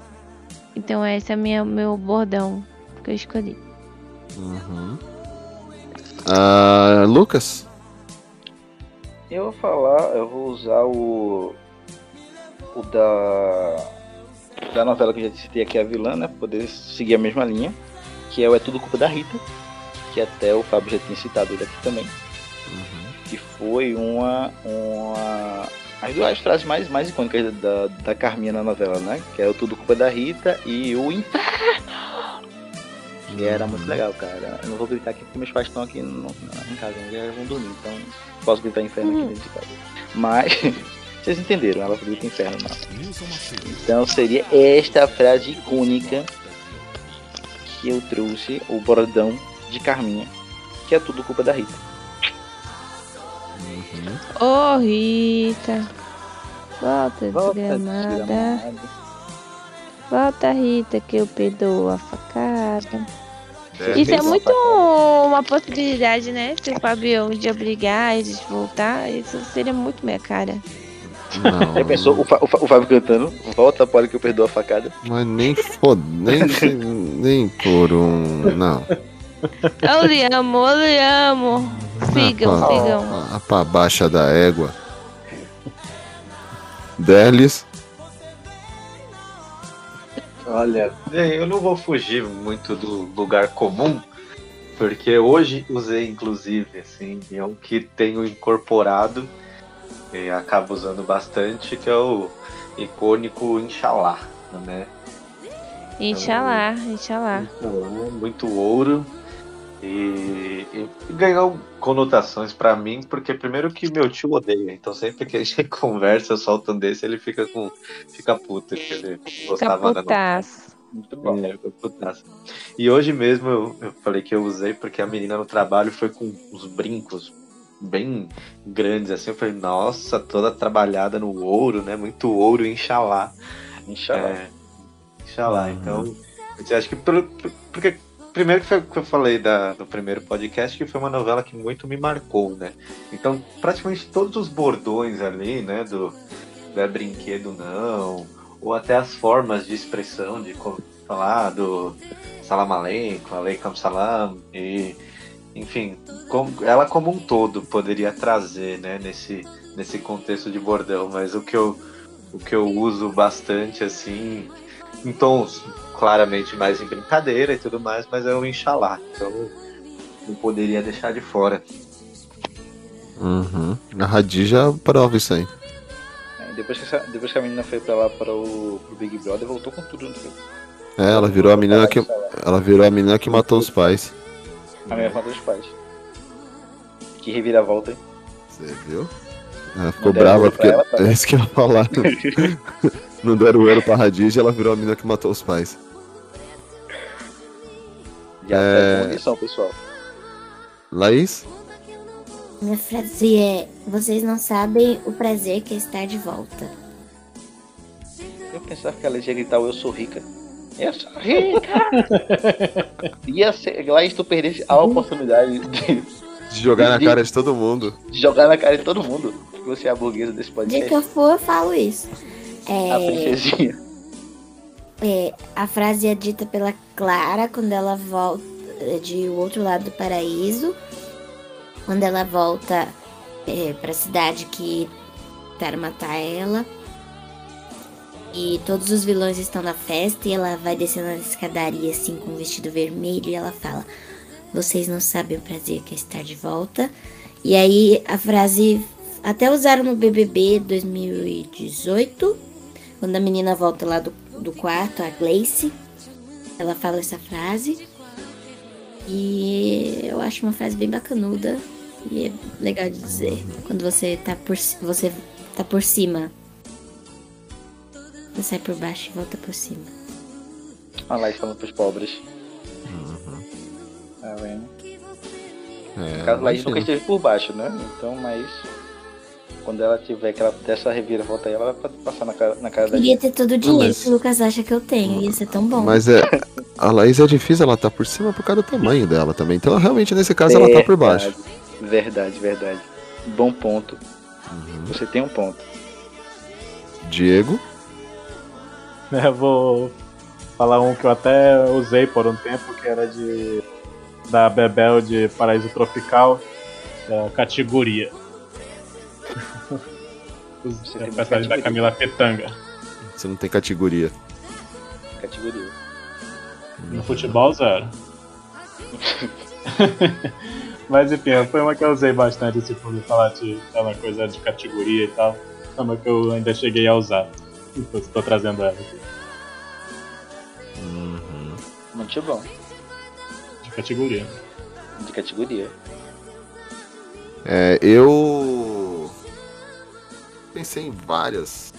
S3: Então esse é minha, meu bordão que eu escolhi.
S2: Uhum. Ah, Lucas?
S7: Eu vou falar, eu vou usar o. O da. Da novela que eu já citei aqui, a vilã, né? Pra poder seguir a mesma linha. Que é o É Tudo Culpa da Rita. Que até o Fábio já tinha citado ele aqui também. Que foi uma. uma as duas frases mais, mais icônicas da, da Carminha na novela, né? Que é o Tudo Culpa da Rita e o Inferno. Que era muito legal, cara. Eu não vou gritar aqui porque meus pais estão aqui no, em casa, né? eles vão dormir, então posso gritar inferno aqui dentro de casa. Mas vocês entenderam, ela grita inferno não. Então seria esta frase icônica que eu trouxe, o bordão de Carminha, que é tudo culpa da Rita.
S3: Ô Rita, volta,
S7: Volta,
S3: desgramada.
S7: desgramada.
S3: Volta Rita que eu perdoo a facada.
S7: É,
S3: Isso é muito uma possibilidade, né? Se o Fabião de obrigar eles a voltar, isso seria muito minha cara.
S2: Não,
S7: Já pensou o, Fa- o, Fa- o Fábio cantando? Volta, pode que eu perdoo a facada.
S2: mas nem fod... nem, nem por um. Não.
S3: Eu lhe amo, eu lhe amo. Sigam,
S2: Ah, pá,
S3: sigam.
S2: ah, pá, baixa da égua. Delis.
S8: Olha, eu não vou fugir muito do lugar comum, porque hoje usei, inclusive, assim, é um que tenho incorporado e acabo usando bastante, que é o icônico Inshallah, né?
S3: Inxalá, inxalá.
S8: Então, muito ouro e, e ganhou conotações pra mim, porque primeiro que meu tio odeia, então sempre que a gente conversa, eu solto um desse, ele fica com fica puto, porque ele gostava da
S3: Caputaço.
S8: muito bom. É, foi putaço. E hoje mesmo eu, eu falei que eu usei porque a menina no trabalho foi com uns brincos bem grandes assim. Eu falei, nossa, toda trabalhada no ouro, né? Muito ouro, Inxalá.
S7: Inshallah.
S8: É, Inxalá. Então, eu acho que pelo, porque primeiro que foi que eu falei da, do primeiro podcast, que foi uma novela que muito me marcou, né? Então, praticamente todos os bordões ali, né, do não é brinquedo não, ou até as formas de expressão de falar do salam aleikum, aleikum salam e enfim, como, ela como um todo poderia trazer, né, nesse nesse contexto de bordão, mas o que eu o que eu uso bastante assim em tons claramente mais em brincadeira e tudo mais, mas é o Inshallah. Então não poderia deixar de fora.
S2: Uhum. A Radija prova isso aí.
S7: É, depois, que essa- depois que a menina foi pra lá para o pro Big Brother, voltou com tudo. Não foi?
S2: É, ela virou a menina que. Ela virou a menina que matou os pais.
S7: A minha conta dos pais. Que reviravolta, hein?
S2: Você viu? Ela ficou brava porque.
S7: ela, tá?
S2: É isso que eu ia falar. Não deram o ouro pra Radija ela virou a menina que matou os pais.
S7: E a
S2: É.
S7: é... condição, pessoal.
S2: Laís?
S4: Minha frase é: Vocês não sabem o prazer que é estar de volta.
S7: Eu pensava que ela ia gritar Eu sou rica. Eu sou rica! Ia ser. Lá tu perdesse a oportunidade de,
S2: De jogar na
S7: De-
S2: cara de todo mundo.
S7: de jogar na cara de todo mundo. Que você é a burguesa desse podcast.
S4: que eu for, eu falo isso.
S7: A
S4: É,
S7: princesinha.
S4: É, a frase é dita pela Clara quando ela volta de O Outro Lado do Paraíso. Quando ela volta é, pra cidade que tentaram matar ela. E todos os vilões estão na festa e ela vai descendo na escadaria assim com um vestido vermelho e ela fala: Vocês não sabem o prazer que é estar de volta. E aí a frase até usaram no BBB 2018, quando a menina volta lá do, do quarto, a Gleice. Ela fala essa frase. E eu acho uma frase bem bacanuda. E é legal de dizer. Quando você tá por, você tá por cima. Você sai por baixo e volta por cima.
S7: Olha lá, falando pros pobres. Tá vendo?
S2: É,
S7: No caso, Laís nunca esteve por baixo, né? Então, mas. Quando ela tiver que ela dessa reviravolta aí, ela vai passar na cara, na cara da
S4: Queria ter todo o dinheiro
S2: mas-
S4: que o Lucas acha que eu tenho. Ia ser tão bom.
S2: Mas é. A Laís é difícil, ela tá por cima por causa do tamanho dela também. Então, realmente, nesse caso, ela tá por baixo.
S7: Verdade, verdade. Bom ponto.
S2: Uhum.
S7: Você tem um ponto.
S2: Diego.
S5: Eu vou falar um que eu até usei por um tempo, que era de. Da Bebel de Paraíso Tropical, da categoria.
S7: Você tem uma
S5: personagem da. Camila Petanga.
S2: Você não tem categoria.
S7: Categoria.
S5: No futebol, zero. Mas enfim, foi uma que eu usei bastante, tipo, de falar de aquela coisa de categoria e tal. Foi uma que eu ainda cheguei a usar. Então estou trazendo ela aqui.
S7: Muito bom.
S5: De categoria.
S7: De categoria.
S2: É, eu pensei em várias.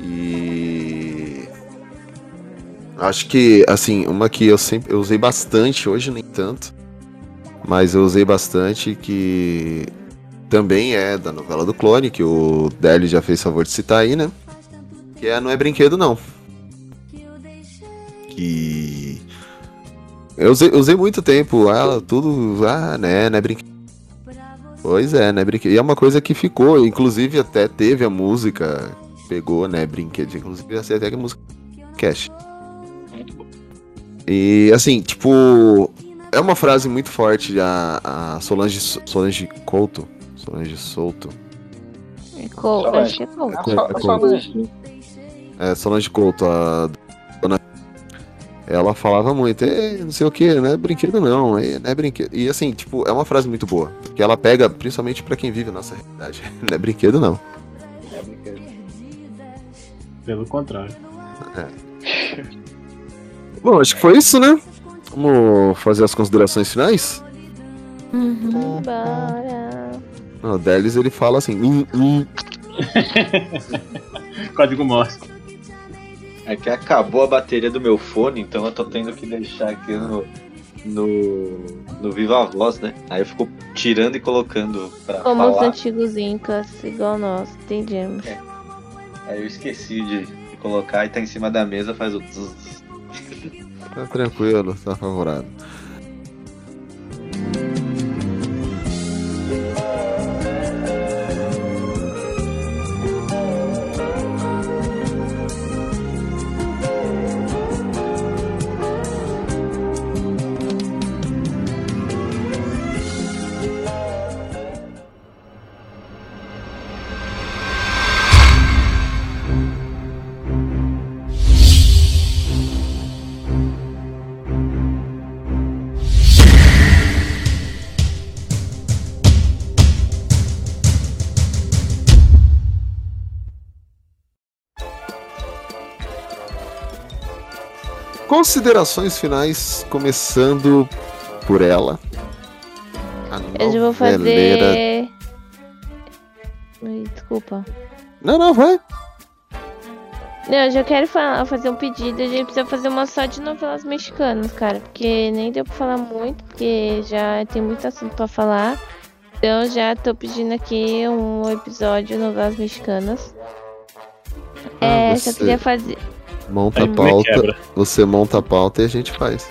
S2: E acho que assim, uma que eu sempre eu usei bastante, hoje nem tanto, mas eu usei bastante que também é da novela do clone, que o Deli já fez favor de citar aí, né? Que é Não é Brinquedo Não. Que eu usei, usei muito tempo, ela tudo, ah, né, não é brinquedo. Pois é, né, brinquedo. E é uma coisa que ficou, inclusive até teve a música, pegou, né, brinquedo, inclusive até até a música Cash. E assim, tipo, é uma frase muito forte a, a Solange Solange Couto, Solange Souto.
S3: Acho que é
S2: É é Solange. É, Solange Couto, a dona. Ela falava muito, é, não sei o que, não é brinquedo não, é, não é brinquedo. E assim, tipo, é uma frase muito boa, porque ela pega principalmente pra quem vive a nossa realidade. Não é brinquedo não.
S7: É brinquedo.
S5: Pelo contrário.
S2: É. Bom, acho que foi isso, né? Vamos fazer as considerações finais?
S3: Uhum. Bora.
S2: Não, o Delis ele fala assim, hum, hum.
S5: Código Morse.
S8: É que acabou a bateria do meu fone, então eu tô tendo que deixar aqui no, no, no Viva Voz, né? Aí eu fico tirando e colocando pra
S3: Como os
S8: falar.
S3: antigos incas, igual nós, entendemos.
S8: Aí eu esqueci de, colocar e tá em cima da mesa, faz o.
S2: Tá tranquilo, tá favorável. Considerações finais, começando por ela.
S3: Eu já vou fazer. Desculpa.
S2: Não, não, vai.
S3: Não, eu já quero falar, fazer um pedido. A gente precisa fazer uma só de novelas mexicanas, cara. Porque nem deu pra falar muito, porque já tem muito assunto pra falar. Então já tô pedindo aqui um episódio de novelas mexicanas. é, só
S2: Ah, você-
S3: queria fazer.
S2: Monta a
S7: Aí
S2: pauta, você monta a pauta e a gente faz.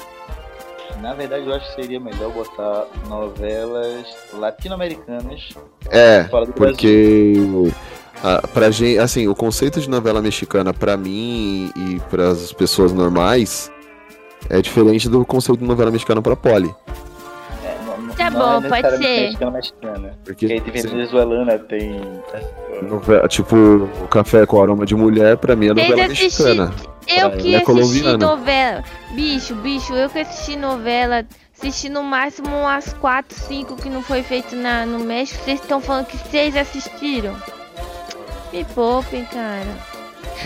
S7: Na verdade, eu acho que seria melhor botar novelas latino-americanas.
S2: É,
S7: fora do
S2: porque ah, pra gente, assim, o conceito de novela mexicana pra mim e para as pessoas normais é diferente do conceito de novela mexicana pra Poli.
S7: É,
S3: Tá bom,
S7: é
S3: pode ser.
S7: Mexicana, mexicana.
S2: Porque
S7: Porque aí tem venezuelana, tem.
S2: Novela, tipo, o Café com Aroma de Mulher, pra mim é novela
S3: Vocês assisti-
S2: mexicana.
S3: Eu
S2: Pra
S3: que
S2: é
S3: assisti novela. Bicho, bicho, eu que assisti novela. Assisti no máximo umas 4, 5 que não foi feito na, no México. Vocês estão falando que vocês assistiram? Me poupem, cara.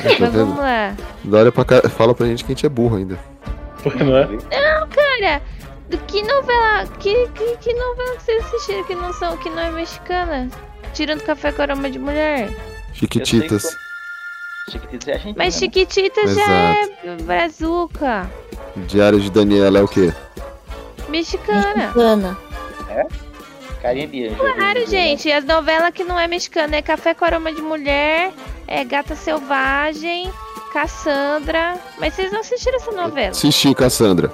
S2: É, tá
S3: Mas vamos lá.
S2: Dória pra fala pra gente que a gente é burro ainda.
S5: Não é?
S3: Não, cara. Que novela. Que, que, que novela que vocês assistiram que não são, que não é mexicana? Tirando café com aroma de mulher.
S2: Chiquititas.
S7: Chiquititas é argentina.
S3: Mas
S7: né?
S3: Chiquitita já é brazuca.
S2: Diário de Daniela é o quê?
S3: Mexicana.
S4: Ana.
S7: É? Carinha de anjo.
S3: Claro, gente. As novelas que não é mexicana é Café com aroma de mulher, é Gata Selvagem, Cassandra. Mas vocês não assistiram essa novela?
S2: Assisti, Cassandra.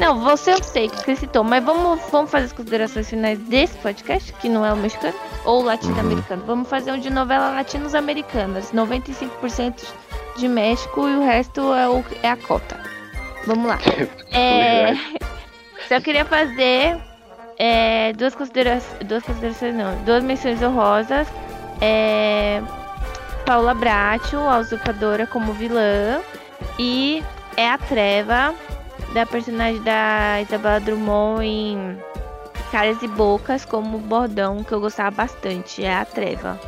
S3: Não, você eu sei que você citou, mas vamos, vamos fazer as considerações finais desse podcast, que não é o mexicano, ou latino-americano. Vamos fazer um de novela latinos-americanas. 95% de México e o resto é, o- é a cota. Vamos lá. É, só queria fazer é, duas, considera duas considerações, não, duas menções honrosas. É, Paula Bracho, a usurpadora como vilã, e é a Treva, da personagem da Isabela Drummond em Caras e Bocas, como bordão, que eu gostava bastante, é a Treva.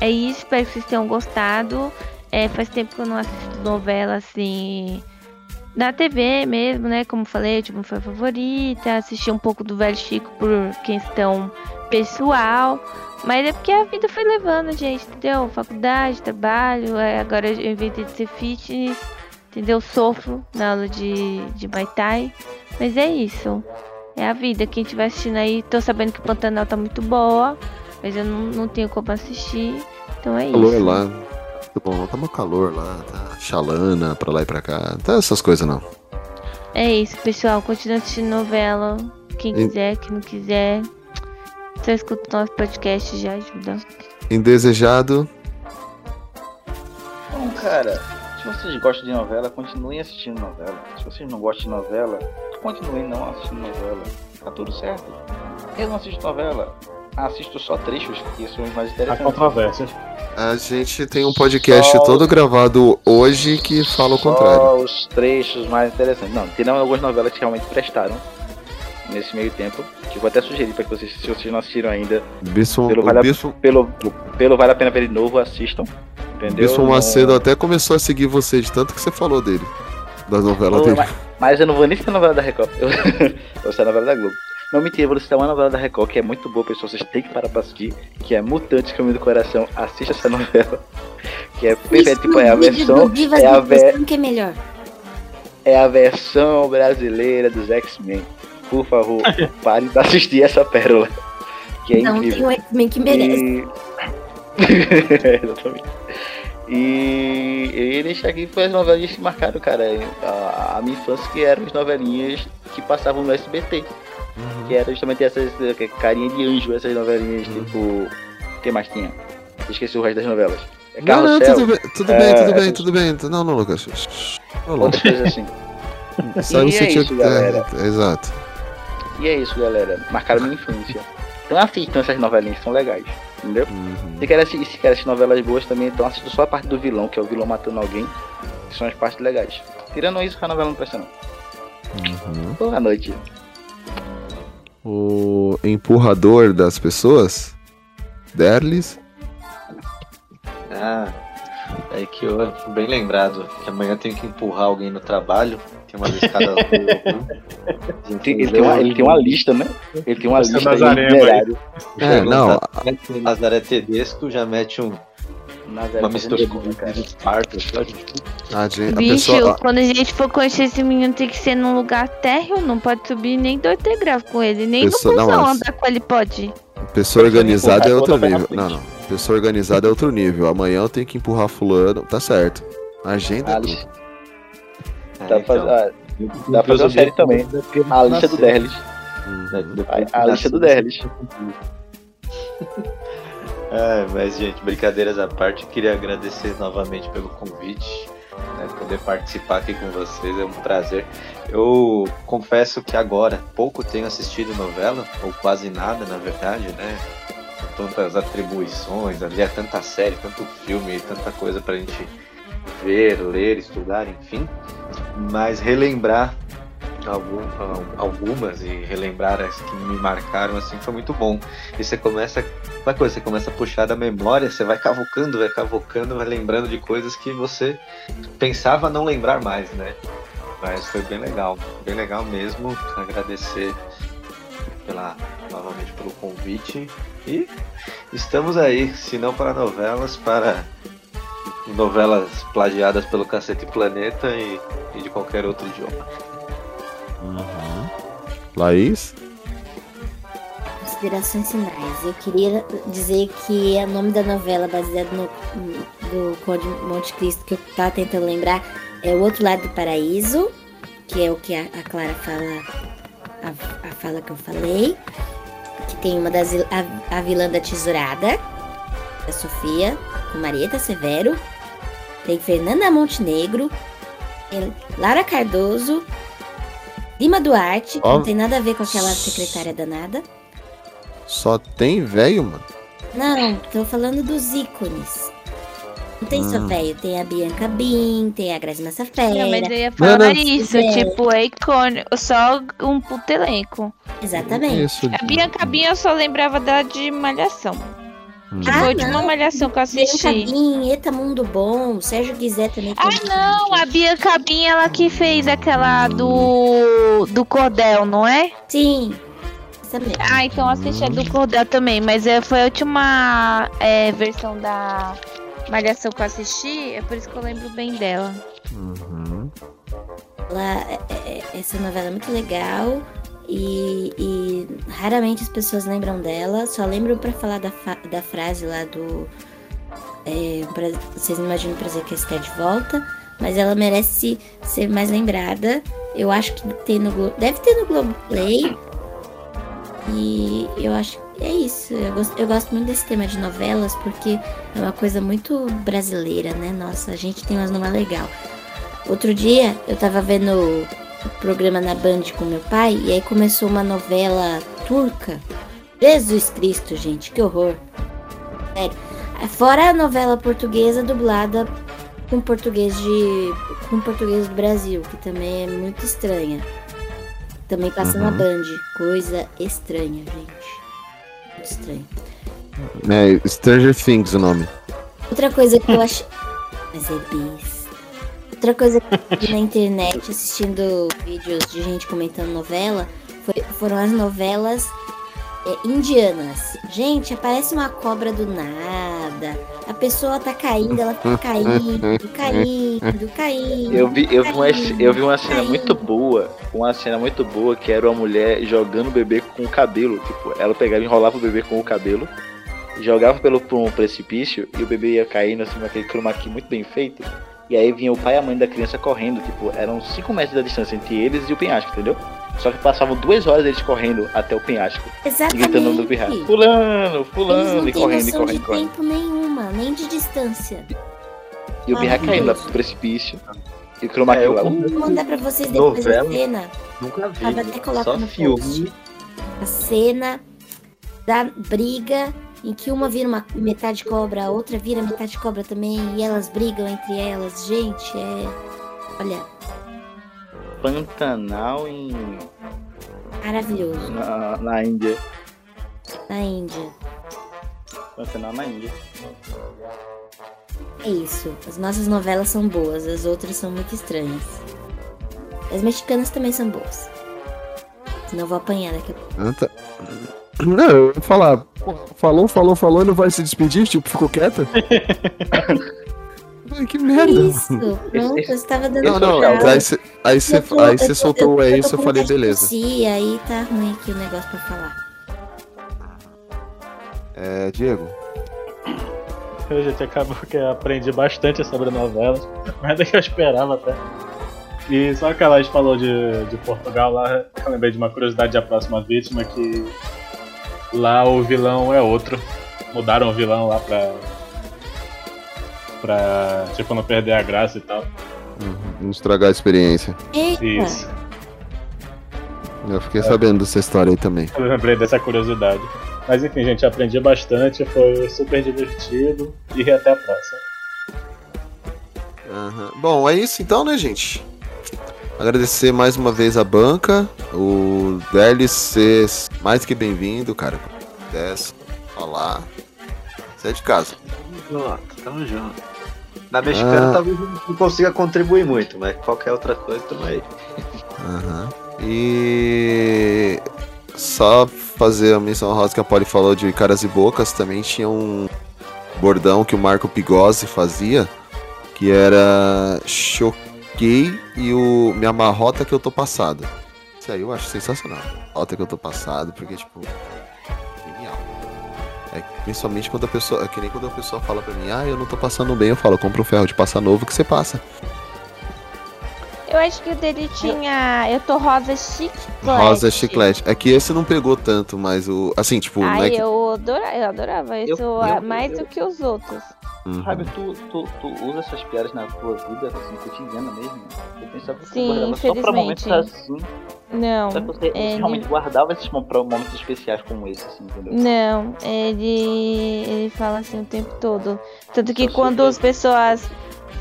S3: É isso, espero que vocês tenham gostado. É, faz tempo que eu não assisto novela assim. Na TV mesmo, né? Como falei, tipo, foi a favorita. Assisti um pouco do Velho Chico por questão pessoal. Mas é porque a vida foi levando, gente, entendeu? Faculdade, trabalho. é, agora eu inventei de ser fitness, entendeu? Sofro na aula de, de Muay Thai. Mas é isso. É a vida. Quem estiver assistindo aí, tô sabendo que Pantanal tá muito boa. Mas eu não, não tenho como assistir. Então é
S2: Calor
S3: isso.
S2: lá. Tá bom, tá mó calor lá, tá chalana pra lá e pra cá. Não tá essas coisas não.
S3: É isso, pessoal. Continua assistindo novela. Quem
S2: E-
S3: quiser, quem não quiser. Só escuta o nosso podcast já ajuda.
S2: Indesejado.
S7: Bom, cara, se vocês gostam de novela, continuem assistindo novela. Se vocês não gostam de novela, continuem não assistindo novela. Tá tudo certo. Eu não assisto novela, assisto só trechos, que são os mais
S5: Há
S7: interessantes.
S5: controvérsias.
S2: A gente tem um podcast
S7: Só-
S2: todo gravado hoje que fala o
S7: Só
S2: contrário.
S7: os trechos mais interessantes. Não, tem algumas novelas que realmente prestaram nesse meio tempo. Que eu vou até sugerir para que vocês, se vocês não assistiram ainda,
S2: Bispo,
S7: pelo, vale a-
S2: Bispo,
S7: pelo, pelo Vale a Pena Ver de Novo, assistam. Entendeu?
S2: Bispo
S7: Não-
S2: Macedo até começou a seguir você de tanto que você falou dele. Das novelas
S7: Ô,
S2: dele.
S7: mas, mas eu não vou nem citar a novela da Record. Eu, vou citar a novela da Globo. Não, mentira, eu vou citar uma novela da Record que é muito boa, pessoal. Vocês têm que parar pra assistir. Que é Mutante Caminho do Coração. Assista essa novela. Que é perfeita. Tipo, é a versão. É a,
S4: do
S7: ve-
S4: Depressão que é melhor.
S7: é a versão brasileira dos X-Men. Por favor, pare de assistir essa pérola. Que é
S4: não, tem
S7: incrível.
S4: um X-Men que merece.
S7: E... Exatamente. E eles aqui foi as novelinhas que marcaram, cara, a, a minha infância, que eram as novelinhas que passavam no SBT. Que era justamente essas eh, carinha de anjo, essas novelinhas, tipo. O que mais tinha? Esqueci o resto das novelas. É
S2: Não, não,
S7: Carrossel,
S2: tudo bem, tudo
S7: é,
S2: bem, tudo bem,
S7: essas
S2: tudo bem. Não, não, Lucas.
S7: Outras coisas assim.
S2: Aí
S7: E é isso, galera.
S2: É, exato.
S7: E é isso, galera. Marcaram minha infância. Então assistam essas novelinhas, são legais. Entendeu?
S2: Uhum.
S7: Se quer assistir, se quer assistir novelas boas também, então assista só a parte do vilão, que é o vilão matando alguém. Que são as partes legais. Tirando isso, a novela não presta não.
S2: Uhum.
S7: Boa noite.
S2: O empurrador das pessoas, Derlis.
S8: Ah, é que eu, bem lembrado, que amanhã eu tenho que empurrar alguém no trabalho. Tem uma escada
S7: Tem- ele, tem uma, ele tem uma lista, né? Ele tem uma
S5: Você é
S7: lista aí. itinerário.
S2: É, não.
S8: Mete um Nazaré Tedesco, já mete um,
S7: Nazaré
S8: uma mistura de Esparta.
S2: A, gente, a
S3: Bicho,
S2: pessoa.
S3: quando a gente for conhecer esse menino, tem que ser num lugar térreo, não pode subir nem dois degraus com ele, nem
S2: Pessoa-
S3: no
S2: não,
S3: andar com ele pode.
S2: Pessoa organizada é outro nível. Não, não. Pessoa organizada é outro nível. Amanhã eu tenho que empurrar fulano. Tá certo. Agenda é
S7: Dá pra fazer,
S8: então,
S7: ah, dá pra fazer uma série também. A lista do Derlis.
S2: Uhum.
S7: A, a lista do Derlis.
S8: É, mas, gente, brincadeiras à parte, queria agradecer novamente pelo convite, né, poder participar aqui com vocês, é um prazer. Eu confesso que agora pouco tenho assistido novela, ou quase nada, na verdade, né? Com tantas atribuições, ali é tanta série, tanto filme, tanta coisa pra gente ver, ler, estudar, enfim. Mas relembrar algum- al- algumas e relembrar as que me marcaram assim foi muito bom. E você começa, uma coisa, você começa a puxar da memória, você vai cavocando, vai cavocando, vai lembrando de coisas que você pensava não lembrar mais, né? Mas foi bem legal, bem legal mesmo. Agradecer pela, novamente pelo convite e estamos aí, se não para novelas, para novelas plagiadas pelo Cacete Planeta e, e de qualquer outro idioma.
S2: Laís?
S4: Considerações finais. Eu queria dizer que o nome da novela baseada no do Conde Monte Cristo que eu tava tentando lembrar é O Outro Lado do Paraíso, que é o que a, a Clara fala, a, a fala que eu falei. Que tem uma das a, a vilã da tesourada, a Sofia, com Marieta Severo. Tem Fernanda Montenegro, tem Lara Cardoso, Lima Duarte, que
S2: Ó.
S4: não tem nada a ver com aquela secretária danada.
S2: Só tem velho, mano.
S4: Não, tô falando dos ícones. Não tem só
S2: Hum.
S4: velho, tem a Bianca Bin, tem a Grazi Massafera.
S3: Não, mas eu ia falar
S2: não.
S3: isso,
S4: É.
S3: tipo, é icônico, só um puto elenco.
S4: Exatamente.
S2: Isso.
S3: A Bianca Binha eu só lembrava dela de Malhação. Que
S4: Ah,
S3: foi a última
S4: não.
S3: Malhação que eu
S4: Bianca
S3: assisti.
S4: Bin, Eta Mundo Bom, Sérgio Guizé também.
S3: Ah, não, a Bianca Binha, ela que fez aquela do, do Cordel, não é?
S4: Sim, mesmo.
S3: Ah, então assisti a do Cordel também, mas é, foi a última é, versão da Malhação que eu assisti, é por isso que eu lembro bem dela.
S2: Uhum.
S4: Ela, é- é- essa novela é muito legal e, e raramente as pessoas lembram dela, só lembram pra falar da, da frase lá do. é, vocês não imaginam o prazer que está de volta, mas ela merece ser mais lembrada. Eu acho que tem no Glo- deve ter no Globoplay. E eu acho que é isso. Eu gosto, eu gosto muito desse tema de novelas porque é uma coisa muito brasileira, né? Nossa, a gente tem umas novelas legais. Outro dia eu tava vendo programa na Band com meu pai e aí começou uma novela turca. Jesus Cristo, gente, que horror. Sério. Fora a novela portuguesa dublada com português de. com português do Brasil, que também é muito estranha. Também passa na
S2: Uhum.
S4: Band. Coisa estranha, gente. Muito estranho.
S2: É Stranger Things o nome.
S4: Outra coisa que eu achei. Mas é bis. Outra coisa que eu vi na internet assistindo vídeos de gente comentando novela foi- foram as novelas é, indianas. Gente, aparece uma cobra do nada. A pessoa tá caindo, ela fica caindo, caindo, caindo.
S7: Eu vi, eu vi, uma,
S4: caindo,
S7: eu vi uma cena
S4: caindo.
S7: muito boa, uma cena muito boa que era uma mulher jogando o bebê com o cabelo. Tipo, ela pegava e enrolava o bebê com o cabelo, jogava pelo por um precipício e o bebê ia caindo assim, naquele chroma muito bem feito. E aí vinha o pai e a mãe da criança correndo, tipo, eram 5 metros da distância entre eles e o penhasco, entendeu? Só que passavam duas horas eles correndo até o penhasco. E gritando o nome do.
S4: Exatamente.
S7: Fulano,
S4: Eles
S7: fulano,
S4: não
S7: e correndo, e correndo,
S4: de
S7: e correndo.
S4: tempo nenhuma, nem de distância.
S7: E o penhasco caindo lá pro precipício. E o chroma
S8: É, eu
S4: Vou mandar pra vocês depois
S8: Novela?
S4: a cena.
S8: Nunca vi.
S4: Tava até coloca
S8: Só
S4: no
S8: filme.
S4: post. A cena da briga em que uma vira uma metade cobra, a outra vira metade cobra também, e elas brigam entre elas. Gente, é. Olha,
S7: Pantanal em.
S4: maravilhoso.
S7: Na, na Índia.
S4: Na Índia.
S7: Pantanal na Índia.
S4: É isso. As nossas novelas são boas, as outras são muito estranhas. As mexicanas também são boas. Senão eu vou apanhar daqui a pouco.
S2: Não, eu ia falar. pô, Falou, falou, falou e não vai se despedir? Tipo, ficou quieta? Ai, que merda.
S4: Isso, pronto, eu estava dando
S2: Não, não, aí você aí você-
S4: Eu tô-
S2: aí
S4: eu tô-
S2: soltou o é
S4: tô
S2: isso, eu
S4: com
S2: falei,
S4: vontade de
S2: beleza.
S4: tossir, aí tá ruim aqui o negócio pra falar.
S2: É, Diego.
S5: Eu, gente, acabou que eu aprendi bastante sobre novelas, mais do que eu esperava até. E só que a Laís falou de, de Portugal lá, eu lembrei de uma curiosidade da próxima vítima que lá o vilão é outro. Mudaram o vilão lá pra. pra tipo não perder a graça e tal.
S2: Não estragar a experiência.
S4: Eita!
S5: Isso.
S2: Eu fiquei sabendo dessa história aí também.
S5: Eu lembrei dessa curiosidade. Mas enfim, gente, aprendi bastante, foi super divertido e até a próxima.
S2: Aham. Bom, é isso então, né, gente? Agradecer mais uma vez a banca. O DLC mais que bem-vindo, cara. Desce, falar. Você é de casa.
S8: Tamo junto, tamo junto. Na mexicana
S2: Ah.
S8: talvez não consiga contribuir muito, mas qualquer outra coisa, tamo aí.
S2: Aham. E só fazer a menção rosa que a Polly falou de caras e bocas, também tinha um bordão que o Marco Pigozzi fazia, que era choquei e o me amarrota que eu tô passado. Isso aí eu acho sensacional. Rota que eu tô passado, porque tipo genial. É, principalmente quando a pessoa, é que nem quando a pessoa fala pra mim, ah, eu não tô passando bem, eu falo, compra um ferro de passar novo que você passa.
S3: Eu acho que o dele tinha. Eu tô rosa chiclete.
S2: Rosa chiclete. É que esse não pegou tanto, mas o. Assim, tipo, não é
S3: Ai,
S2: que.
S3: eu adorava, eu adorava isso
S7: Eu-
S3: ah,
S7: eu-
S3: mais
S7: eu-
S3: do que os outros.
S2: Uhum.
S7: Fábio, tu, tu, tu usa essas piadas na tua vida, assim, cotidiana mesmo? Eu pensava que
S3: Sim,
S7: tu guardava só pra momentos assim.
S3: Não.
S7: Só que você, você
S3: ele-
S7: realmente guardava esses momentos especiais como esse, assim, entendeu?
S3: Não, ele, ele fala assim o tempo todo. Tanto que quando as pessoas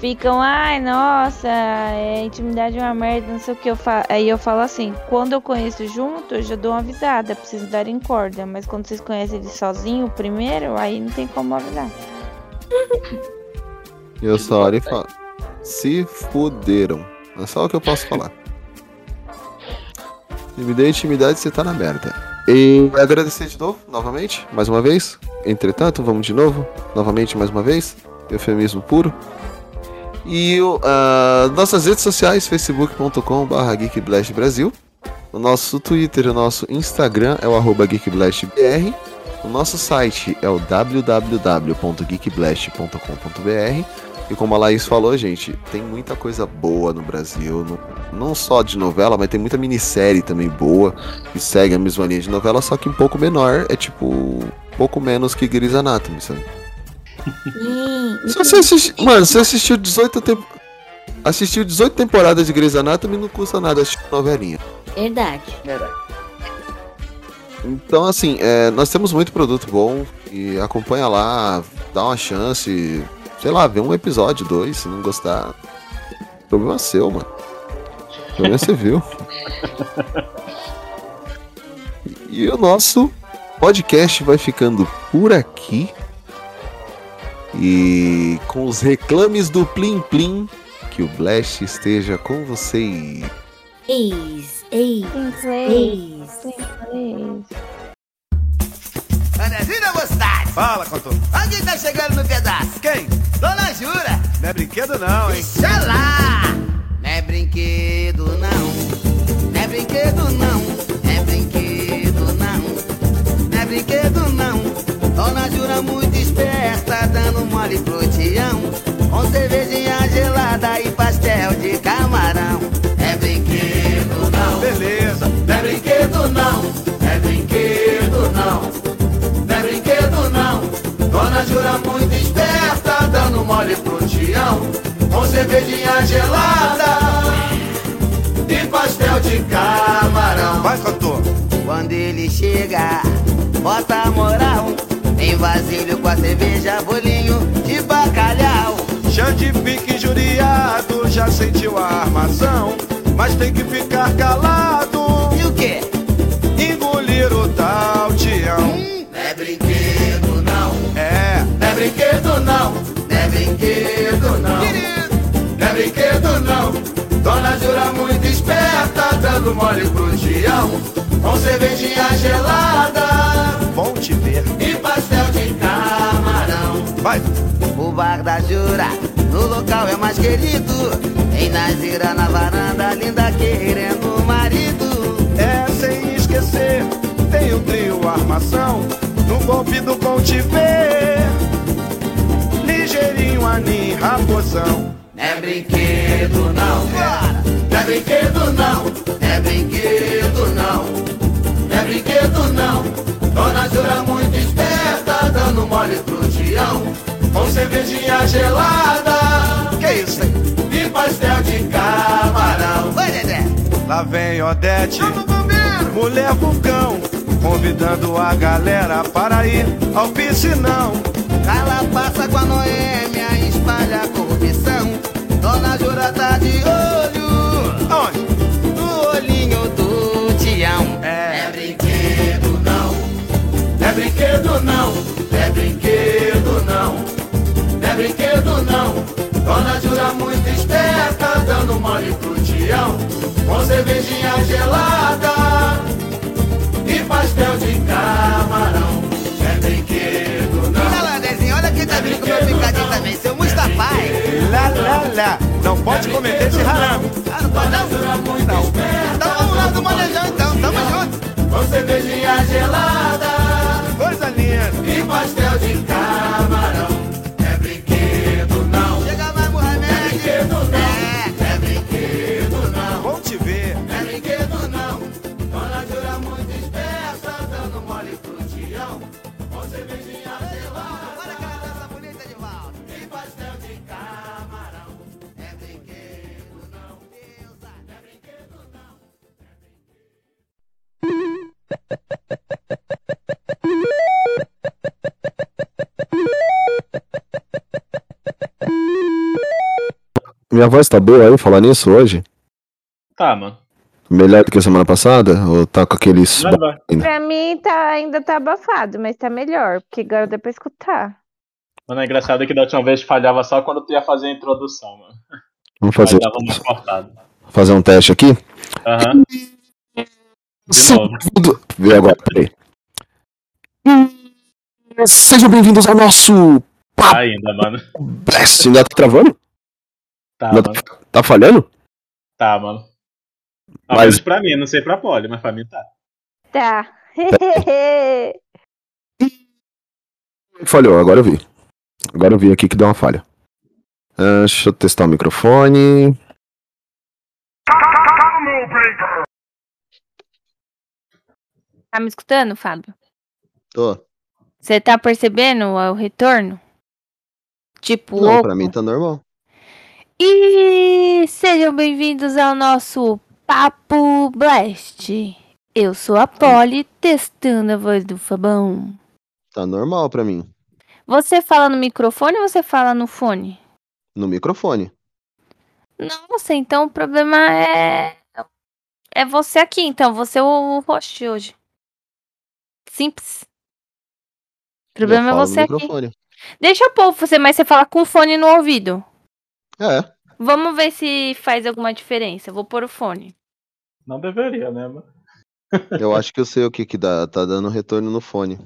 S3: ficam, ai, nossa, é, intimidade é uma merda, não sei o que eu falo. Aí eu falo assim, quando eu conheço junto, eu já dou uma avisada, preciso dar em corda. Mas quando vocês conhecem ele sozinho, primeiro, aí não tem como avisar.
S2: Eu só olho e falo. Se fuderam. É só o que eu posso falar. Se me deu intimidade, você tá na merda. E agradecer de novo, novamente, mais uma vez. Entretanto, vamos de novo, novamente, mais uma vez. Eufemismo puro. E ah, nossas redes sociais, facebook.com.br geekblastbrasil. O nosso Twitter, o nosso Instagram é o arroba geekblastbr. O nosso site é o www.geekblast.com.br. E como a Laís falou, gente, tem muita coisa boa no Brasil. Não, não só de novela, mas tem muita minissérie também boa. Que segue a mesma linha de novela, só que um pouco menor. É tipo, um pouco menos que Grey's Anatomy, sabe? Se você assistir, mano, você assistiu 18 tempo, assistiu 18 temporadas de Grey's Anatomy, não custa nada assistir novelinha.
S4: Verdade.
S7: Verdade.
S2: Então, assim, é, nós temos muito produto bom e acompanha lá, dá uma chance, sei lá, vê um episódio, dois, se não gostar. Problema seu, mano. Problema você viu. E o nosso podcast vai ficando por aqui. E com os reclames do Plim Plim, que o Blast esteja com vocês.
S4: Eis, eis, eis.
S11: Andrezinho Mocidade! Fala, Contor. Olha quem tá chegando no pedaço. Quem? Dona Jura. Não é brinquedo não, hein? Deixa lá! Não é brinquedo não. Não é brinquedo não. Não é brinquedo não. Não é brinquedo não. Dona Jura muito esperta, dando mole pro Tião. Com cervejinha gelada e pastel de camarão. É brinquedo não. Beleza. Não é brinquedo não. É brinquedo não. Não é brinquedo não. Dona Jura muito esperta, dando mole pro Tião. Com cervejinha gelada e pastel de camarão. Vai, cantor. Quando ele chega, bota a moral. Vasilho com a cerveja, bolinho de bacalhau.
S12: Xande pique injuriado, já sentiu a armação, mas tem que ficar calado.
S11: E o quê?
S12: Engolir o tal Tião.
S11: Não é brinquedo não.
S12: É,
S11: Não é brinquedo não. Não é brinquedo não. Não é brinquedo não. Dona Jura muito esperta, dando mole pro Tião. Com cervejinha
S12: Vai.
S11: O bar da Jura, no local é mais querido. Em Nazira na varanda, linda querendo marido.
S12: É sem esquecer, tem o trio armação, no golpe do bom te ver. Ligeirinho, anim, raposão.
S11: Não é brinquedo não, Não é brinquedo não, é brinquedo não. Não é brinquedo não. Dona Jura muito esperta, dando mole pro Tião. Com cervejinha gelada.
S12: Que isso, hein?
S11: E pastel de camarão. Vai, Dedé.
S12: Lá vem Odete, mulher vulcão, convidando a galera para ir ao piscinão.
S11: Ela passa com a Noêmia, espalha a corrupção. Dona Jura tá de olho.
S12: não,
S11: é brinquedo não, é brinquedo não. Dona Jura muito esperta, dando mole pro Tião, com cervejinha gelada e pastel de camarão. É brinquedo não.
S13: Olha lá, Dezinho, olha quem tá é vindo com meu picadinho também, seu Mustafai.
S12: É lá, lá, lá, não é pode é cometer esse rarame.
S13: Ah, não pode não? Não. Então, então vamos lá do manejão então, tamo junto.
S11: Com cervejinha gelada pastel
S2: Minha voz tá boa aí, falar nisso hoje?
S5: Tá, mano.
S2: Melhor do que a semana passada? Ou tá com aqueles.
S3: Pra mim tá, ainda tá abafado, mas tá melhor, porque agora dá pra escutar.
S5: Mano, é engraçado que da última vez falhava só quando tu ia fazer a introdução, mano.
S2: Vamos fazer, fazer um teste aqui?
S5: Aham. De
S2: Sim,
S5: novo.
S2: tudo- Vê agora, peraí. Sejam bem-vindos ao nosso
S5: Ainda, mano.
S2: Blast. Ainda tá travando?
S5: Tá,
S2: tá, tá falhando?
S5: Tá, mano.
S2: Mas-
S5: menos pra mim, não sei pra Poli, mas pra mim tá.
S3: Tá.
S2: Falhou, agora eu vi. Agora eu vi aqui que deu uma falha. Ah, deixa eu testar o microfone.
S3: Tá me escutando, Fábio?
S2: Tô.
S3: Você tá percebendo o retorno? Tipo,
S2: Não,
S3: oco?
S2: pra mim tá normal.
S3: E sejam bem-vindos ao nosso Papo Blast. Eu sou a Polly, testando a voz do Fabão.
S2: Tá normal pra mim.
S3: Você fala no microfone ou você fala no fone?
S2: No microfone.
S3: Nossa, então o problema é. É você aqui, então. Você é o host hoje. Simples. O problema é você aqui. Deixa eu pôr você, mas você fala com o fone no ouvido.
S2: É.
S3: Vamos ver se faz alguma diferença. Vou pôr o fone.
S5: Não deveria, né?
S2: Eu acho que eu sei o que que dá. Tá dando retorno no fone.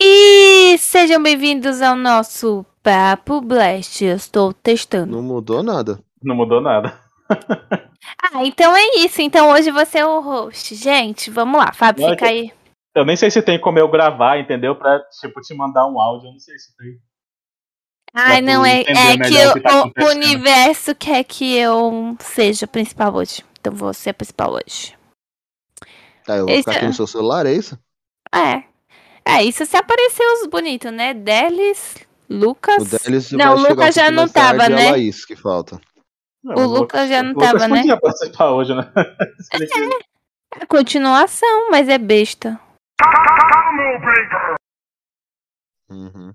S3: E sejam bem-vindos ao nosso Papo Blast. Eu estou testando.
S2: Não mudou nada.
S5: Não mudou nada.
S3: Ah, então é isso. Então hoje você é o host. Gente, vamos lá. Fábio,
S5: Não, é
S3: fica aí.
S5: Eu nem sei se tem como eu gravar, entendeu? Pra, tipo, te mandar um áudio. Eu não sei se tem.
S3: Ai, não, é, é que eu-
S5: tá
S3: o universo quer que eu seja a principal hoje. Então vou ser a principal hoje.
S2: Tá, eu vou
S3: Esse
S2: ficar aqui
S3: é-
S2: no seu celular, é isso?
S3: É. É, isso se aparecer os bonitos, né? Delis, Lucas.
S2: O Delis
S3: não, o Lucas já não
S2: tarde,
S3: tava,
S2: a
S3: né?
S2: Laís que falta.
S3: O Lucas já não
S5: O Lucas
S3: tava, né?
S5: podia participar hoje, né? Quiser.
S3: É continuação, mas é besta.
S2: Uhum.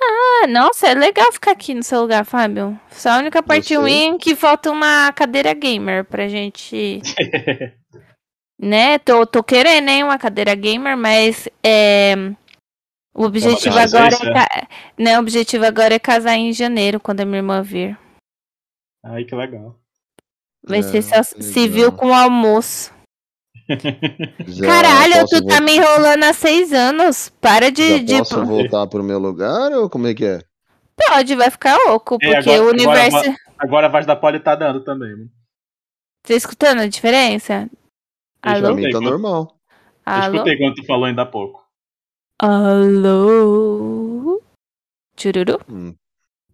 S3: Ah, nossa, é legal ficar aqui no seu lugar, Fábio. Só a única parte ruim é que falta uma cadeira gamer pra gente. né? Tô, tô querendo, hein, uma cadeira gamer, mas é. O objetivo agora
S5: isso,
S3: é. ca- Né, o objetivo agora é casar em janeiro, quando a minha irmã vir.
S5: Ai, que legal.
S3: Vai
S2: É,
S3: ser civil
S2: legal.
S3: com almoço.
S2: Já
S3: Caralho, tu tá
S2: vol-
S3: me enrolando há seis anos. Para de.
S2: Já
S3: de...
S2: posso voltar pro meu lugar ou como é que é?
S3: Pode, vai ficar louco,
S5: É,
S3: porque
S5: agora-
S3: o universo.
S5: Agora, agora a voz da Poli tá dando também, mano.
S3: Tá escutando a diferença?
S5: Eu
S3: Alô?
S2: Pra mim tá normal.
S5: Eu
S3: Alô?
S5: escutei quando tu falou ainda há pouco.
S3: Alô? Chururu?
S2: Hum.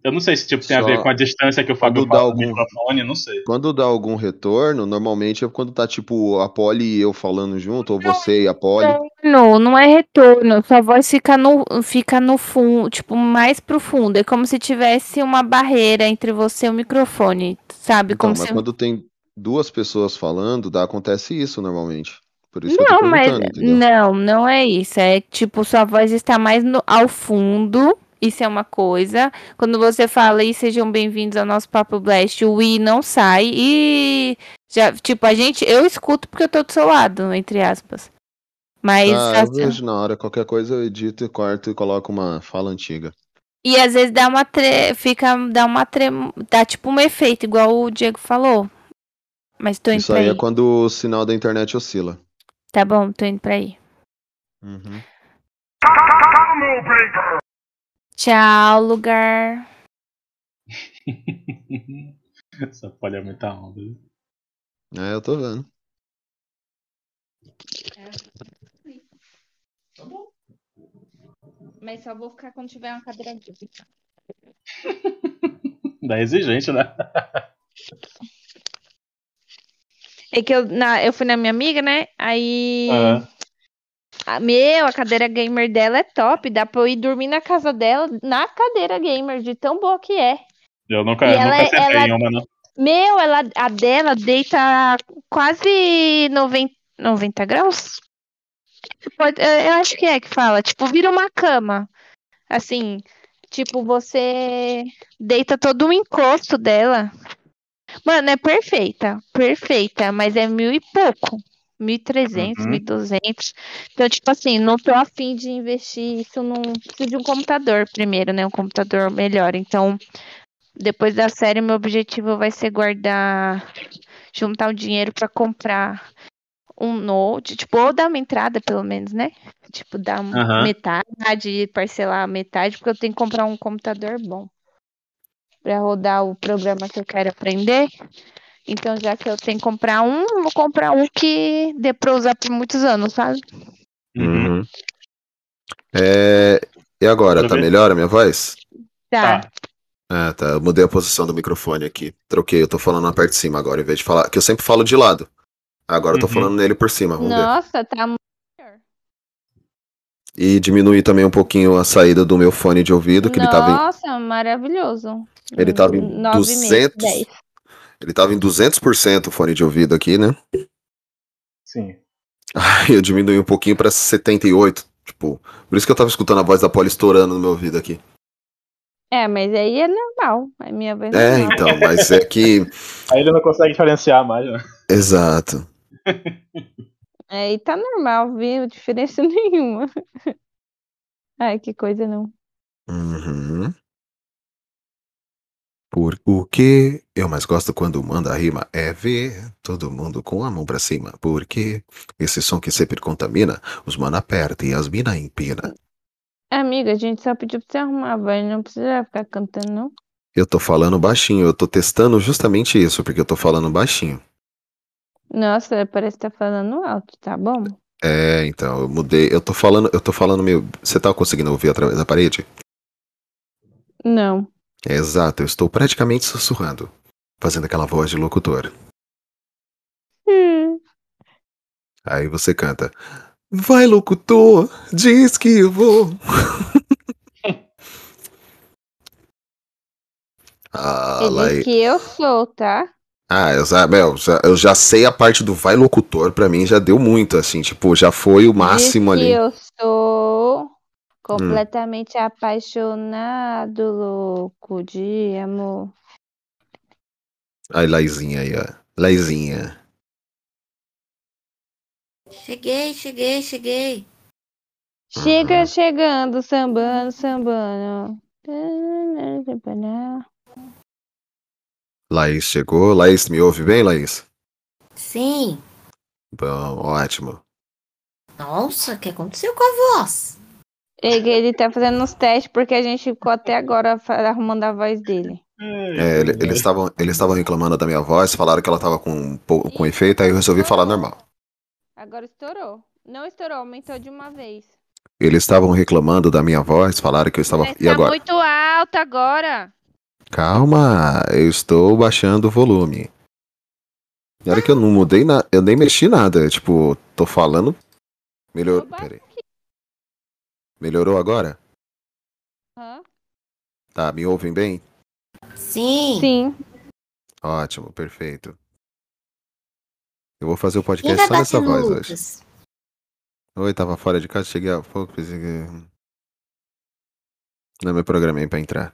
S5: Eu não sei se tipo, tem a
S2: Só
S5: ver com a distância que o Fábio
S2: dá algum-
S5: microfone, não sei.
S2: Quando dá algum retorno, normalmente é quando tá tipo a Polly e eu falando junto, ou você e a Polly.
S3: Não, não é retorno. Sua voz fica no, fica no fundo, tipo, mais pro fundo. É como se tivesse uma barreira entre você e o microfone, sabe?
S2: Então,
S3: Como
S2: mas
S3: se...
S2: quando tem duas pessoas falando, dá, acontece isso normalmente. Por isso que eu
S3: Não,
S2: tô
S3: mas
S2: entendeu?
S3: não, não é isso. É tipo, sua voz está mais no- ao fundo. Isso é uma coisa. Quando você fala e sejam bem-vindos ao nosso Papo Blast, o i não sai. E já, tipo, a gente, eu escuto porque eu tô do seu lado, entre aspas. Mas
S2: Ah, eu
S3: assim,
S2: vejo na hora, qualquer coisa eu edito e corto e coloco uma fala antiga.
S3: E às vezes dá uma tre... fica dá uma tre... dá tipo um efeito igual o Diego falou. Mas tô indo
S2: Isso
S3: pra
S2: aí
S3: aí.
S2: é quando o sinal da internet oscila.
S3: Tá bom, tô indo pra aí.
S2: Uhum.
S3: Tchau, lugar.
S5: Essa palha é muita onda. viu?
S2: É, eu tô vendo.
S3: Mas só vou ficar quando tiver uma cadeira de
S5: Da exigente, né?
S3: É que eu, na, eu fui na minha amiga, né? Aí.
S5: Aham.
S3: A- meu, a cadeira gamer dela é top. Dá pra eu ir dormir na casa dela, na cadeira gamer, de tão boa que é.
S5: Eu nunca,
S3: E ela
S5: nunca
S3: é-
S5: sentei
S3: ela-
S5: em uma, não.
S3: Meu, ela, a dela deita quase 90, 90 graus? Eu eu acho que é que fala. Tipo, vira uma cama. Assim, tipo, você deita todo o encosto dela. Mano, é perfeita. Perfeita, mas é mil e pouco. 1.300,
S5: Uhum.
S3: 1.200. Então, tipo assim, não tô afim de investir isso num. Preciso de um computador primeiro, né? Um computador melhor. Então, depois da série, meu objetivo vai ser guardar, juntar o dinheiro pra comprar um note, tipo, ou dar uma entrada, pelo menos, né? Tipo, dar um-
S5: Aham.
S3: metade, parcelar metade, porque eu tenho que comprar um computador bom pra rodar o programa que eu quero aprender. Então, já que eu tenho que comprar um, eu vou comprar um que dê pra usar por muitos anos, sabe?
S2: Uhum. É, E agora,
S5: Tudo
S2: tá
S5: bem?
S2: melhor a minha voz?
S3: Tá.
S2: Ah, tá. Eu mudei a posição do microfone aqui. Troquei, eu tô falando na parte de cima agora, em vez de falar. Que eu sempre falo de lado. Agora eu tô
S5: Uhum.
S2: falando nele por cima, vamos ver.
S3: Nossa, tá muito
S2: E diminuir também um pouquinho a saída do meu fone de ouvido, que ele tava em,
S3: Nossa, maravilhoso.
S2: ele tava em
S3: Nove e meio,
S2: 200.
S3: dez.
S2: Ele tava em 200% o fone de ouvido aqui, né?
S5: Sim.
S2: Aí eu diminui um pouquinho pra 78. Tipo, por isso que eu tava escutando a voz da Polly estourando no meu ouvido aqui.
S3: É, mas aí é normal. A minha voz
S2: É,
S3: normal.
S2: então, mas é que.
S5: Aí ele não consegue diferenciar mais, né?
S2: Exato.
S3: Aí tá normal, viu? Diferença nenhuma. Ai, que coisa não.
S2: Uhum. Por o que eu mais gosto quando manda a rima é ver todo mundo com a mão pra cima. Porque esse som que sempre contamina, os mana aperta e as mina empina.
S3: Amiga, a gente só pediu pra você arrumar a voz, não precisa ficar cantando, não.
S2: Eu tô falando baixinho, eu tô testando justamente isso, porque eu tô falando baixinho.
S3: Nossa, parece que tá falando alto, tá bom?
S2: É, então, eu mudei. Eu tô falando, eu tô falando meio. Você tá conseguindo ouvir através da parede?
S3: Não.
S2: É, exato, eu estou praticamente sussurrando, fazendo aquela voz de locutor.
S3: Hum.
S2: Aí você canta. Vai, locutor, diz que eu vou. ah,
S3: Ele que eu sou, tá?
S2: Ah, eu já, meu, já- eu já sei a parte do vai locutor, pra mim já deu muito, assim, tipo, já foi o máximo
S3: Diz
S2: ali.
S3: que eu sou completamente apaixonado, louco de amor.
S2: Aí, Laizinha aí, ó. Laizinha.
S4: Cheguei, cheguei, cheguei.
S3: Chega chegando, sambando, sambando.
S2: Laís chegou. Laís, me ouve bem, Laís?
S4: Sim.
S2: Bom, ótimo.
S4: Nossa, o que aconteceu com a voz?
S3: Ele, ele tá fazendo uns testes porque a gente ficou até agora arrumando a voz dele.
S2: É, ele- eles estavam eles estavam reclamando da minha voz, falaram que ela tava com, um com efeito, aí eu resolvi falar normal.
S3: Agora estourou. Não estourou, aumentou de uma vez.
S2: Eles estavam reclamando da minha voz, falaram que eu estava.
S3: Mas
S2: E
S3: tá
S2: agora?
S3: muito alta agora.
S2: Calma, eu estou baixando o volume. E olha que eu não mudei nada, eu nem mexi nada. Tipo, tô falando. Melhor. Peraí. Melhorou agora?
S3: Hã?
S2: Tá, me ouvem bem?
S4: Sim.
S3: Sim.
S2: Ótimo, perfeito. Eu vou fazer o podcast
S4: vai
S2: só nessa voz hoje. Oi, tava fora de casa, cheguei há pouco, pensei que. Não me programei pra entrar.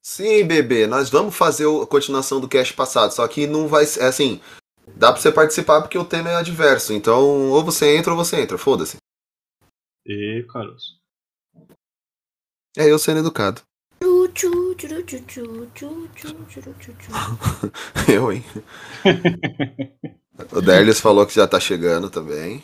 S2: Sim, bebê, nós vamos fazer a continuação do cast passado, só que não vai ser. É assim, dá pra você participar porque o tema é adverso, então ou você entra ou você entra, foda-se.
S5: E Carlos.
S2: É eu sendo educado. eu, hein? o Derlis falou que já tá chegando também.